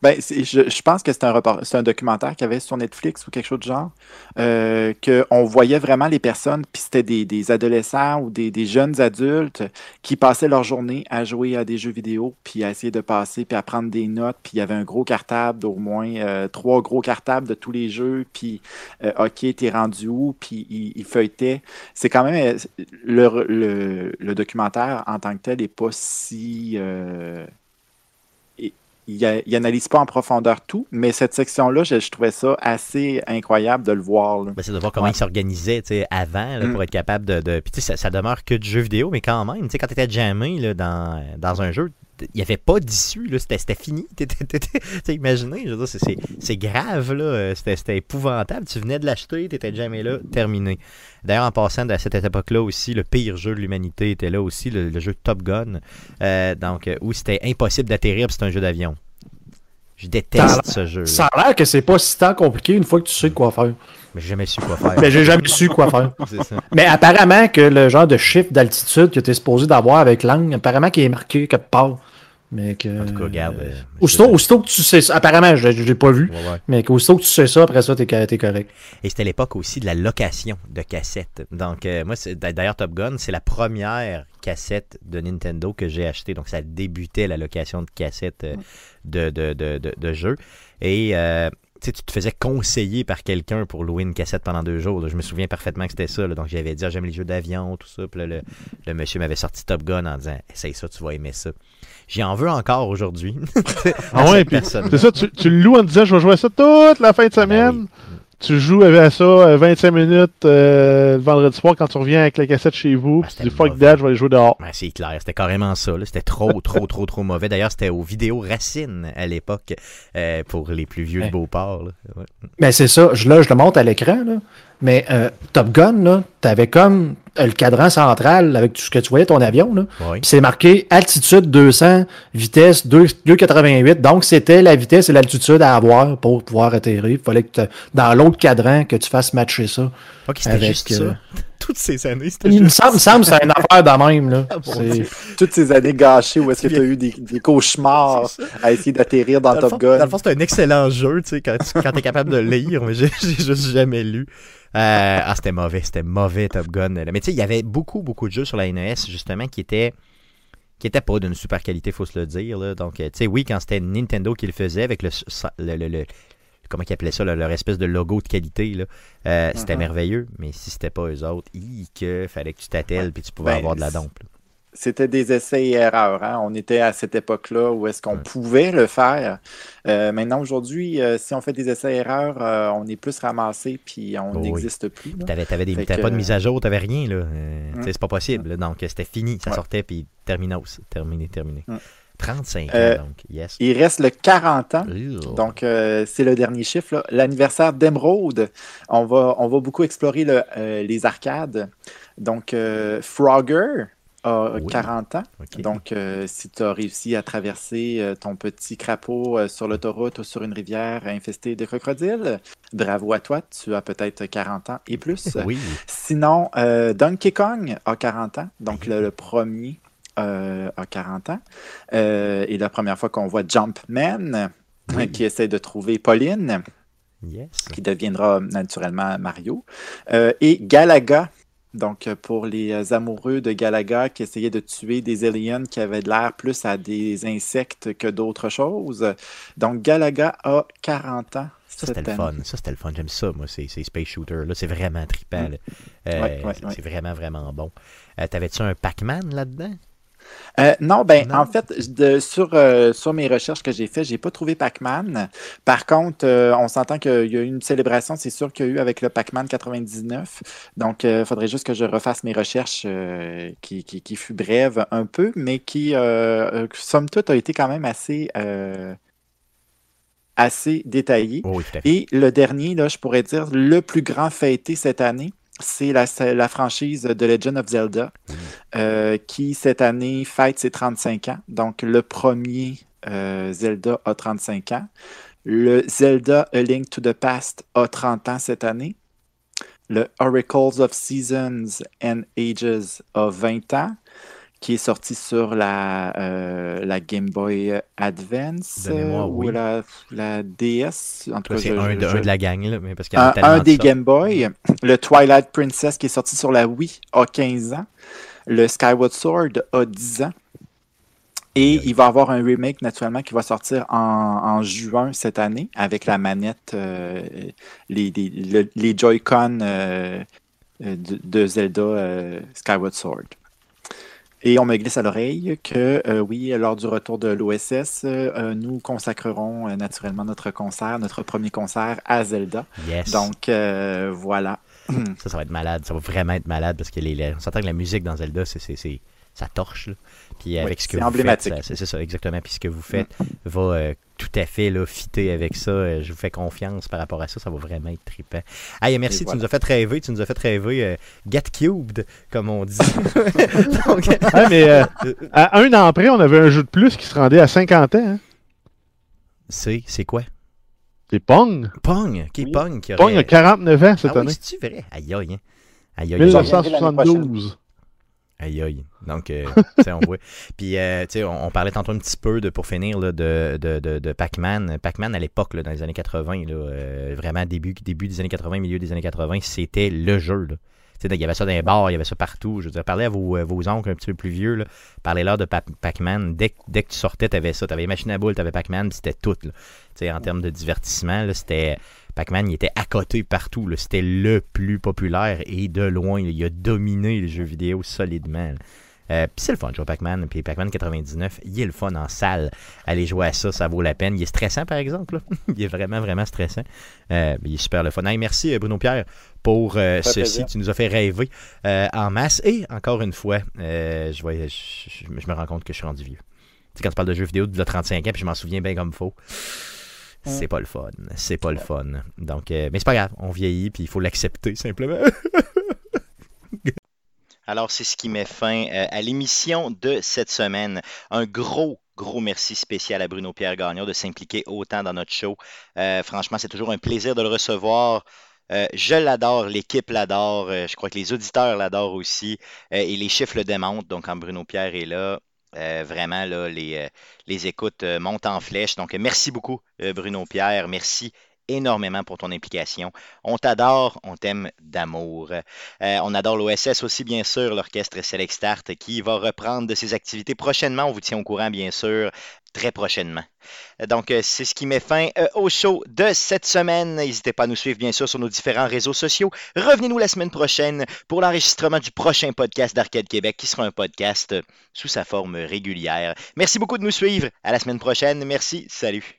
Ben, je, pense que c'est un, un documentaire qu'il y avait sur Netflix ou quelque chose de genre, euh, qu'on voyait vraiment les personnes, puis c'était des, adolescents ou des, jeunes adultes qui passaient leur journée à jouer à des jeux vidéo, puis à essayer de passer, puis à prendre des notes, puis il y avait un gros cartable d'au moins euh, trois gros cartables de tous les jeux, puis euh, OK, t'es rendu où, puis ils il feuilletaient. C'est quand même, le, le, le documentaire en tant que tel n'est pas si... il, il analyse pas en profondeur tout, mais cette section-là, je, je trouvais ça assez incroyable de le voir. là. Ben, c'est de voir comment Ouais. tu sais, avant là, Mm. pour être capable de. de... Puis ça, ça demeure que du jeu vidéo, mais quand même, quand tu étais jammé là, dans, dans un jeu, il n'y avait pas d'issue, c'était, fini. (laughs) T'étais- t'étais- je veux dire, c'est, grave, là, euh, c'était, épouvantable. Tu venais de l'acheter, tu étais jamais là, terminé. D'ailleurs, en passant à cette époque-là aussi, le pire jeu de l'humanité était là aussi, le, le jeu Top Gun, euh, donc, euh, où c'était impossible d'atterrir, c'est un jeu d'avion. Je déteste ce jeu. Ça a l'air que c'est pas si tant compliqué une fois que tu sais quoi faire. Mais j'ai jamais su quoi faire. Mais j'ai jamais su quoi faire. (laughs) Ça. Mais apparemment que le genre de chiffre d'altitude que tu es supposé d'avoir avec l'angle, apparemment qu'il est marqué quelque part. Mais que. En tout cas, regarde. euh, Aussitôt, aussitôt que tu sais ça, apparemment, je ne l'ai pas vu, Ouais, ouais. mais qu'aussitôt que tu sais ça, après ça, t'es es correct. Et c'était l'époque aussi de la location de cassettes. Donc, euh, moi, d'ailleurs, Top Gun, c'est la première cassette de Nintendo que j'ai achetée. Donc, ça débutait la location de cassettes euh, de, de, de, de, de jeux. Et euh, tu sais, tu te faisais conseiller par quelqu'un pour louer une cassette pendant deux jours. là. Je me souviens parfaitement que c'était ça. là. Donc, j'avais dit, Ah, j'aime les jeux d'avion, tout ça. Puis là, le, le monsieur m'avait sorti Top Gun en disant, essaye ça, tu vas aimer ça. J'y en veux encore aujourd'hui. (laughs) Ah ouais, puis c'est ça, tu, tu le loues en disant je vais jouer à ça toute la fin de Ben semaine. oui. Tu joues à ça euh, 25 minutes euh, le vendredi soir quand tu reviens avec la cassette chez vous. Ah, puis tu dis fuck that, je vais aller jouer dehors. Ben, c'est clair, c'était carrément ça. là. C'était trop, (laughs) trop, trop, trop mauvais. D'ailleurs, c'était aux vidéos Racine à l'époque euh, pour les plus vieux de. Beauport. là. Ouais. Mais c'est ça, je, là, je le monte à l'écran, là. Mais euh, Top Gun, là, t'avais comme euh, le cadran central avec tout ce que tu voyais ton avion, là. Puis c'est marqué altitude 200, vitesse 2 2,88. Donc c'était la vitesse et l'altitude à avoir pour pouvoir atterrir. Il fallait que dans l'autre cadran que tu fasses matcher ça. Avec, juste euh, ça. Toutes ces années, c'était Il me juste semble, me semble que c'est une affaire de même, là. Dieu. Toutes ces années gâchées où est-ce que tu as eu des, des cauchemars à essayer d'atterrir dans, Top fond- Gun. Dans le fond, c'est un excellent jeu, tu sais, quand tu quand es capable de lire, mais (laughs) j'ai juste jamais lu. Euh, ah, c'était mauvais, c'était mauvais Top Gun. là. Mais tu sais, il y avait beaucoup, beaucoup de jeux sur la NES, justement, qui étaient qui étaient pas d'une super qualité, faut se le dire. là. Donc, euh, tu sais, oui, quand c'était Nintendo qui le faisait avec le, le, le- le- comment ils appelaient ça, là, leur espèce de logo de qualité, là, euh, c'était Mhm. merveilleux. Mais si c'était pas eux autres, hi, que fallait que tu t'attelles puis tu pouvais Ben, avoir de la dompe. C'était des essais et erreurs. hein. On était à cette époque-là où est-ce qu'on Ouais. pouvait le faire. Euh, maintenant, aujourd'hui, euh, si on fait des essais et erreurs, euh, on est plus ramassé puis on Oh oui. n'existe plus. t'avais que- pas de mise à jour, t'avais rien, là. Euh, Mm. tu sais, C'est pas possible. Donc, c'était fini. Ça Ouais. sortait, puis terminos. Terminé, terminé. Mm. 35 Euh, ans, donc. Yes. Il reste le 40 ans. Donc, euh, c'est le dernier chiffre, l'anniversaire d'Emerald. On va, on va beaucoup explorer le- euh, les arcades. Donc, euh, Frogger a Oui. 40 ans. Donc, euh, si tu as réussi à traverser euh, ton petit crapaud euh, sur l'autoroute ou sur une rivière infestée de crocodiles, bravo à toi, tu as peut-être 40 ans et plus. oui. Sinon, euh, Donkey Kong a 40 ans, donc le, le premier euh, a 40 ans. Euh, et la première fois qu'on voit Jumpman, Oui. qui essaie de trouver Pauline, Yes. qui deviendra naturellement Mario. Euh, et Galaga, donc euh, pour les euh, amoureux de Galaga qui essayaient de tuer des aliens qui avaient de l'air plus à des insectes que d'autres choses. Donc Galaga a 40 ans. Ça, c'était le fun. Ça, c'était le fun. J'aime ça, moi, ces, ces Space Shooters. Là, c'est vraiment trippant. Euh, Mm. Ouais, ouais, c'est, ouais. vraiment, vraiment bon. Euh, T'avais-tu un Pac-Man là-dedans? Euh, non, ben Non? en fait, de, sur, euh, sur mes recherches que j'ai faites, j'ai pas trouvé Pac-Man. Par contre, euh, on s'entend qu'il y a eu une célébration, c'est sûr qu'il y a eu avec le Pac-Man 99. Donc, il faudrait juste que je refasse mes recherches qui, qui, qui fut brève un peu, mais qui, somme toute, a été quand même assez, assez oui, fait. Et le dernier, là, je pourrais dire, le plus grand fêté cette année, c'est la, franchise de Legend of Zelda, euh, qui cette année fête ses 35 ans. Donc, le premier euh, Zelda a 35 ans. Le Zelda A Link to the Past a 30 ans cette année. Le Oracles of Seasons and Ages a 20 ans, qui est sorti sur la, euh, la Game Boy Advance mémoire, euh, ou oui. la, la DS. En tout cas, c'est un, de, je- un de la gang, là, mais parce qu'il y a un, tellement un de des. Game Boy, le Twilight Princess qui est sorti sur la Wii a 15 ans, le Skyward Sword a 10 ans, et il va y avoir un remake naturellement qui va sortir en, en juin cette année avec la manette, euh, les, les, le- les Joy-Con euh, de, de Zelda Skyward Sword. Et on me glisse à l'oreille que, euh, oui, lors du retour de l'OSS, euh, nous consacrerons euh, naturellement notre concert, notre premier concert à Zelda. Yes. Donc, voilà. (clears throat) Ça, ça va être malade. Ça va vraiment être malade parce que les, les- on s'entend que la musique dans Zelda, c'est, ça torche. Là. Puis avec ce que c'est vous emblématique. faites, c'est, ça, exactement. Puis ce que vous faites va euh, tout à fait là, fitter avec ça. Euh, Je vous fais confiance par rapport à ça. Ça va vraiment être trippant. Hey, merci, tu nous as fait rêver. Tu nous as fait rêver euh, Get Cubed, comme on dit. (laughs) Donc, Ouais, (laughs) mais euh, à un an après, on avait un jeu de plus qui se rendait à 50 ans. hein. c'est, c'est quoi? C'est Pong. Pong. Qui Oui. Pong qui aurait... Pong a 49 ans cette ah oui, année. c'est-tu vrai? Aïe aïe. hein. Aïe aïe. 1972. Aïe aïe. Donc, euh, (laughs) tu sais, on voit. Puis, euh, tu sais, on, on parlait tantôt un petit peu de, pour finir là, de, de, de, de Pac-Man. Pac-Man, à l'époque, là, dans les années 80, là, euh, vraiment début, début des années 80, milieu des années 80, c'était le jeu. Là. Tu sais, Il y avait ça dans les bars, il y avait ça partout. Je veux dire, parlez à vos, euh, vos oncles un petit peu plus vieux. là. Parlez-leur de Pa- Pac-Man. Dès, que- dès que tu sortais, tu avais ça. Tu avais machine à boules, tu avais Pac-Man, c'était tout. Là. Tu sais, En termes de divertissement, là, c'était. Pac-Man, il était à côté partout. C'était le plus populaire et de loin. là, il a dominé les jeux vidéo solidement. Euh, puis c'est le fun de jouer à Pac-Man. Puis Pac-Man 99, il est le fun en salle. Aller jouer à ça, ça vaut la peine. Il est stressant, par exemple. là. (laughs) il est vraiment, vraiment stressant. Euh, il est super le fun. Hey, merci, euh, Bruno Pierre, pour euh, ceci. plaisir. Tu nous as fait rêver en masse. Et encore une fois, je, vois- je, je- je me rends compte que je suis rendu vieux. Tu sais, quand tu parles de jeux vidéo de 35 ans, puis je m'en souviens bien comme faux. C'est pas le fun. C'est pas le fun. Donc, euh, mais c'est pas grave. On vieillit, puis il faut l'accepter simplement. (laughs) Alors, c'est ce qui met fin euh, à l'émission de cette semaine. Un gros, gros merci spécial à Bruno Pierre Gagnon de s'impliquer autant dans notre show. Euh, franchement, c'est toujours un plaisir de le recevoir. Euh, je l'adore, l'équipe l'adore, je crois que les auditeurs l'adorent aussi, et les chiffres le démontrent. Donc, quand Bruno Pierre est là, euh, vraiment, là, les, euh, écoutes euh, montent en flèche. Donc, merci beaucoup, Bruno Pierre. Merci énormément pour ton implication. On t'adore, on t'aime d'amour. Euh, on adore l'OSS aussi, bien sûr, l'orchestre Select Start qui va reprendre ses activités prochainement. On vous tient au courant, bien sûr, très prochainement. Donc, euh, c'est ce qui met fin euh, au show de cette semaine. N'hésitez pas à nous suivre, bien sûr, sur nos différents réseaux sociaux. Revenez-nous la semaine prochaine pour l'enregistrement du prochain podcast d'Arcade Québec, qui sera un podcast sous sa forme régulière. Merci beaucoup de nous suivre. À la semaine prochaine. Merci. Salut.